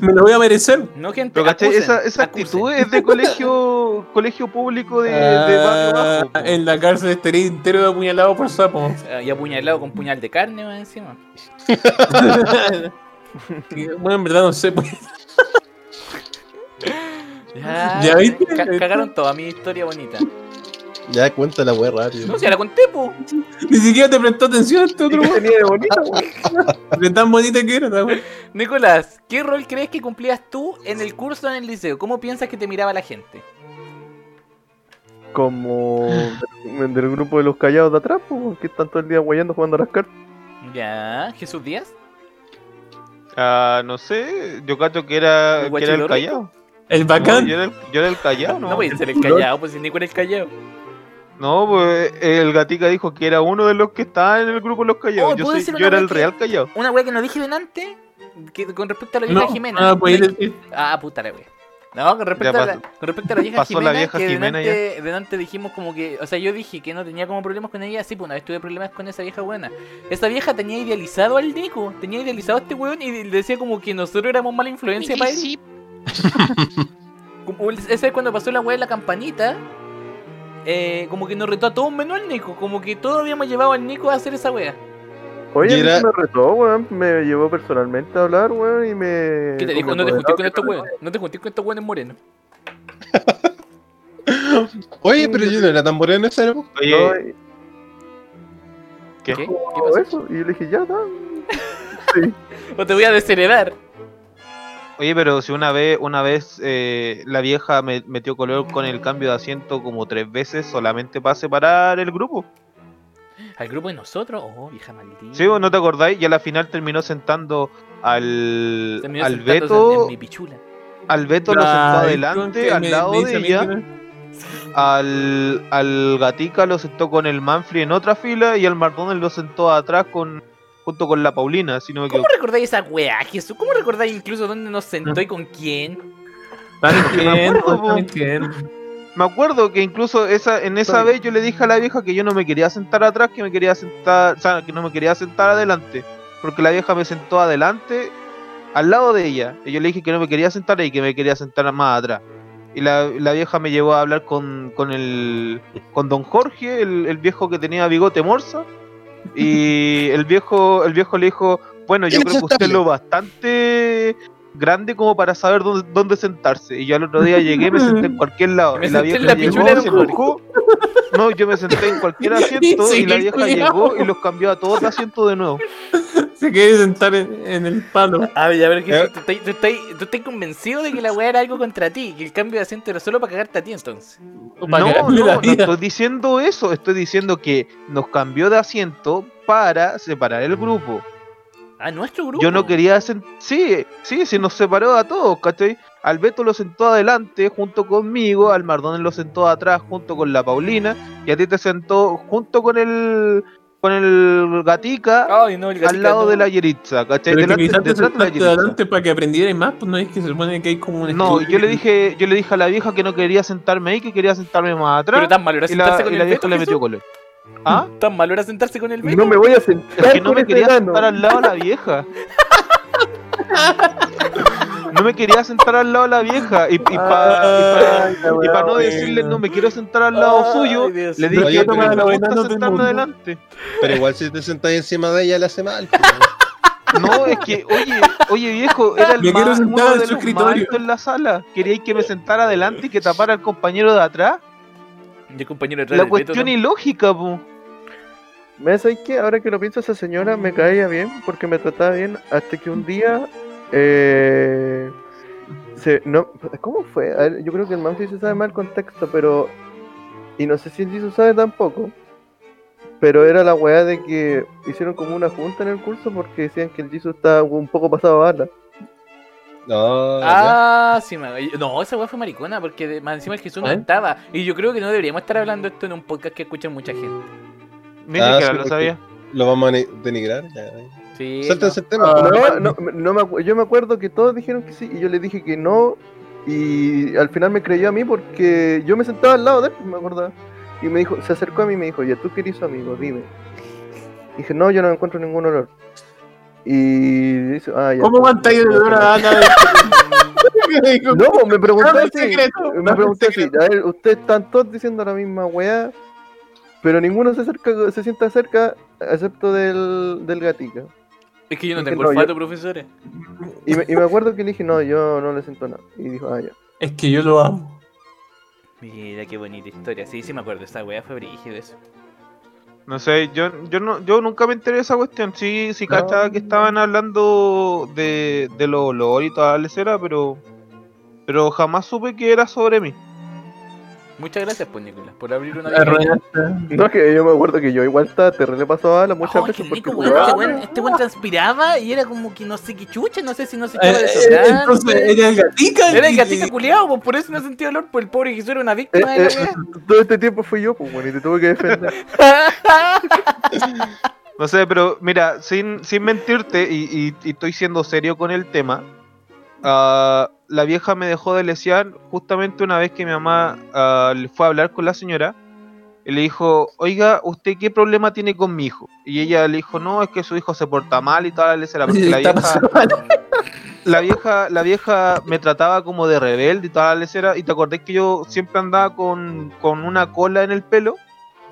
Me lo voy a merecer. No, gente. Pero ¿cachai? acusen, esa, esa acusen. actitud es de colegio colegio público de, de barrio Ah, bajo. en la cárcel estaría entero de apuñalado por sapo. Ah, Y apuñalado con puñal de carne más encima. Bueno, en verdad no sé. pues. Ya, ¿Ya viste? ca- cagaron toda mi historia bonita. Ya cuenta la weá rápido. No, si ya la conté, po. Ni siquiera te prestó atención a este otro ¿Qué weón. tenía de bonito, weón? De tan bonita que era, weón. Nicolás, ¿qué rol crees que cumplías tú en el curso en el liceo? ¿Cómo piensas que te miraba la gente? Como del, del grupo de los callados de atrás, pues, que están todo el día guayando jugando a las cartas. Ya, Jesús Díaz. Ah, no sé, yo cacho que era, ¿El que era el guachilorri? callado. El No, bacán. yo, era el, yo era el callado, No, ¿no? voy a ser el callado, pues si Nico era el callado. No, pues el gatica dijo que era uno de los que estaba en el grupo de los callados. Oh, yo ¿puedo soy- decir yo una era el que- real callado. Una wea que no dije delante, que, con respecto a la vieja No, Jimena. no, pues decir. Ah, puta la wea. No, con respecto, a la, con respecto a la vieja Pasó la Jimena, vieja que Jimena delante, delante dijimos como que, o sea, yo dije que no tenía como problemas con ella, sí, pues una vez tuve problemas con esa vieja buena. Esa vieja tenía idealizado al Nico, tenía idealizado a este weón y le decía como que nosotros éramos mala influencia para él. Esa vez cuando pasó la wea de la campanita, eh, como que nos retó a todos menos al Nico, como que todos habíamos llevado al Nico a hacer esa wea. Oye, Y a mí era- se me retó, weón. Me llevó personalmente a hablar, weón, y me. ¿Qué te dijo? No te juntís con estos weones, no te juntís con estos weones morenos. Oye, pero yo no era tan moreno en esa época. Oye, No, y- ¿qué? ¿Qué? ¿Qué todo pasó? eso. Y yo le dije, ya, da. Sí. O te voy a desheredar. Oye, pero si una vez, una vez eh, la vieja me metió color con el cambio de asiento como tres veces solamente para separar el grupo. ¿Al grupo de nosotros? Oh, vieja maldita. ¿Sí? ¿Vos ¿No te acordáis? Y a la final terminó sentando al, Terminó al Beto. En, en mi pichula. Al Beto lo sentó adelante, al me lado de ella. Al, al Gatica lo sentó con el Manfred en otra fila y al McDonald's lo sentó atrás con junto con la Paulina, si no me ¿Cómo equivoco. recordáis esa weá, Jesús? ¿Cómo recordáis incluso dónde nos sentó y con quién? Mintiendo, acuerdo. Me acuerdo que incluso esa, en esa vez yo le dije a la vieja que yo no me quería sentar atrás, que me quería sentar, o sea, que no me quería sentar adelante, porque la vieja me sentó adelante, al lado de ella, y yo le dije que no me quería sentar y que me quería sentar más atrás. Y la, la vieja me llevó a hablar con, con el con don Jorge, el, el viejo que tenía bigote morsa, y el viejo, el viejo le dijo, bueno, yo creo que usted es lo bastante grande como para saber dónde, dónde sentarse. Y yo al otro día llegué y me senté en cualquier lado. Me y la vieja la llegó, se enojó. No, yo me senté en cualquier asiento y la vieja llegó y los cambió a todos de asiento de nuevo. Se quiere sentar en, en el palo. A ver, a ver, Jesús, Eh. tú, estás, tú, estás, tú estás convencido de que la weá era algo contra ti, que el cambio de asiento era solo para cagarte a ti entonces. No, no, no estoy diciendo eso. Estoy diciendo que nos cambió de asiento para separar el grupo. A nuestro grupo. Yo no quería Sí, sí, se nos separó a todos, ¿cachai? Al Beto lo sentó adelante junto conmigo, al Mardones lo sentó atrás junto con la Paulina, y a ti te sentó junto con el con el Gatica Ay, no, el gatito al lado no. de la Yeritza, ¿cachai? Pero que Delante, te detrás de la Yeritza. adelante para que aprendierais más, pues no es que se supone que hay como un No, yo le que- dije, yo le dije a la vieja que no quería sentarme ahí, que quería sentarme más Pero atrás, tan malo era y la, sentarse con y el la vieja le metió color. ¿Ah? Tan malo era sentarse con el Beto. No me voy a sentar. Es que no con me ese quería sentar al lado de la vieja. No me quería sentar al lado de la vieja. Y, y para la weá, no decirle no me quiero sentar al lado Ay, suyo, Dios le dije Oye, que pero me gusta sentarme mundo. adelante. Pero igual si te sentas encima de ella le hace mal. pues, No, es que, oye, oye viejo, era el Me quiero más, sentar uno en de los más la sala. Queríais que me sentara adelante y que tapara al compañero de atrás. Y el compañero detrás La del Beto, cuestión ¿no? ilógica, po. ¿Me sabes qué? Ahora que lo pienso, esa señora me caía bien porque me trataba bien hasta que un día. Eh, se, no, ¿Cómo fue? A ver, yo creo que el Manfred se sabe mal el contexto, pero. Y no sé si el Jisoo sabe tampoco. Pero era la weá de que hicieron como una junta en el curso porque decían que el Jisoo estaba un poco pasado a bala. No, ya. Ah, sí, no, esa weá fue maricona porque de- más encima el Jesús no ¿Eh? estaba. Y yo creo que no deberíamos estar hablando esto en un podcast que escucha mucha gente. Ni Ah, siquiera sí, lo sabía. Lo vamos a denigrar. Ya. Sí. Sáltense no. el tema. pues. No, no, no me yo me acuerdo que todos dijeron que sí y yo le dije que no y al final me creyó a mí porque yo me sentaba al lado de él, me acordaba. Y me dijo, se acercó a mí y me dijo, ya tú querés su amigo, dime. dije, no, yo no encuentro ningún olor. Y dice, ah, ya. ¿Cómo mantáis el olor a Ana? No, me preguntó así. secreto, Me pregunté así. A ver, ustedes están todos diciendo la misma weá, pero ninguno se acerca, se sienta cerca, excepto del, del gatica. Es que yo no tengo no, yo- olfato, profesores. Y me, y me acuerdo que le dije, no, yo no le siento nada. Y dijo, ah, ya. Es que yo lo amo. Mira qué bonita historia. Sí, sí me acuerdo. Esa weá fue brígido eso. No sé, yo, yo, no, yo nunca me enteré de esa cuestión. Sí, sí, No. cachaba que estaban hablando de, de los olor y toda la lecera, pero, pero jamás supe que era sobre mí. Muchas gracias, pues, Nicolás, por abrir una. No, que yo me acuerdo que yo igual estaba, te le pasó a la muchas veces porque. Este weón, este transpiraba y era como que no sé qué chucha, no sé si no se Eh, echaba eh, desodorante. entonces era el gatica. Era el y- gatito culiado, pues por eso no sentía olor, pues el pobre Jesús era una Eh, víctima de eh, la weá. todo este tiempo fui yo, pues bueno, y te tuve que defender. No sé, pero mira, sin, sin mentirte, y, y- y estoy siendo serio con el tema, ah, la vieja me dejó de lesear justamente una vez que mi mamá ah, le fue a hablar con la señora y le dijo, oiga, ¿usted qué problema tiene con mi hijo? Y ella le dijo, no, es que su hijo se porta mal y toda la lecera, porque la vieja, la vieja, la vieja me trataba como de rebelde y toda la lecera, y te acordás que yo siempre andaba con, con una cola en el pelo,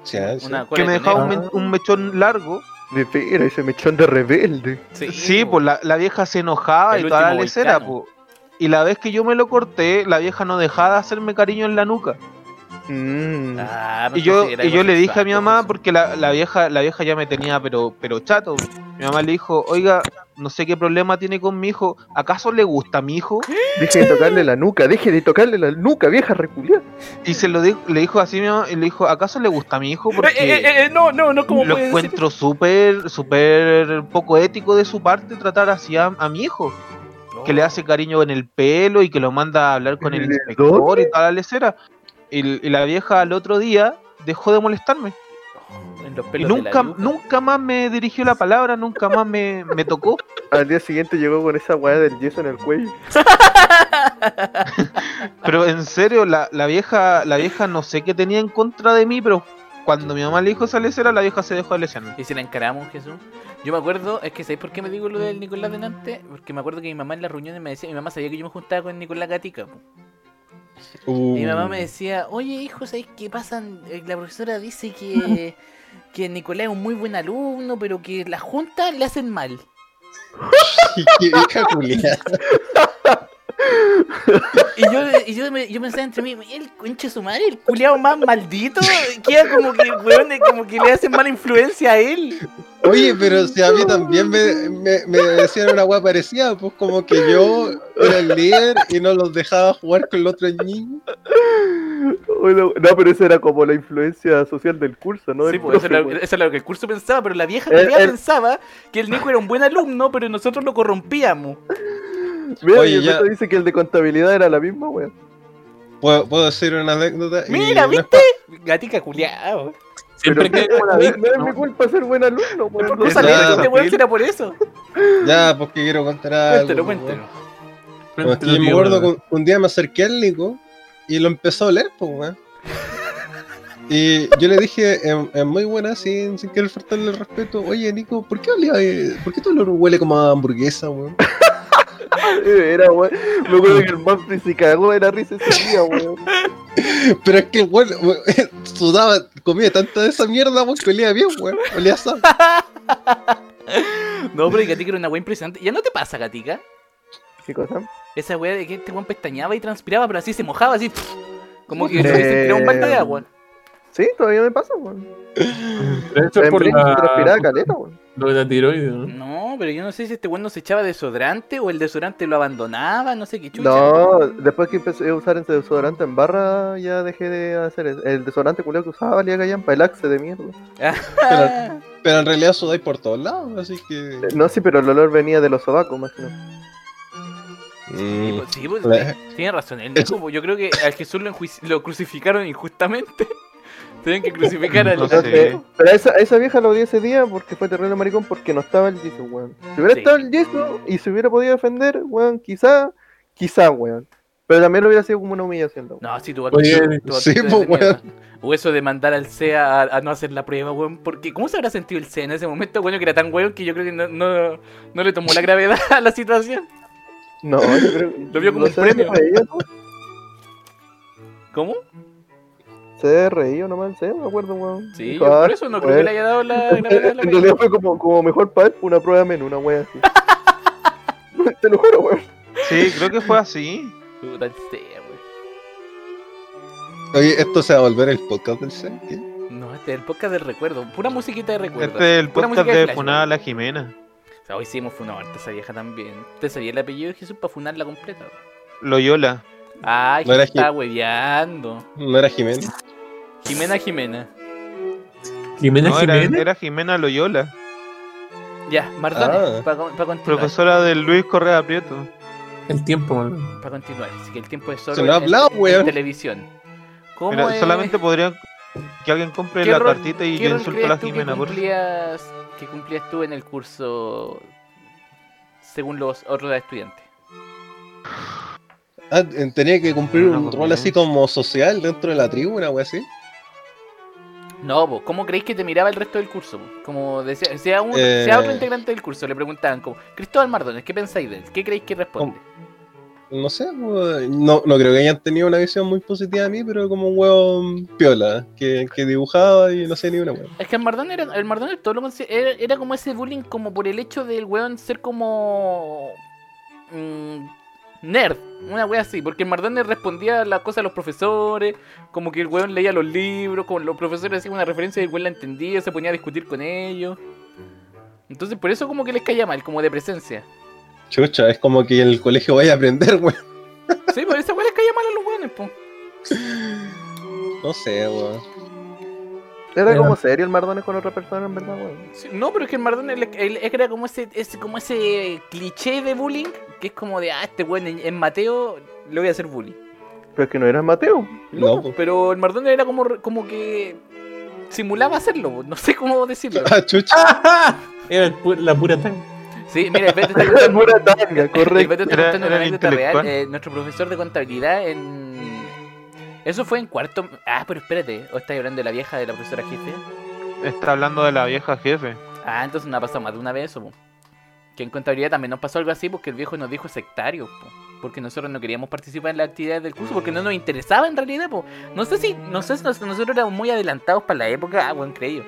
Sí, sí. Una que me de dejaba un mechón largo. De veras, ese mechón de rebelde. Sí, po. pues la, la vieja se enojaba El y toda la lecera, po. Y la vez que yo me lo corté, la vieja no dejaba de hacerme cariño en la nuca. Mm. Ah, Y yo, y yo le dije a mi mamá, porque la, la vieja, la vieja ya me tenía pero, pero chato. Mi mamá le dijo, oiga, no sé qué problema tiene con mi hijo. ¿Acaso le gusta a mi hijo? Deje de tocarle la nuca, deje de tocarle la nuca, vieja reculia. Y se lo dijo, le dijo así a mi mamá, y le dijo, ¿acaso le gusta a mi hijo? Porque Eh, eh, eh, no, no, no, ¿cómo lo encuentro súper, súper poco ético de su parte tratar así a, a mi hijo. que le hace cariño en el pelo y que lo manda a hablar con el ¿De inspector dónde? y toda la lecera. Y, y la vieja al otro día dejó de molestarme. En los Y pelos de la nunca, nunca más me dirigió la palabra, nunca más me, me tocó. Al día siguiente llegó con esa weá del yeso en el cuello. Pero en serio, la, la vieja, la vieja no sé qué tenía en contra de mí, pero cuando mi mamá le dijo esa lecera, la vieja se dejó de lesionar. Y si la encaramos, Jesús. Yo me acuerdo, es que ¿sabéis por qué me digo lo del Nicolás delante? Porque me acuerdo que mi mamá en las reuniones me decía, mi mamá sabía que yo me juntaba con Nicolás Gatica. po. Uh, mi mamá me decía, oye hijo, ¿sabes qué pasa? Eh, La profesora dice que, que Nicolás es un muy buen alumno, pero que las juntas le hacen mal. qué vieja. Y yo, y yo, me, yo pensaba entre mí, el conche su madre, el culiao más maldito, queda como que, weón, como que le hacen mala influencia a él. Oye, pero si a mí también me, me, me decían una weá parecida, pues como que yo era el líder y no los dejaba jugar con los otros niños. Bueno, no, pero esa era como la influencia social del curso, ¿no? Sí, pues eso, era, weón. eso era lo que el curso pensaba, pero la vieja Eh, todavía eh. pensaba que el Nico era un buen alumno, pero nosotros lo corrompíamos. Mira, Oye, y el ya- dice que el de contabilidad era la misma, weón. ¿Puedo, puedo decir una anécdota? Mira, ¿viste? Gatica culiao. Siempre Pero que no, es ¿no? mi culpa ser buen alumno, weón. ¿Por No salía esa- este weón si era por eso? Ya, porque quiero contar algo. Cuéntelo, pues, cuéntelo. Como es que yo me acuerdo que un, un día me acerqué al Nico y lo empezó a oler, pues, weón. Y yo le dije en, en muy buena, sin, sin querer faltarle el respeto, oye Nico, ¿por qué, olía, eh, ¿por qué tu olor huele como a hamburguesa, weón? Era, weón. Me acuerdo que el Manfred se cagó de la risa ese día, weón. Pero es que el weón sudaba, comía tanta de esa mierda, weón, que olía bien, weón. Olía sano. No, pero Gatica era una wea impresionante. ¿Ya no te pasa, Gatica? ¿Qué cosa? Esa wea de que este weón pestañaba y transpiraba, pero así se mojaba, así. Como que Eh, se tirado un balde de agua. Sí, todavía me pasa, weón. Pero eso es por la, caleta, weón. lo de la tiroides, ¿no? No, pero yo no sé si este weón no se echaba desodorante o el desodorante lo abandonaba, no sé qué chucha. No, después que empecé a usar ese desodorante en barra, ya dejé de hacer eso. El desodorante culiao que usaba valía callampa, el axe de mierda. Ah, Pero en realidad sudáis por todos lados, así que. Eh, No, sí, pero el olor venía de los sobacos, más que nada. sí, Mm. pues, sí, pues, tiene razón. El Nico, pues, yo creo que al Jesús lo crucificaron injustamente. Tienen que crucificar al No sé. Entonces, pero a esa, a esa vieja lo odié ese día porque fue terrible maricón porque no estaba el yeso, weón. Si hubiera Sí. estado el yeso y se hubiera podido defender, weón, quizá, quizá, weón. Pero también lo hubiera sido como una humillación. ¿no? No, si tu tu sí, actitud po, es de mierda. weón. O eso de mandar al CEA a, a no hacer la prueba, weón. Porque, ¿cómo se habrá sentido el CEA en ese momento, weón? Que era tan weón que yo creo que no, no, no le tomó la gravedad a la situación. No, yo creo Lo vio como no un premio. ¿Cómo? Se reía nomás, se me acuerdo, weón. Sí, Dijo, yo "Ah, por eso no creo que weón". le haya dado la En, gravedad a la en realidad fue como, como mejor para él, una prueba menos, una wea así. Te lo juro, weón. Sí, creo que fue así. Puta el CEA, weón. Oye, ¿esto se va a volver el podcast del C? ¿Qué? No, este es el podcast del recuerdo. Pura musiquita de recuerdo. Este es el Pura podcast música de Flash, Funada weón. la Jimena. O sea, hoy sí hemos funado harta esa vieja también. ¿Te sabía el apellido de Jesús para funarla completa? Loyola. Ay, No era estaba hueveando. ¿No era Jiménez? Jimena Jimena. Jimena No, era, Jiménez. era Jimena Loyola, Ya, Mardones, Ah. para continuar. profesora de Luis Correa Prieto. El tiempo. Para continuar. Así que el tiempo es solo Se lo ha en- hablado, en weón. televisión. ¿Cómo Mira, es- solamente podrían que alguien compre qué la rol- cartita y qué yo insulto a la tú que Jimena, por favor. cumplías, que cumplías tú en el curso según los otros estudiantes? Ah, tenía que cumplir un rol así como social dentro de la tribu, una wea así. No, po, ¿cómo creéis que te miraba el resto del curso? Como decía, sea, un, Eh. sea otro integrante del curso, le preguntaban como, Cristóbal Mardones, ¿qué pensáis de él? ¿Qué creéis que responde? No sé, no, no creo que hayan tenido una visión muy positiva de mí, pero como un huevo piola, que, que dibujaba y no sé ni una wea. Es que el Mardón era, el Mardón todo lo era, era como ese bullying como por el hecho del weón ser como mm, nerd, una wea así, porque el Mardón le respondía las cosas a los profesores, como que el weón leía los libros, como los profesores hacían una referencia y el weón la entendía, se ponía a discutir con ellos. Entonces por eso como que les caía mal, como de presencia. Chucha, es como que en el colegio vaya a aprender, weón. Sí, por esa wea les caía mal a los weones, po. No sé, weón. Era como serio el Mardones con otra persona, en verdad, weón. Sí, no, pero es que el él- era como ese, ese, como ese cliché de bullying, que es como de, ah, este weón en, en Mateo le voy a hacer bullying. Pero es que no era Mateo. No, pero el Mardón era como, como que simulaba hacerlo, no sé cómo decirlo. Ah, chucha. Era el pu- la pura tan. Sí, mira, el Beto está contando, pura tanga, el correcto. Beto está contando una anécdota real. eh, nuestro profesor de contabilidad en... Eso fue en cuarto... Ah, pero espérate, ¿o estáis hablando de la vieja de la profesora jefe? Está hablando de la vieja jefe. Ah, entonces no ha pasado más de una vez eso, po. Que en contabilidad también nos pasó algo así porque el viejo nos dijo sectario, po. Porque nosotros no queríamos participar en las actividades del curso porque no nos interesaba en realidad, po. No sé si, no sé si nos- nosotros éramos muy adelantados para la época, ah, buen creído.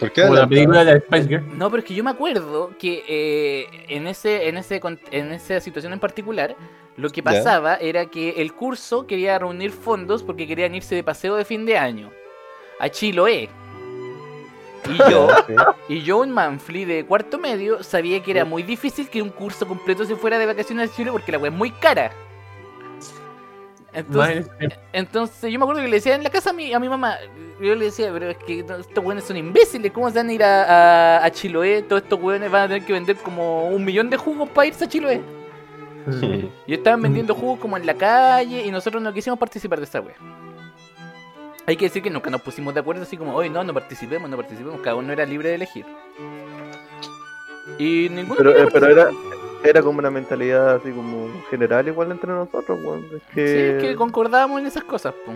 ¿Por qué? La película de la Spice Girl. No, pero es que yo me acuerdo que eh, en ese, en ese, en esa situación en particular, lo que pasaba era que el curso quería reunir fondos porque querían irse de paseo de fin de año a Chiloé. Y yo, y yo, un manfly de cuarto medio, sabía que era muy difícil que un curso completo se fuera de vacaciones a Chile porque la web es muy cara. Entonces, yo me acuerdo que le decía en la casa a mi, a mi mamá, yo le decía, pero es que estos weones son imbéciles, ¿cómo se van a ir a, a, a Chiloé? Todos estos weones van a tener que vender como un millón de jugos para irse a Chiloé. Y estaban vendiendo jugos como en la calle y nosotros no quisimos participar de esa wea. Hay que decir que nunca nos pusimos de acuerdo así como, oye, no, no participemos, no participemos, cada uno era libre de elegir. Y ninguno Pero, eh, pero era, era como una mentalidad así como general igual entre nosotros, weón. Es Sí, que, es que concordábamos en esas cosas, po.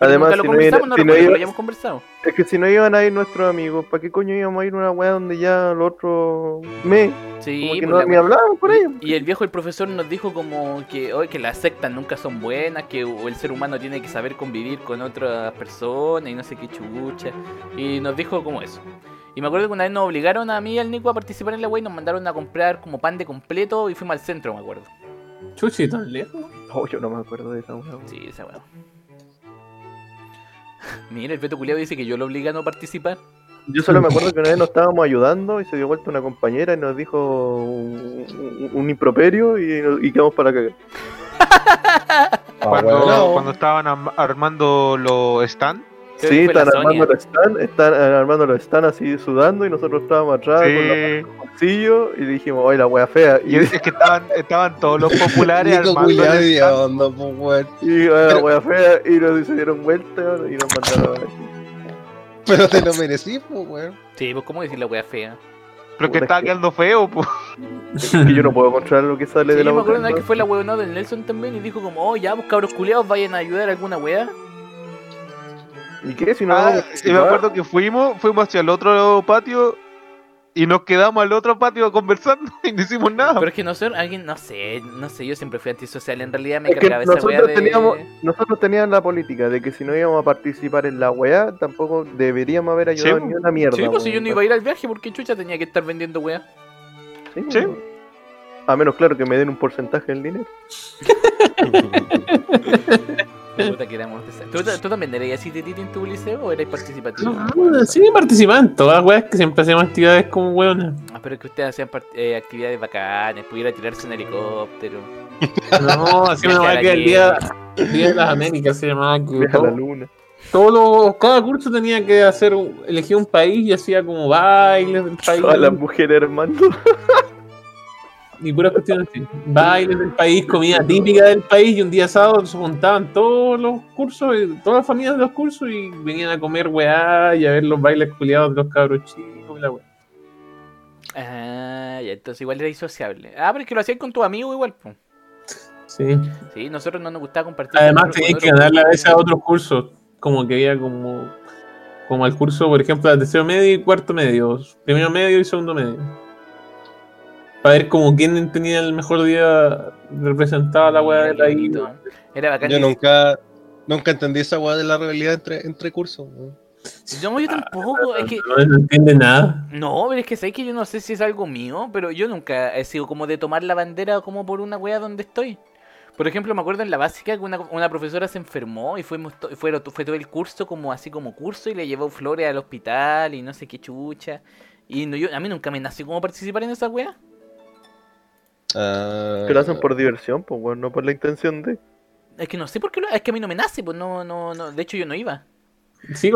Además, lo si no, iba- no si no lo iba- hayamos conversado. es que si no iban a ir nuestros amigos, ¿para qué coño íbamos a ir a una weá donde ya los otros me, Sí, como que pues no la me hablaban por ellos? Y el viejo, el profesor, nos dijo como que hoy que las sectas nunca son buenas, que el ser humano tiene que saber convivir con otras personas y no sé qué chucha. Y nos dijo como eso. Y me acuerdo que una vez nos obligaron a mí y al Nico a participar en la web y nos mandaron a comprar como pan de completo y fuimos al centro, me acuerdo. Chuchi, tan lejos. Oh, yo no me acuerdo de esa weá. Sí, esa weá. Mira, el Beto Culeado dice que yo lo obligué a no participar. Yo solo me acuerdo que una vez nos estábamos ayudando y se dio vuelta una compañera y nos dijo un, un- un improperio y, nos- y quedamos para cagar. Ah, Cuando, estaban armando los stand. Creo Sí, están armando los stand, están eh, armando los stand así sudando y nosotros estábamos atrás con la Sí. bolsillo y dijimos, oye, la wea fea. Y Y, es que estaban, estaban todos los populares armando el onda, pues, weón. y oye, la wea fea y nos se dieron vuelta y nos mandaron a Pero te lo merecí, pues, weón. Sí, pues cómo decir la wea fea. Pero que estaba es que- quedando feo, pues. yo no puedo controlar lo que sale Sí, de la yo me boca. acuerdo una vez que fue la huevonada del Nelson también y dijo como, oh, ya, pues cabros culiados, vayan a ayudar a alguna wea. ¿Y qué? Si no Ah, vamos a y me acuerdo que fuimos, fuimos hacia el otro patio y nos quedamos al otro patio conversando y no hicimos nada. Pero es que nosotros, alguien, no sé, no sé, yo siempre fui antisocial, en realidad me Es cargaba esa wea nosotros de... teníamos, nosotros teníamos la política de que si no íbamos a participar en la weá, tampoco deberíamos haber ayudado Sí, ni una mierda. Sí, pues si yo no iba a ir al viaje porque chucha tenía que estar vendiendo wea. Sí. A menos, claro, que me den un porcentaje del dinero. Puta que éramos ¿Tú, tú también eras así de Titi en tu liceo o eras participativo? No, sí, participaban en todas las weas que siempre hacíamos actividades como weones. Ah, pero es que ustedes hacían eh, actividades bacanas, pudiera tirarse un helicóptero. No, hacía una Viaje a el día, el día de las Américas se llamaba Viaja la todo- luna. todos cada curso tenía que hacer elegir un país y hacía como bailes del país Todas las mujeres hermano. y puras cuestiones así. Bailes del país, comida típica del país y un día sábado se juntaban todos los cursos, y todas las familias de los cursos y venían a comer weá y a ver los bailes culiados de los cabros chicos y la weá. Ah, ya, entonces igual era insociable. Ah, pero es que lo hacían con tu amigo igual, pues. Sí. Sí, nosotros no nos gustaba compartir. Además tenías que ganarle a veces a otros cursos, como que había como como al curso, por ejemplo, de tercero medio y cuarto medio, primero medio y segundo medio. Para ver como quién tenía el mejor día representaba la weá de la isla. Era bacán. Yo nunca, nunca entendí esa weá de la rivalidad entre, entre cursos. weón. No, yo tampoco. Es que. No, no entiende nada. No, pero es que sabes que yo no sé si es algo mío, pero yo nunca he sido como de tomar la bandera como por una wea donde estoy. Por ejemplo, me acuerdo en la básica que una, una profesora se enfermó y fuimos to- fue, fue todo el curso como así como curso y le llevó flores al hospital y no sé qué chucha. Y no, yo, a mí nunca me nació como participar en esa wea. Ah, Que lo hacen por diversión, pues, weón, no por la intención de. Es que no sé por qué lo, es que a mí no me nace, pues no, no, no. De hecho yo no iba. Sí,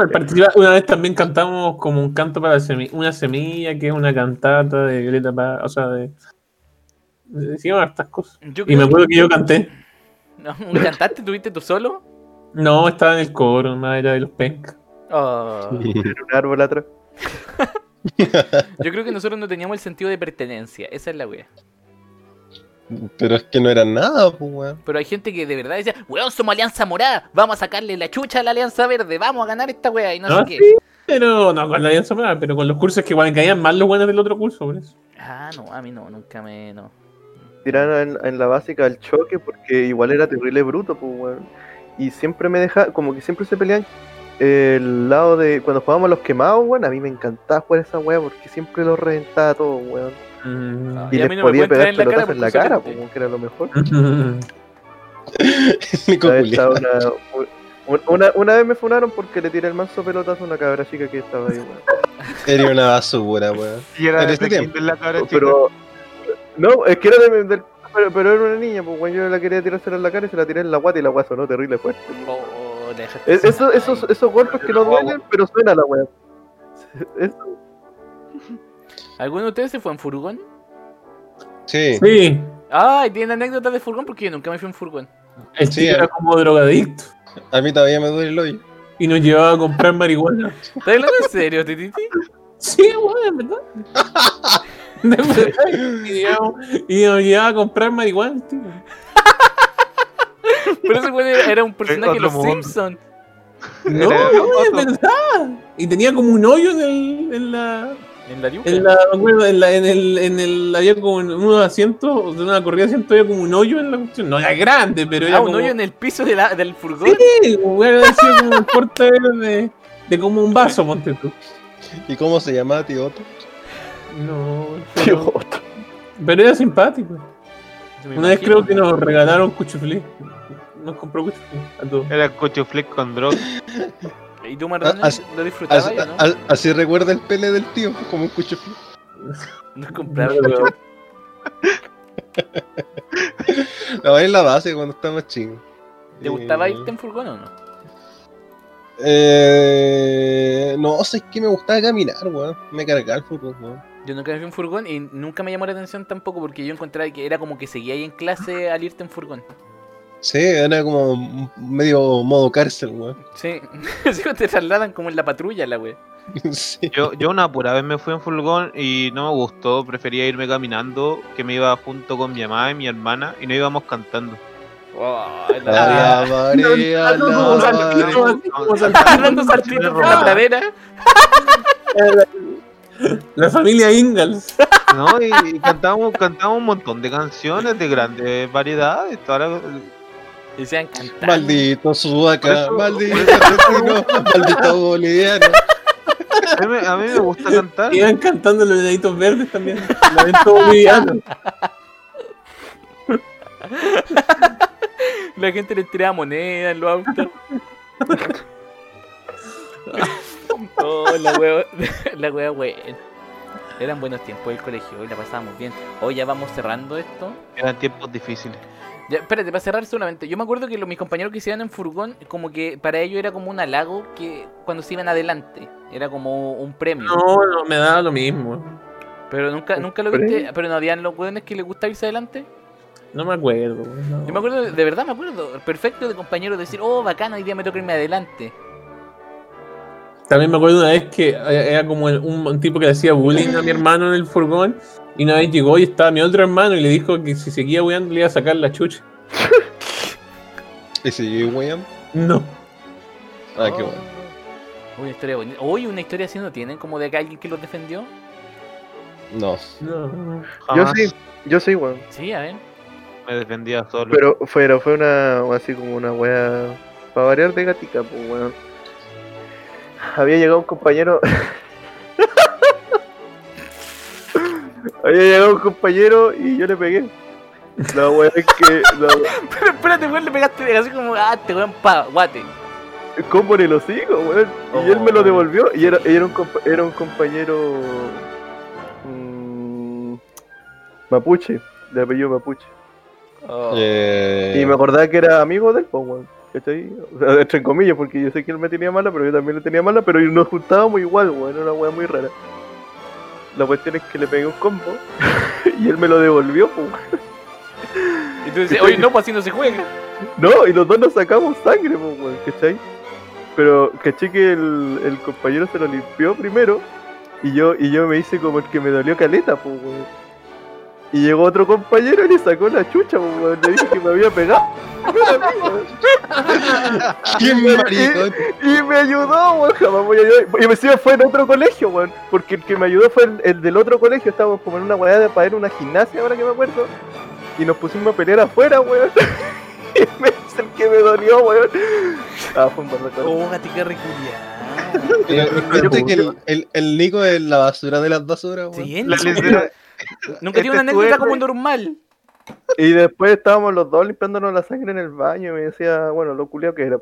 una vez también cantamos como un canto para semi- una semilla, que es una cantata de Greta Paz, o sea, de... Decían hartas cosas. Yo Y me acuerdo que yo canté. No, ¿Cantaste? ¿Tuviste tú solo? No, estaba en el coro, más era de los pencas. Oh. En un árbol atrás. Yo creo que nosotros no teníamos el sentido de pertenencia. Esa es la wea. Pero es que no eran nada, pues, weón. Pero hay gente que de verdad decía, weón, somos Alianza Morada, vamos a sacarle la chucha a la Alianza Verde, vamos a ganar esta wea y no Ah, sé qué. sí. Pero no con la alianza Moral, pero con los cursos que igual caían más los buenos del otro curso, por eso. Ah, no, a mí no, nunca me. No. Tiraron en, en la básica al choque porque igual era terrible bruto, pues, weón. Y siempre me deja, como que siempre se pelean el lado de. Cuando jugábamos a los quemados, weón, a mí me encantaba jugar esa weá porque siempre los reventaba todo, weón. Mm. Ah, Y, Y a les mí no me podía pueden pegar en la cara pelotazos en la cara, como que era lo mejor. Una una, un- una, una vez me funaron porque le tiré el manso pelotazo a una cabra chica que estaba ahí, weón. Era una basura, weón. Y era de este la cabra chica. Pero. No, es que era de, del- pero, pero era una niña, pues weón, yo la quería tirársela en la cara y se la tiré en la guata y la weá sonó terrible fuerte. Oh, oh, dejaste Es- eso- esos, esos golpes que no duelen, pero suena la weá. ¿Alguno de ustedes se fue en furgón? Sí. Sí, Ay, ¿tienen anécdotas de furgón? Porque yo nunca me fui en furgón. el Sí, eh. era como drogadicto A mí todavía me duele el hoyo. y nos llevaba a comprar marihuana. ¿Estás hablando en serio, Tititi? Sí, weón, verdad. De verdad. Y, digamos, y nos llevaba a comprar marihuana, tío. Pero ese weón era, era un personaje de los. Simpsons. No, weón, es verdad. Y tenía como un hoyo en, el, en la. En la yuca. En la, acuerdo, en, la, en, el, en el. Había como en unos asientos, de una corrida de asientos, había como un hoyo en la cuestión. No era grande, pero era Ah, un como. hoyo en el piso de la, del furgón. Sí, hubiera sido como un corte de, de como un vaso, ponte tú. ¿Y cómo se llamaba, tío Otto? No, Tío, pero, pero era simpático. Una vez creo que nos regalaron cuchuflé. Nos compró cuchuflé a todos. Era cocho fleck con droga. ¿Y tú, Marlon, Ah, así- lo disfrutabas Así, o no? así recuerda el pele del tío, como un cucho. No compraba No, mucho. No, en la base cuando estaba más chico. ¿Te gustaba Eh, irte en furgón o no? Eh, no, sé que me gustaba caminar, weón. Me cargaba el fútbol, weón. Yo nunca me fui en furgón y nunca me llamó la atención tampoco porque yo encontraba que era como que seguía ahí en clase al irte en furgón. Sí, era como medio modo cárcel, weón. Sí, te trasladan como en la patrulla la. Sí. Yo, yo una pura vez me fui en furgón y no me gustó, prefería irme caminando, que me iba junto con mi mamá y mi hermana y no íbamos cantando. Ay, la- María, saltitos por pradera. Familia Ingalls. No, y, y cantamos, cantamos un montón de canciones de grandes variedades. toda la- Y sean cantando. Maldito sudaca, maldito argentino, maldito boliviano. a, mí, a mí me gusta cantar. Iban cantando los deditos verdes también. La ven todo boliviano. La gente le tiraba moneda en los autos. oh, la wea, la wea buena. Eran buenos tiempos del colegio, hoy la pasábamos bien. Hoy ya vamos cerrando esto. Eran tiempos difíciles. Ya, espérate, para cerrar solamente. Yo me acuerdo que los, mis compañeros que se iban en furgón, como que para ellos era como un halago que cuando se iban adelante. Era como un premio. No, no, me daba lo mismo. Pero nunca, nunca lo viste. Pero no habían los hueones que les gustaba irse adelante. No me acuerdo. no. Yo me acuerdo, de verdad me acuerdo. Perfecto de compañeros decir, oh, bacano, hoy día me toca irme adelante. También me acuerdo una vez que era como un tipo que le hacía bullying a mi hermano en el furgón. Y una vez llegó y estaba mi otro hermano y le dijo que si seguía weando le iba a sacar la chucha. ¿Y si William? No. Ah, qué bueno. Una historia bonita. Hoy una historia así no tienen, como de que alguien que los defendió. No. Yo sí, yo sí, weón. Sí, a ver. me defendía solo. Pero fue, fue una, así como una wea, para variar de gatica, pues weón. Había llegado un compañero. Había llegado un compañero y yo le pegué. La wea es que. La, Pero espérate, weón, le pegaste así como, ah, te weón, pa, guate. ¿Cómo le lo sigo, weón? Y él me lo devolvió y era, era, un, compa- era un compañero. mm, mapuche, de apellido Mapuche. Oh. Eh, Y me acordaba que era amigo del pues, weón. ¿Cachai? O sea, entre comillas, porque yo sé que él me tenía mala, pero yo también le tenía mala, pero nos juntábamos igual, weón. Era una weá muy rara. La cuestión es que le pegué un combo y él me lo devolvió, pues. Y tú dices, oye, no, pues así no se juega. No, y los dos nos sacamos sangre, pues, weón, ¿cachai? Pero caché que el, el compañero se lo limpió primero y yo, y yo me hice como el que me dolió caleta, pues, weón. Y llegó otro compañero y le sacó la chucha, weón. Le dije que me había pegado. ¿Quién maricón? Y me ayudó, weón, jamás voy a ayudar. Y me encima fue en otro colegio, weón. Porque el que me ayudó fue el, el del otro colegio. Estábamos como en una weá de para ir a una gimnasia, ahora que me acuerdo. Y nos pusimos a pelear afuera, weón. y me es el que me dolió, weón. Ah, fue un barbacoa. Oh, gatica reculiada. Que el, el, el Nico es la basura de las basuras, weón. Sí, La Nunca tiene una este anécdota como normal. Y después estábamos los dos limpiándonos la sangre en el baño. Y me decía, bueno, lo culiao que era.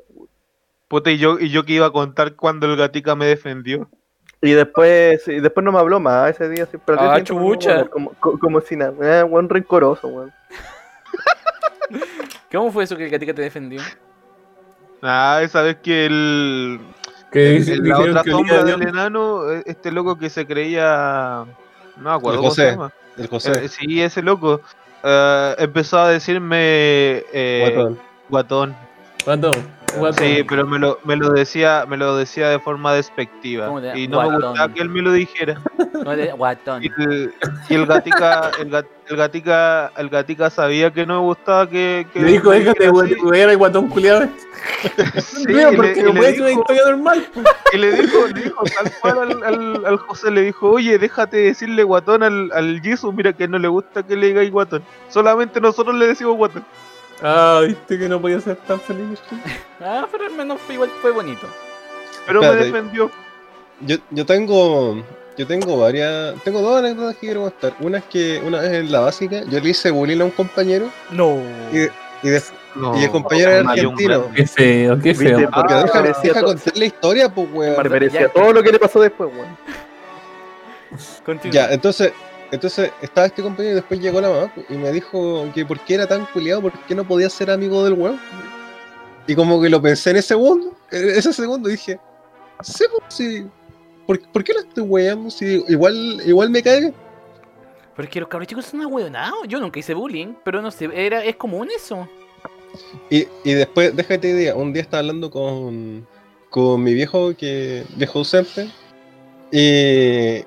Puta, y yo, y yo que iba a contar cuando el gatica me defendió. Y después, y después no me habló más ese día. Día Ah, chucha. Como, co- como si nada. Eh, weón rencoroso, weón. ¿Cómo fue eso que el gatica te defendió? Ah, esa vez que el, Que la otra sombra del enano, eh, este loco que se creía. No me acuerdo El cómo se José. llama. El Eh, José. sí, ese loco. eh, empezó a decirme eh, Guatón. guatón. Guatón, guatón. Sí, pero me lo, me lo decía, me lo decía de forma despectiva. ¿Cómo te- Y no me gustaba que él me lo dijera. No, de- guatón. Y el, y el gatica, el, gat- el gatica, el gatica sabía que no me gustaba que, que Le dijo, déjate de guatón culiado. Sí, Mira, porque no puede ser una historia normal. Y le dijo, le dijo tal cual al, al, al José, le dijo, oye, déjate decirle guatón al, al Jesus, mira que no le gusta que le digáis guatón. Solamente nosotros le decimos guatón. Ah, viste que no podía ser tan feliz. Ah, pero al menos fue, igual fue bonito. Pero me defendió. Yo, yo tengo. Yo tengo varias. Tengo dos anécdotas que quiero contar. Una es que una vez en la básica, yo le hice bullying a un compañero No. y, y, de- No, y el compañero era argentino. Qué feo, qué ¿Viste? feo. Porque Ah, deja, contar la historia, pues, weón. Me merecía ya- todo lo que le pasó después, weón. Continúa. Ya, entonces, entonces estaba este compañero y después llegó la mamá y me dijo que por qué era tan culiado, por qué no podía ser amigo del weón. Y como que lo pensé en ese segundo, en ese segundo dije, sí, sí. ¿Por, por qué lo estoy weando? Si igual, igual me cae. Pero es que los cabros chicos son ahueonados. Yo nunca hice bullying, pero no sé, era, es común eso. Y, y después, déjate idea, un día estaba hablando con, con mi viejo, que viejo ausente, Y,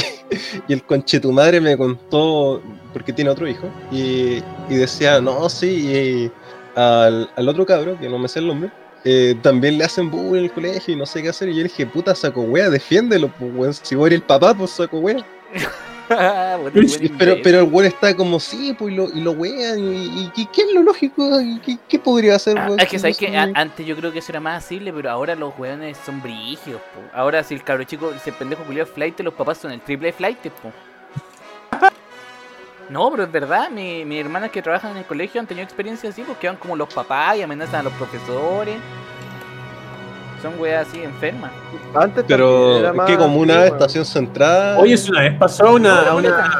y el conche tu madre me contó, porque tiene otro hijo, y, y decía, no, sí, y al, al otro cabro, que no me sé el nombre, eh, también le hacen bullying en el colegio y no sé qué hacer. Y yo le dije, puta, saco wea, defiéndelo, pues weón. Si voy a ir el papá, pues saco wea. Pero, pero el weón está como, sí, pues y lo, y lo wean. Y, y- ¿qué es lo lógico? ¿Y ¿Qué, qué podría hacer, Ah, weón? es que sabes no que antes yo creo que eso era más asible, pero ahora los weones son brígidos, po. Ahora si el cabro chico, si el pendejo culiado flight, los papás son el triple flight, po. No, pero es verdad, mi, mis hermanas que trabajan en el colegio han tenido experiencias así, porque van como los papás y amenazan a los profesores. Son weas así enfermas. Antes Pero era es más que como una estación central. Oye, si una vez pasó a una, a No, una.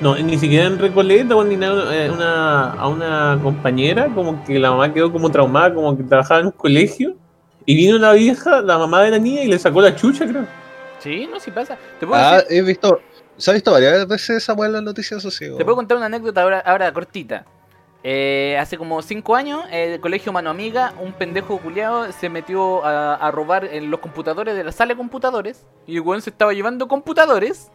No, ni siquiera en Recoleta, ni nada, eh, una, a una compañera, como que la mamá quedó como traumada, como que trabajaba en un colegio. Y vino una vieja, la mamá de la niña, y le sacó la chucha, creo. Sí, no, sí pasa. Te puedo, Ah, decir- he visto. Se ha visto varias veces esa las noticias así, te puedo contar una anécdota ahora, ahora cortita. Eh, hace como 5 años, el colegio Mano Amiga, un pendejo culiado se metió a, a robar en los computadores de la sala de computadores. Y el weón se estaba llevando computadores.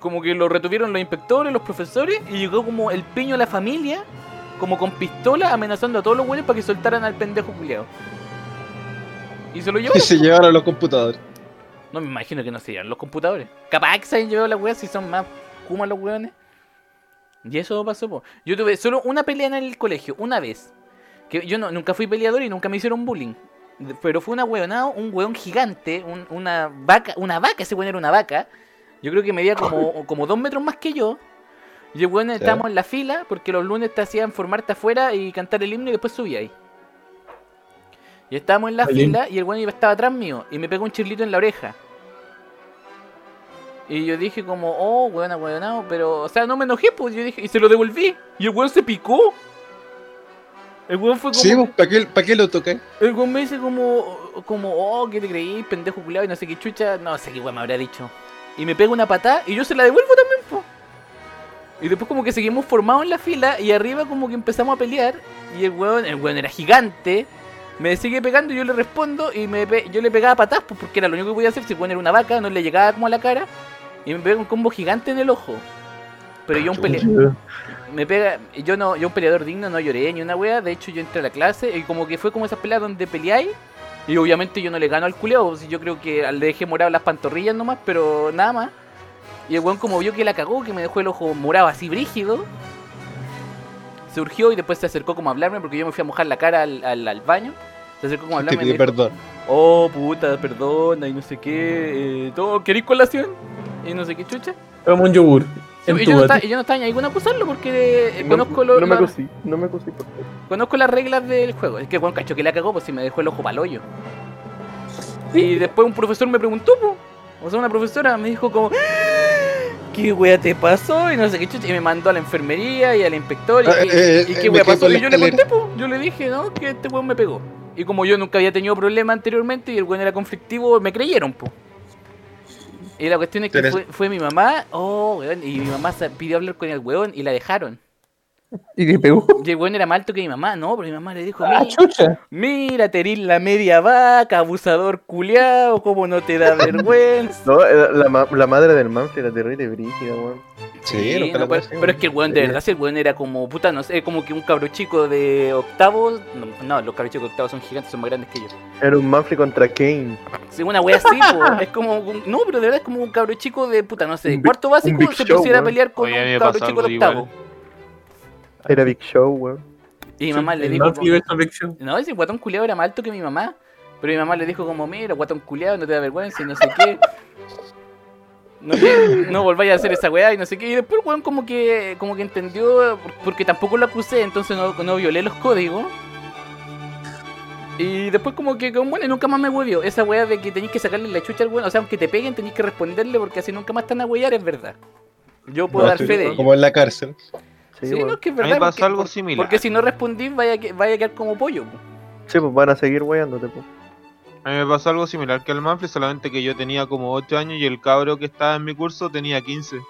Como que lo retuvieron los inspectores, los profesores. Y llegó como el piño de la familia, como con pistola, amenazando a todos los weones para que soltaran al pendejo culiado. Y se lo Y llevaron. se llevaron los computadores. No me imagino que no se llevan los computadores. Capaz que se hayan llevado las weas si son más kumas los weones. Y eso pasó, po. Yo tuve solo una pelea en el colegio, una vez. Que yo no, nunca fui peleador y nunca me hicieron bullying. Pero fue una weonada, un weón gigante, un- una vaca, una vaca, ese weón era una vaca. Yo creo que medía como, como dos metros más que yo. Y el weón estábamos en la fila porque los lunes te hacían formarte afuera y cantar el himno y después subía ahí. Y estábamos en la fila y el weón iba- estaba atrás mío y me pegó un chirlito en la oreja. Y yo dije como, oh, weón, weonado, pero, o sea, no me enojé, pues yo dije, y se lo devolví. Y el weón se picó. El weón fue como, Sí, pues, ¿para qué, pa' qué lo toqué? el weón me dice como, como, oh, ¿qué te creí, pendejo culiado? Y no sé qué chucha, no sé qué weón me habrá dicho. Y me pega una patada y yo se la devuelvo también, po. Y después como que seguimos formados en la fila y arriba como que empezamos a pelear. Y el weón, el weón era gigante. Me sigue pegando y yo le respondo y me pe- yo le pegaba patadas pues, porque era lo único que podía hacer. Si el weón era una vaca, no le llegaba como a la cara. Y me pega un combo gigante en el ojo. Pero yo un peleador me pega, yo no, yo un peleador digno no lloré ni una wea, de hecho yo entré a la clase y como que fue como esas peleas donde peleáis y obviamente yo no le gano al culeado, si yo creo que le dejé morado las pantorrillas nomás, pero nada más. Y el weón como vio que la cagó, que me dejó el ojo morado así brígido, surgió y después se acercó como a hablarme porque yo me fui a mojar la cara al, al- al baño. Se acercó como a Te hablarme me pidió perdón. oh puta, perdona y no sé qué, eh, todo, ¿queréis colación? Y no sé qué chucha. Como un yogur. Sí, y yo, no y yo no estaba ni ahí con acusarlo porque eh, No, conozco lo- no me cosí, no me cosí por favor. Conozco las reglas del juego. Es que Juan cacho que la cagó, pues si me dejó el ojo pa'l hoyo. Y después un profesor me preguntó, po. O sea, una profesora me dijo como, "Ah, ¿qué wea te pasó? Y no sé qué chucha. Y me mandó a la enfermería y al inspector. Y, Ah, y- eh, y eh, qué me wea pasó. Y yo le conté, po. Yo le dije, ¿no? Que este weón me pegó. Y como yo nunca había tenido problema anteriormente y el weón era conflictivo, me creyeron, po. Y la cuestión es que fue, fue mi mamá, oh, weón, y mi mamá pidió hablar con el weón y la dejaron. ¿Y qué pegó? Y el weón era más alto que mi mamá, no, pero mi mamá le dijo, Ah, "Mi- chucha. Mira, Teril la media vaca, abusador culiao, cómo no te da vergüenza. No, eh, la, ma- la madre del Manfred era terrible brígida, weón. Sí, Sí, no, pero, pero es que el weón, de verdad, si el weón era como, puta, no sé, como que un cabro chico de octavo. No, no, los cabros chicos de octavo son gigantes, son más grandes que yo. Era un Manfred contra Kane. Sí, una wea así, po, es como, un- no, pero de verdad es como un cabro chico de, puta, no sé, cuarto básico se Show, pusiera a pelear con Oye, un cabro chico de octavo. igual. Era Big Show, weón. Y mi mamá le dijo, como-. No, ese guatón culiado era más alto que mi mamá. Pero mi mamá le dijo como, mira, guatón culiado, no te da vergüenza y no sé qué. No, no volváis a hacer esa weá y no sé qué. Y después el weón como que, como que entendió, por- porque tampoco lo acusé, entonces no, no violé los códigos. Y después como que, como, bueno, y nunca más me huevió. Esa weá de que tenéis que sacarle la chucha al weón, o sea, aunque te peguen tenéis que responderle porque así nunca más están a huear, es verdad. Yo puedo No, dar fe de ello. Como en la cárcel. Sí, no, es que es A mí verdad. me pasó porque- algo similar. Porque si no respondís, vaya, vaya a quedar como pollo. po. Sí, pues van a seguir weyándote, pues. A mí me pasó algo similar que al Manfred, solamente que yo tenía como 8 años y el cabro que estaba en mi curso tenía 15.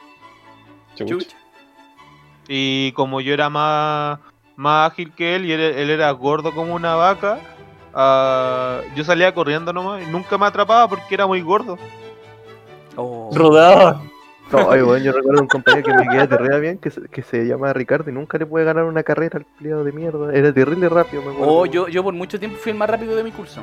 Chucha. Y como yo era más, más ágil que él y él, él era gordo como una vaca, ah, yo salía corriendo nomás y nunca me atrapaba porque era muy gordo. Oh. Rodaba. No, ay, weón, yo recuerdo un compañero que me quedaba terrible bien, que se, que se llama Ricardo y nunca le pude ganar una carrera al pliado de mierda. Era terrible rápido, me acuerdo. Oh, yo, yo por mucho tiempo fui el más rápido de mi curso.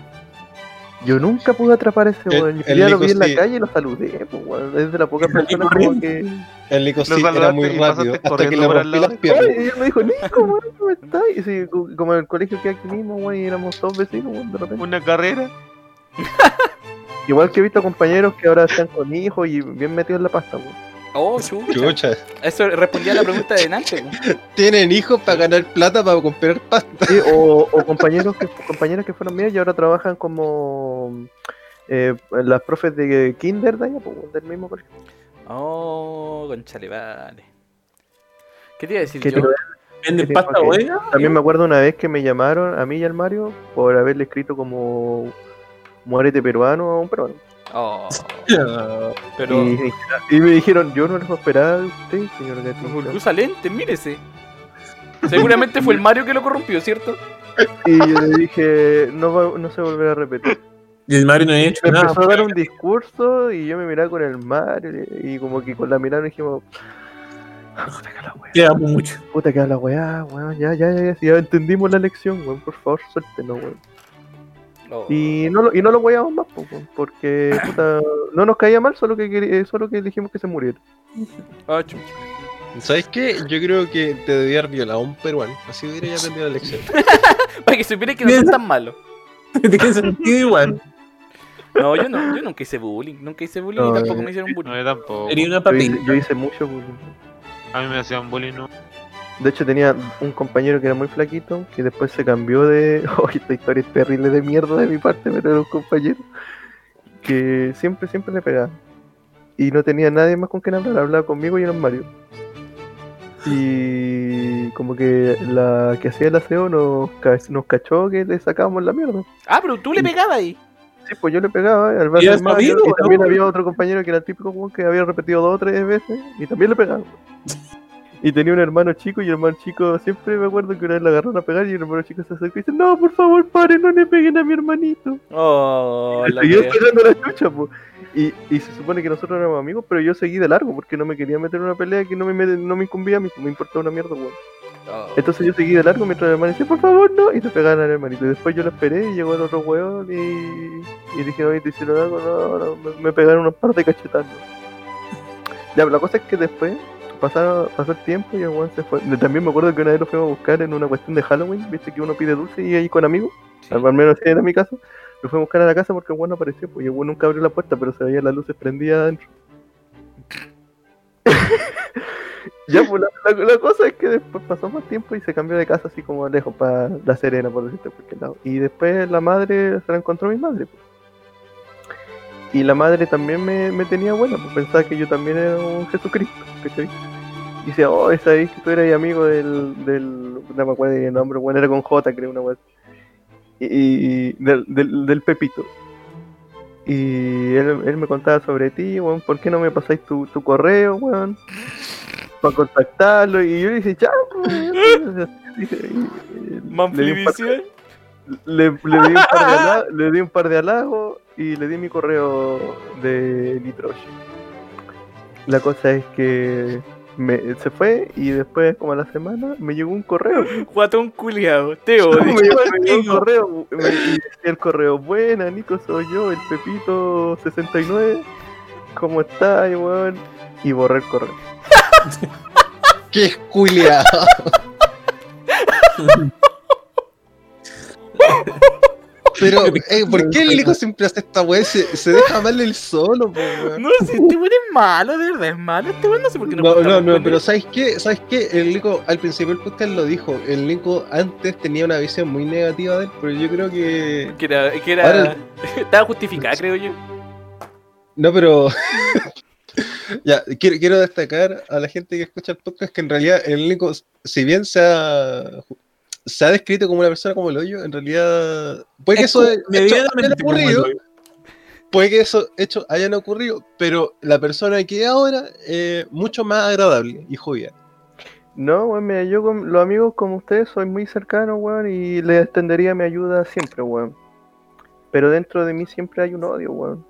Yo nunca pude atrapar a ese El- weón. Yo el ya lo vi en la sí. calle y lo saludé, pues weón. Es de la poca Y salí persona como que. El Nico sí era muy rápido. Hasta que le rompí las piernas. Ay, y él me dijo, Nico, weón, ¿cómo estás? Y sí, co- como el colegio que aquí mismo, weón, y éramos todos vecinos, weón, de repente. Una carrera. Igual que he visto compañeros que ahora están con hijos y bien metidos en la pasta, weón. Oh, chucha. Chucha. Eso respondía a la pregunta de Nante. Tienen hijos para ganar plata para comprar pasta. Sí, o, o compañeros que compañeras que fueron mías y ahora trabajan como eh, las profes de kinder de allá, del mismo colegio. Oh, conchale, vale. ¿Qué te iba a decir Que yo? te- ¿Venden Sí, pasta buena? También me acuerdo una vez que me llamaron a mí y al Mario por haberle escrito como muérete peruano a un peruano. Oh, pero. Y, y me dijeron, yo no les esperaba de usted, señor Gatito. Usa lentes, mírese. Seguramente fue el Mario que lo corrompió, ¿cierto? Y yo le dije, no, va- no se volverá a repetir. Y el Mario no ha hecho Me nada. empezó a dar un discurso y yo me miraba con el Mario y como que con la mirada nos dijimos, "Ah, puta que la weá, Queda mucho. puta que la weá, weón, ya, ya, ya, ya, ya entendimos la lección, weón, por favor, suéltenos, weón. Oh. Y no lo, y no lo weamos más, porque puta, no nos caía mal, solo que eh, solo que dijimos que se muriera. Ah, chucha. ¿Sabes qué? Yo creo que te debía haber violado a un peruano. Así hubiera ya aprendido la lección. Para que supiera que no son tan malos. ¿De qué sentido igual? No, yo no, yo nunca hice bullying, nunca hice bullying No, y tampoco eh, me hicieron bullying. No, yo tampoco. Sería una Yo papita. yo hice mucho bullying. A mí me hacían bullying, ¿no? De hecho tenía un compañero que era muy flaquito, que después se cambió de... Oh, esta historia es terrible de mierda de mi parte, pero era un compañero que siempre, siempre le pegaba. Y no tenía nadie más con quien hablar, hablaba conmigo y era un Mario. Y como que la que hacía el aseo nos, nos cachó que le sacábamos la mierda. Ah, pero tú le pegabas ahí. Sí, pues yo le pegaba al bar ¿Y del has Mario, sabido, y no? también había otro compañero que era el típico que había repetido dos o tres veces y también le pegaba. Y tenía un hermano chico y el hermano chico siempre me acuerdo que una vez le agarraron a pegar y el hermano chico se acercó y dice, no, por favor, pare, no le peguen a mi hermanito. Oh, Y la pegando la chucha, po. Y, y se supone que nosotros éramos amigos, pero yo seguí de largo porque no me quería meter en una pelea que no me, no me incumbía a mí, me importaba una mierda, weón. Oh. Entonces yo seguí de largo mientras el hermano decía, por favor, no, y se pegaban al hermanito. Y después yo lo esperé y llegó el otro weón y, y dije, oye, ¿te hicieron algo? No, no, me, me pegaron unos par de cachetadas. Ya, pero la cosa es que después pasaron, pasó el tiempo y el weón se fue. También me acuerdo que una vez lo fuimos a buscar en una cuestión de Halloween, viste que uno pide dulce y ahí con amigos, Sí. al menos era mi caso. Lo fuimos a buscar a la casa porque el weón no apareció, pues y el weón nunca abrió la puerta, pero se veían las luces prendidas adentro. Ya, pues la, la- la cosa es que después pasó más tiempo y se cambió de casa así como lejos para La Serena, por decirte por qué lado. Y después la madre se la encontró mi madre. pues. Y la madre también me, me tenía buena, pues pensaba que yo también era un Jesucristo, ¿cachai? Y decía, oh, esa vez que tú eras amigo del, del, no me acuerdo el nombre, bueno, era con J, creo, una wea. Y, y- del, del, del Pepito. Y él, él me contaba sobre ti, weón, ¿por qué no me pasáis tu, tu correo, weón? Para contactarlo. Y yo le dije, ya, weón. Le di un par de halagos y le di mi correo de nitrogen. La cosa es que me, se fue y después, como a la semana, me llegó un correo. Guatón culiado, te me, odio. llegó, me llegó un correo me- y decía el correo, buena Nico, soy yo, el Pepito 69. ¿Cómo estás, weón? Y borré el correo. ¡Qué culiado! Pero, eh, ¿por qué el Nico siempre hace esta weá? Se, se deja mal el solo, po, weón. No, si este weón es malo, de verdad, es malo. Este weón no sé por qué no No, no, no, pero. ¿sabes qué? ¿Sabes qué? El Nico, al principio del podcast lo dijo. El Nico antes tenía una visión muy negativa de él, pero yo creo que. Que era, que era Ahora- estaba justificada, creo yo. No, pero. ya, quiero, quiero destacar a la gente que escucha el podcast que en realidad el Nico, si bien se ha, se ha descrito como una persona como el hoyo, en realidad. Puede que Es eso haya ocurrido. Puede que eso hecho hayan ocurrido, pero la persona que es ahora es mucho más agradable y jovial. No, weón, mira, yo con los amigos como ustedes soy muy cercano, weón, y les extendería mi ayuda siempre, weón. Pero dentro de mí siempre hay un odio, weón.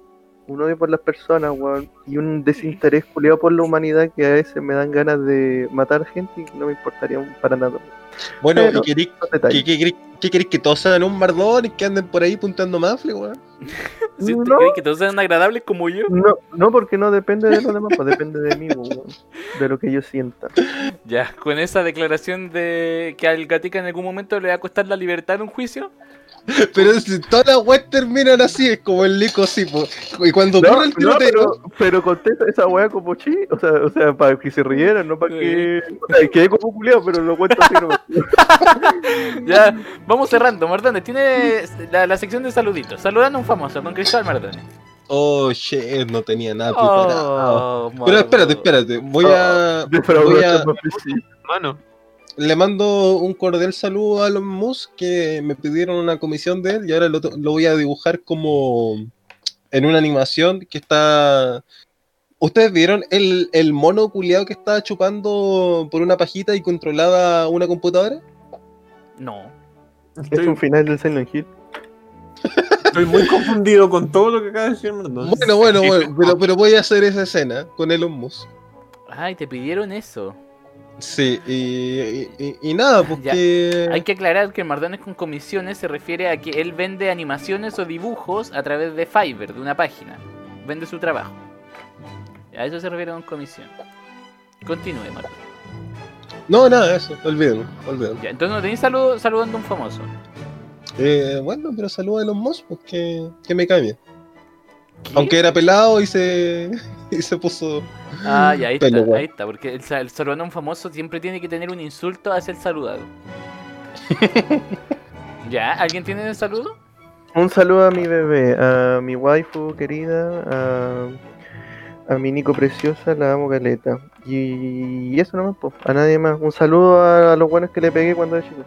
Un odio por las personas, weón. Y un desinterés culiado por la humanidad que a veces me dan ganas de matar gente y no me importaría para nada. Bueno, Pero- ¿y queréis. ¿Qué, qué, queréis- qué queréis que todos sean un mardón y que anden por ahí puntando mafle, weón? ¿Sí, ¿Usted No. cree que todos sean agradables como yo? No, no, porque no depende de los demás, pues depende de mí, weón. De lo que yo sienta. Ya, con esa declaración de que al gatica en algún momento le va a costar la libertad en un juicio. Pero todas las weas terminan así, es como el lico así, po. Y cuando No, ocurre el no, tiroteo, pero, pero contesta esa weá como chi, o sea, o sea, para que se rieran, no para que. O sea, quedé como culiado, pero lo cuento así, no. Ya, vamos cerrando. Mardones, tiene la, la sección de saluditos. Saludando a un famoso con Cristóbal Mardones. Oh, shit, no tenía nada preparado. Oh, Pero espérate, espérate. Voy a. Defraudó Voy a- a... Mano, Le mando un cordial saludo a los Mus que me pidieron una comisión de él y ahora lo, voy a dibujar como en una animación que está. ¿Ustedes vieron el, el mono culiado que estaba chupando por una pajita y controlaba una computadora? No. Es Estoy, un final del Silent Hill. estoy muy confundido con todo lo que acaba de decir Mardón. Bueno, bueno, bueno, pero, pero voy a hacer esa escena con Elon Musk. Ay, te pidieron eso. Sí, y, y- y- y nada, porque... Hay que aclarar que Mardones con comisiones se refiere a que él vende animaciones o dibujos a través de Fiverr, de una página. Vende su trabajo. A eso se refiere con comisión. Continúe, Mardones. No, nada, eso, olvídenlo. Ya, entonces no tenéis saludo saludando a un famoso. Eh, bueno, pero saluda a Elon Musk, pues que, que me cambie. Aunque era pelado y se, y se puso... Ah, ya, ahí Pelo, está, ahí está, porque el, el saludando a un famoso siempre tiene que tener un insulto hacia el saludado. ¿Ya? ¿Alguien tiene el saludo? Un saludo a mi bebé, a mi waifu querida, a, a mi Nico preciosa, la amo caleta. Y, y eso nomás, pues, a nadie más. Un saludo a, a los buenos que le pegué cuando era chico.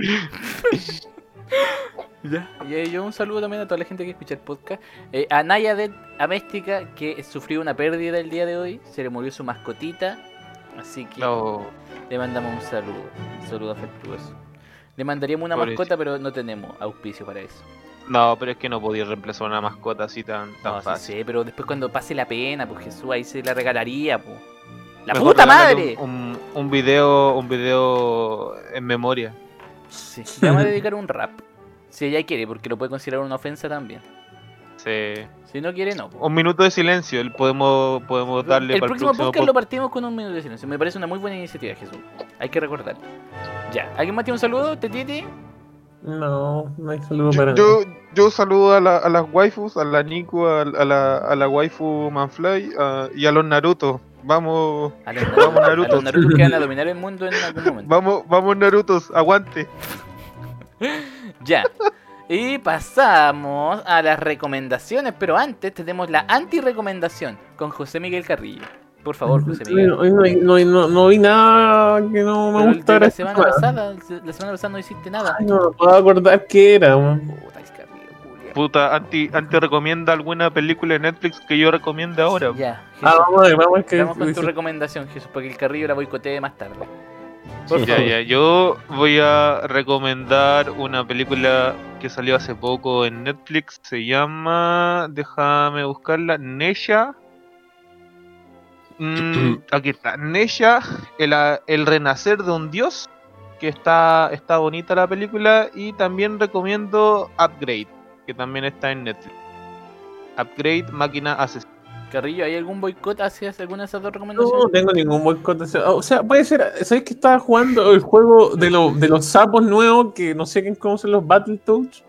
Ya. Y eh, yo un saludo también a toda la gente que escucha el podcast. Eh, a Naya de Améstica, que sufrió una pérdida el día de hoy. Se le murió su mascotita. Así que no. le mandamos un saludo. Un saludo afectuoso. Le mandaríamos una Pobrecito. mascota, pero no tenemos auspicio para eso. No, pero es que no podía reemplazar una mascota así tan, tan No, sí fácil. sé, pero después cuando pase la pena, pues Jesús ahí se la regalaría, pues. ¡La Mejor puta madre! Un, un, un video, un video en memoria. Sí, le vamos a dedicar un rap. Si ella quiere, porque lo puede considerar una ofensa también. Sí. Si no quiere, no. Un minuto de silencio, el- podemos, podemos darle el para próximo el próximo podcast lo partimos con un minuto de silencio. Me parece una muy buena iniciativa, Jesús. Hay que recordar. Ya, ¿alguien más tiene un saludo? ¿Tetiti? No, no hay saludo para Yo, yo saludo a, la- a las waifus, a la Nico, a, a la, a la waifu Manfly a- y a los Naruto. Vamos, A los Vamos, Naruto, a los Naruto que van a dominar el mundo en algún momento. vamos, vamos Narutos, aguante. Ya. Y pasamos a las recomendaciones, pero antes tenemos la anti-recomendación con José Miguel Carrillo. Por favor, José Miguel. Hoy no, no, no, no vi nada que no me Pero gustara. la semana. pasada, la semana pasada no hiciste nada. Ay, no me puedo acordar qué era. Puta, anti, anti recomienda alguna película de Netflix que yo recomiende ahora. Ya, Ah, vamos con tu recomendación, Jesús, para que el Carrillo la boicotee más tarde. Por Ya, favor. ya, yo voy a recomendar una película que salió hace poco en Netflix. Se llama. Déjame buscarla. Nesha. Mm, aquí está. Nesha, el, el renacer de un dios. Que está, está bonita la película. Y también recomiendo Upgrade. Que también está en Netflix. Upgrade, máquina asesina. Carrillo, ¿hay algún boicot hacia alguna de esas dos recomendaciones? No tengo ningún boicot. O sea, O sea, puede ser. ¿Sabes que estaba jugando el juego de, lo- de los sapos nuevos que no sé quién conoce los Battletoads?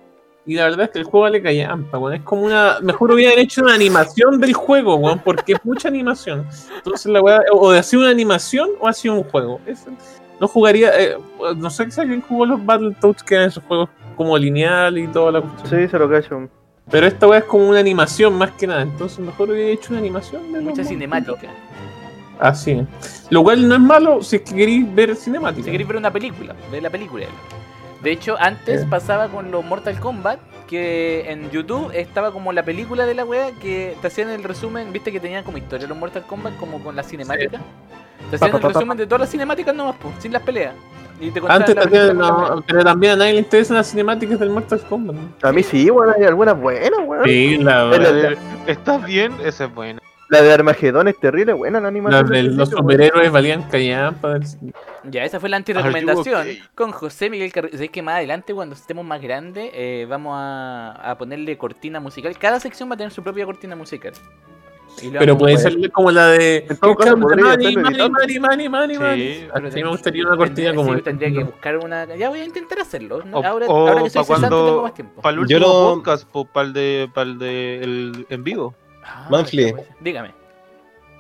Y la verdad es que el juego le callampa, weón. Es como una. Mejor hubieran hecho una animación del juego, weón, porque es mucha animación. Entonces la weá. O de hacer una animación o hacía un juego. Es- no jugaría. eh, no sé si alguien jugó los Battletoads, que eran esos juegos como lineal y toda la cuestión. Sí, se lo cacho. Pero esta weá es como una animación más que nada. Entonces mejor hubiera hecho una animación. de Mucha cinemática. Así es. Lo cual no es malo si es que queréis ver cinemática. Si queréis ver una película, ve la película. De hecho, antes pasaba con los Mortal Kombat, que en YouTube estaba como la película de la wea, que te hacían el resumen, viste que tenían como historia los Mortal Kombat, como con la cinemática. Te hacían Pa, el pa, pa, resumen de todas las cinemáticas nomás, po, sin las peleas. Y te contaban Antes la también, la no, pero también a nadie le interesan las cinemáticas del Mortal Kombat. ¿no? A mí sí, weón, hay algunas buenas, weón. Sí, la, la- La de, ¿Estás bien? Esa es buena. La de Armagedón es terrible, buena la animación. las de los superhéroes valían callampa. Ya, esa fue la antirecomendación okay? con José Miguel Carrillo. ¿Sabes que más adelante, cuando estemos más grandes, eh, vamos a, a ponerle cortina musical? Cada sección va a tener su propia cortina musical. Pero puede ser como la de. Mani. pero Así me gustaría una cortina como esta. tendría que buscar una. Ya voy a intentar hacerlo. ahora, que soy cesante tengo más tiempo. Para el Yo último lo- podcast, para el de, para el de el en vivo. Ah, Manfly. pues, Dígame.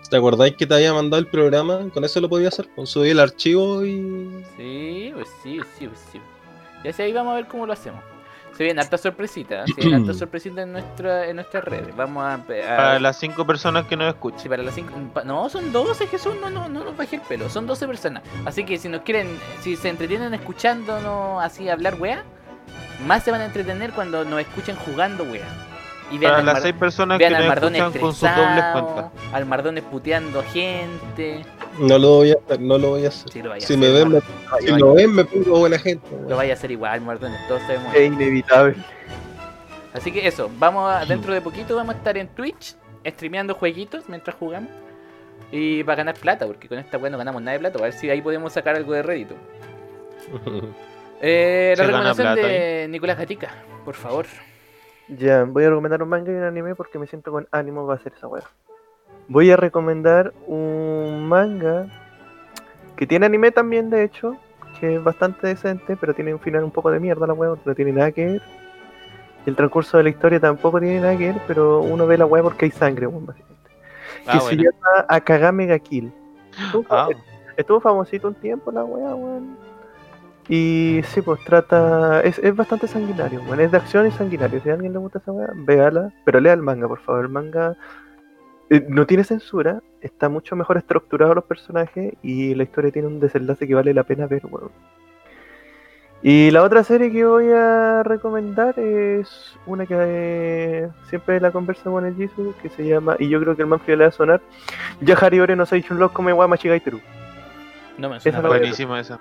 ¿Te acordáis que te había mandado el programa? Con eso lo podía hacer. Con subir el archivo y. Sí, pues sí, pues sí, pues sí. Ya sé, ahí vamos a ver cómo lo hacemos. Se vienen hartas sorpresitas, se vienen hartas sorpresitas en, nuestra, en nuestras redes. Vamos a... a- Para las cinco personas que nos escuchan. Sí, para las cinco... No, son 12, Jesús, no, no, no nos bajé el pelo. Son 12 personas. Así que si nos quieren, si se entretienen escuchándonos así hablar weá, más se van a entretener cuando nos escuchen jugando weá. Y vean Para al, las Mar- seis personas que vean al nos Mardone escuchan con sus dobles cuentas. al Mardone puteando gente. No lo voy a hacer, no lo voy a hacer. Sí, lo vaya a Si hacer, me ven, me, Mardone. si lo ven, me pongo buena gente. Lo vaya a hacer igual, Mardone, todos sabemos. Es inevitable. Así que eso, vamos a, dentro de poquito vamos a estar en Twitch streameando jueguitos mientras jugamos. Y para ganar plata, porque con esta weá no ganamos nada de plata. A ver si ahí podemos sacar algo de rédito. Eh, la recomendación plata de Nicolás Gatica, por favor. Ya, voy a recomendar un manga y un anime porque me siento con ánimo para hacer esa weá. Voy a recomendar un manga que tiene anime también, de hecho, que es bastante decente, pero tiene un final un poco de mierda la weá, no tiene nada que ver. Y el transcurso de la historia tampoco tiene nada que ver, pero uno ve la weá porque hay sangre, weón, básicamente. Ah, que bueno. se llama Akagame ga Kill. Estuvo, Ah, estuvo famosito un tiempo la weá, weón. Y sí, pues trata. Es, es bastante sanguinario, weón. Es de acción y sanguinario. Si a alguien le gusta esa weá, véala. Pero lea el manga, por favor. El manga eh, no tiene censura. Está mucho mejor estructurado los personajes. Y la historia tiene un desenlace que vale la pena ver, weón. Y la otra serie que voy a recomendar es una que eh, siempre la conversa con el Jisoo, que se llama, y yo creo que el Manfred le va a sonar, Yahari Ore no Seishun Lock Come wa Machigaiteru. No me Esa suena para- Buenísima esa.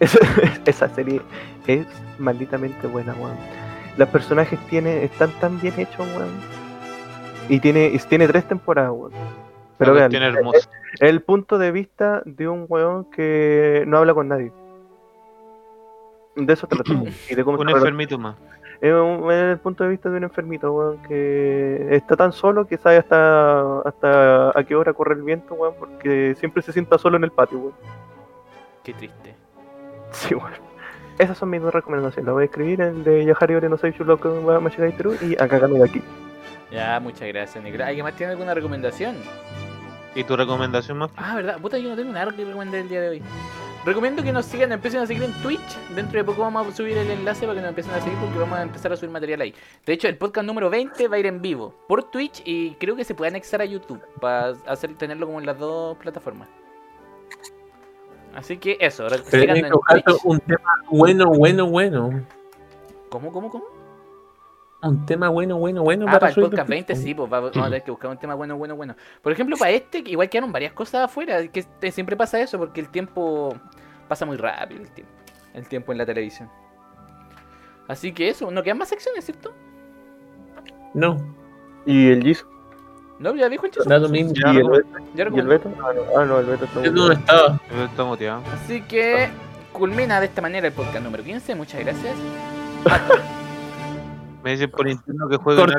Esa, esa serie es malditamente buena, weón. Los personajes tiene, están tan bien hechos, weón. Y tiene, y tiene tres temporadas, weón. Pero vean, tiene hermosa. el punto de vista de un weón que no habla con nadie. De eso trata. y de cómo Un enfermito más. Es es el punto de vista de un enfermito, weón, que está tan solo que sabe hasta, hasta a qué hora corre el viento, weón, porque siempre se sienta solo en el patio, weón. Qué triste. Sí, weón. Esas son mis dos recomendaciones. Las voy a escribir en de Yahari Ore no Seishun Loco wa Machigaiteru y Akagame de aquí. Ya, muchas gracias, Nicolás. ¿Alguien más tiene alguna recomendación? ¿Y tu recomendación más? Ah, verdad, puta, yo no tengo nada que recomendar el día de hoy. Recomiendo que nos sigan, empiecen a seguir en Twitch. Dentro de poco vamos a subir el enlace para que nos empiecen a seguir porque vamos a empezar a subir material ahí. De hecho, el podcast número 20 va a ir en vivo por Twitch y creo que se puede anexar a YouTube para hacer tenerlo como en las dos plataformas. Así que eso, Pero tienes que buscar un tema bueno, bueno, bueno. ¿Cómo, cómo, cómo? Un tema bueno, bueno, bueno. Ah, para el podcast después. 20 sí, pues va- vamos a tener que buscar un tema bueno, bueno, bueno. Por ejemplo, para este, que igual quedaron varias cosas afuera, que siempre pasa eso, porque el tiempo pasa muy rápido, el tiempo, el tiempo en la televisión. Así que eso, no quedan más secciones, ¿cierto? No, ¿Y el Jisoo? No, ya dijo el chico. da lo mismo. Ya, ¿Y el. Beto? ¿Y el. Beto? Ah, no, ah, no, el Beto está muy no estaba. Yo estoy motivado. Así que culmina de esta manera el podcast número 15. Muchas gracias. Me dicen por interno que jueguen Corta.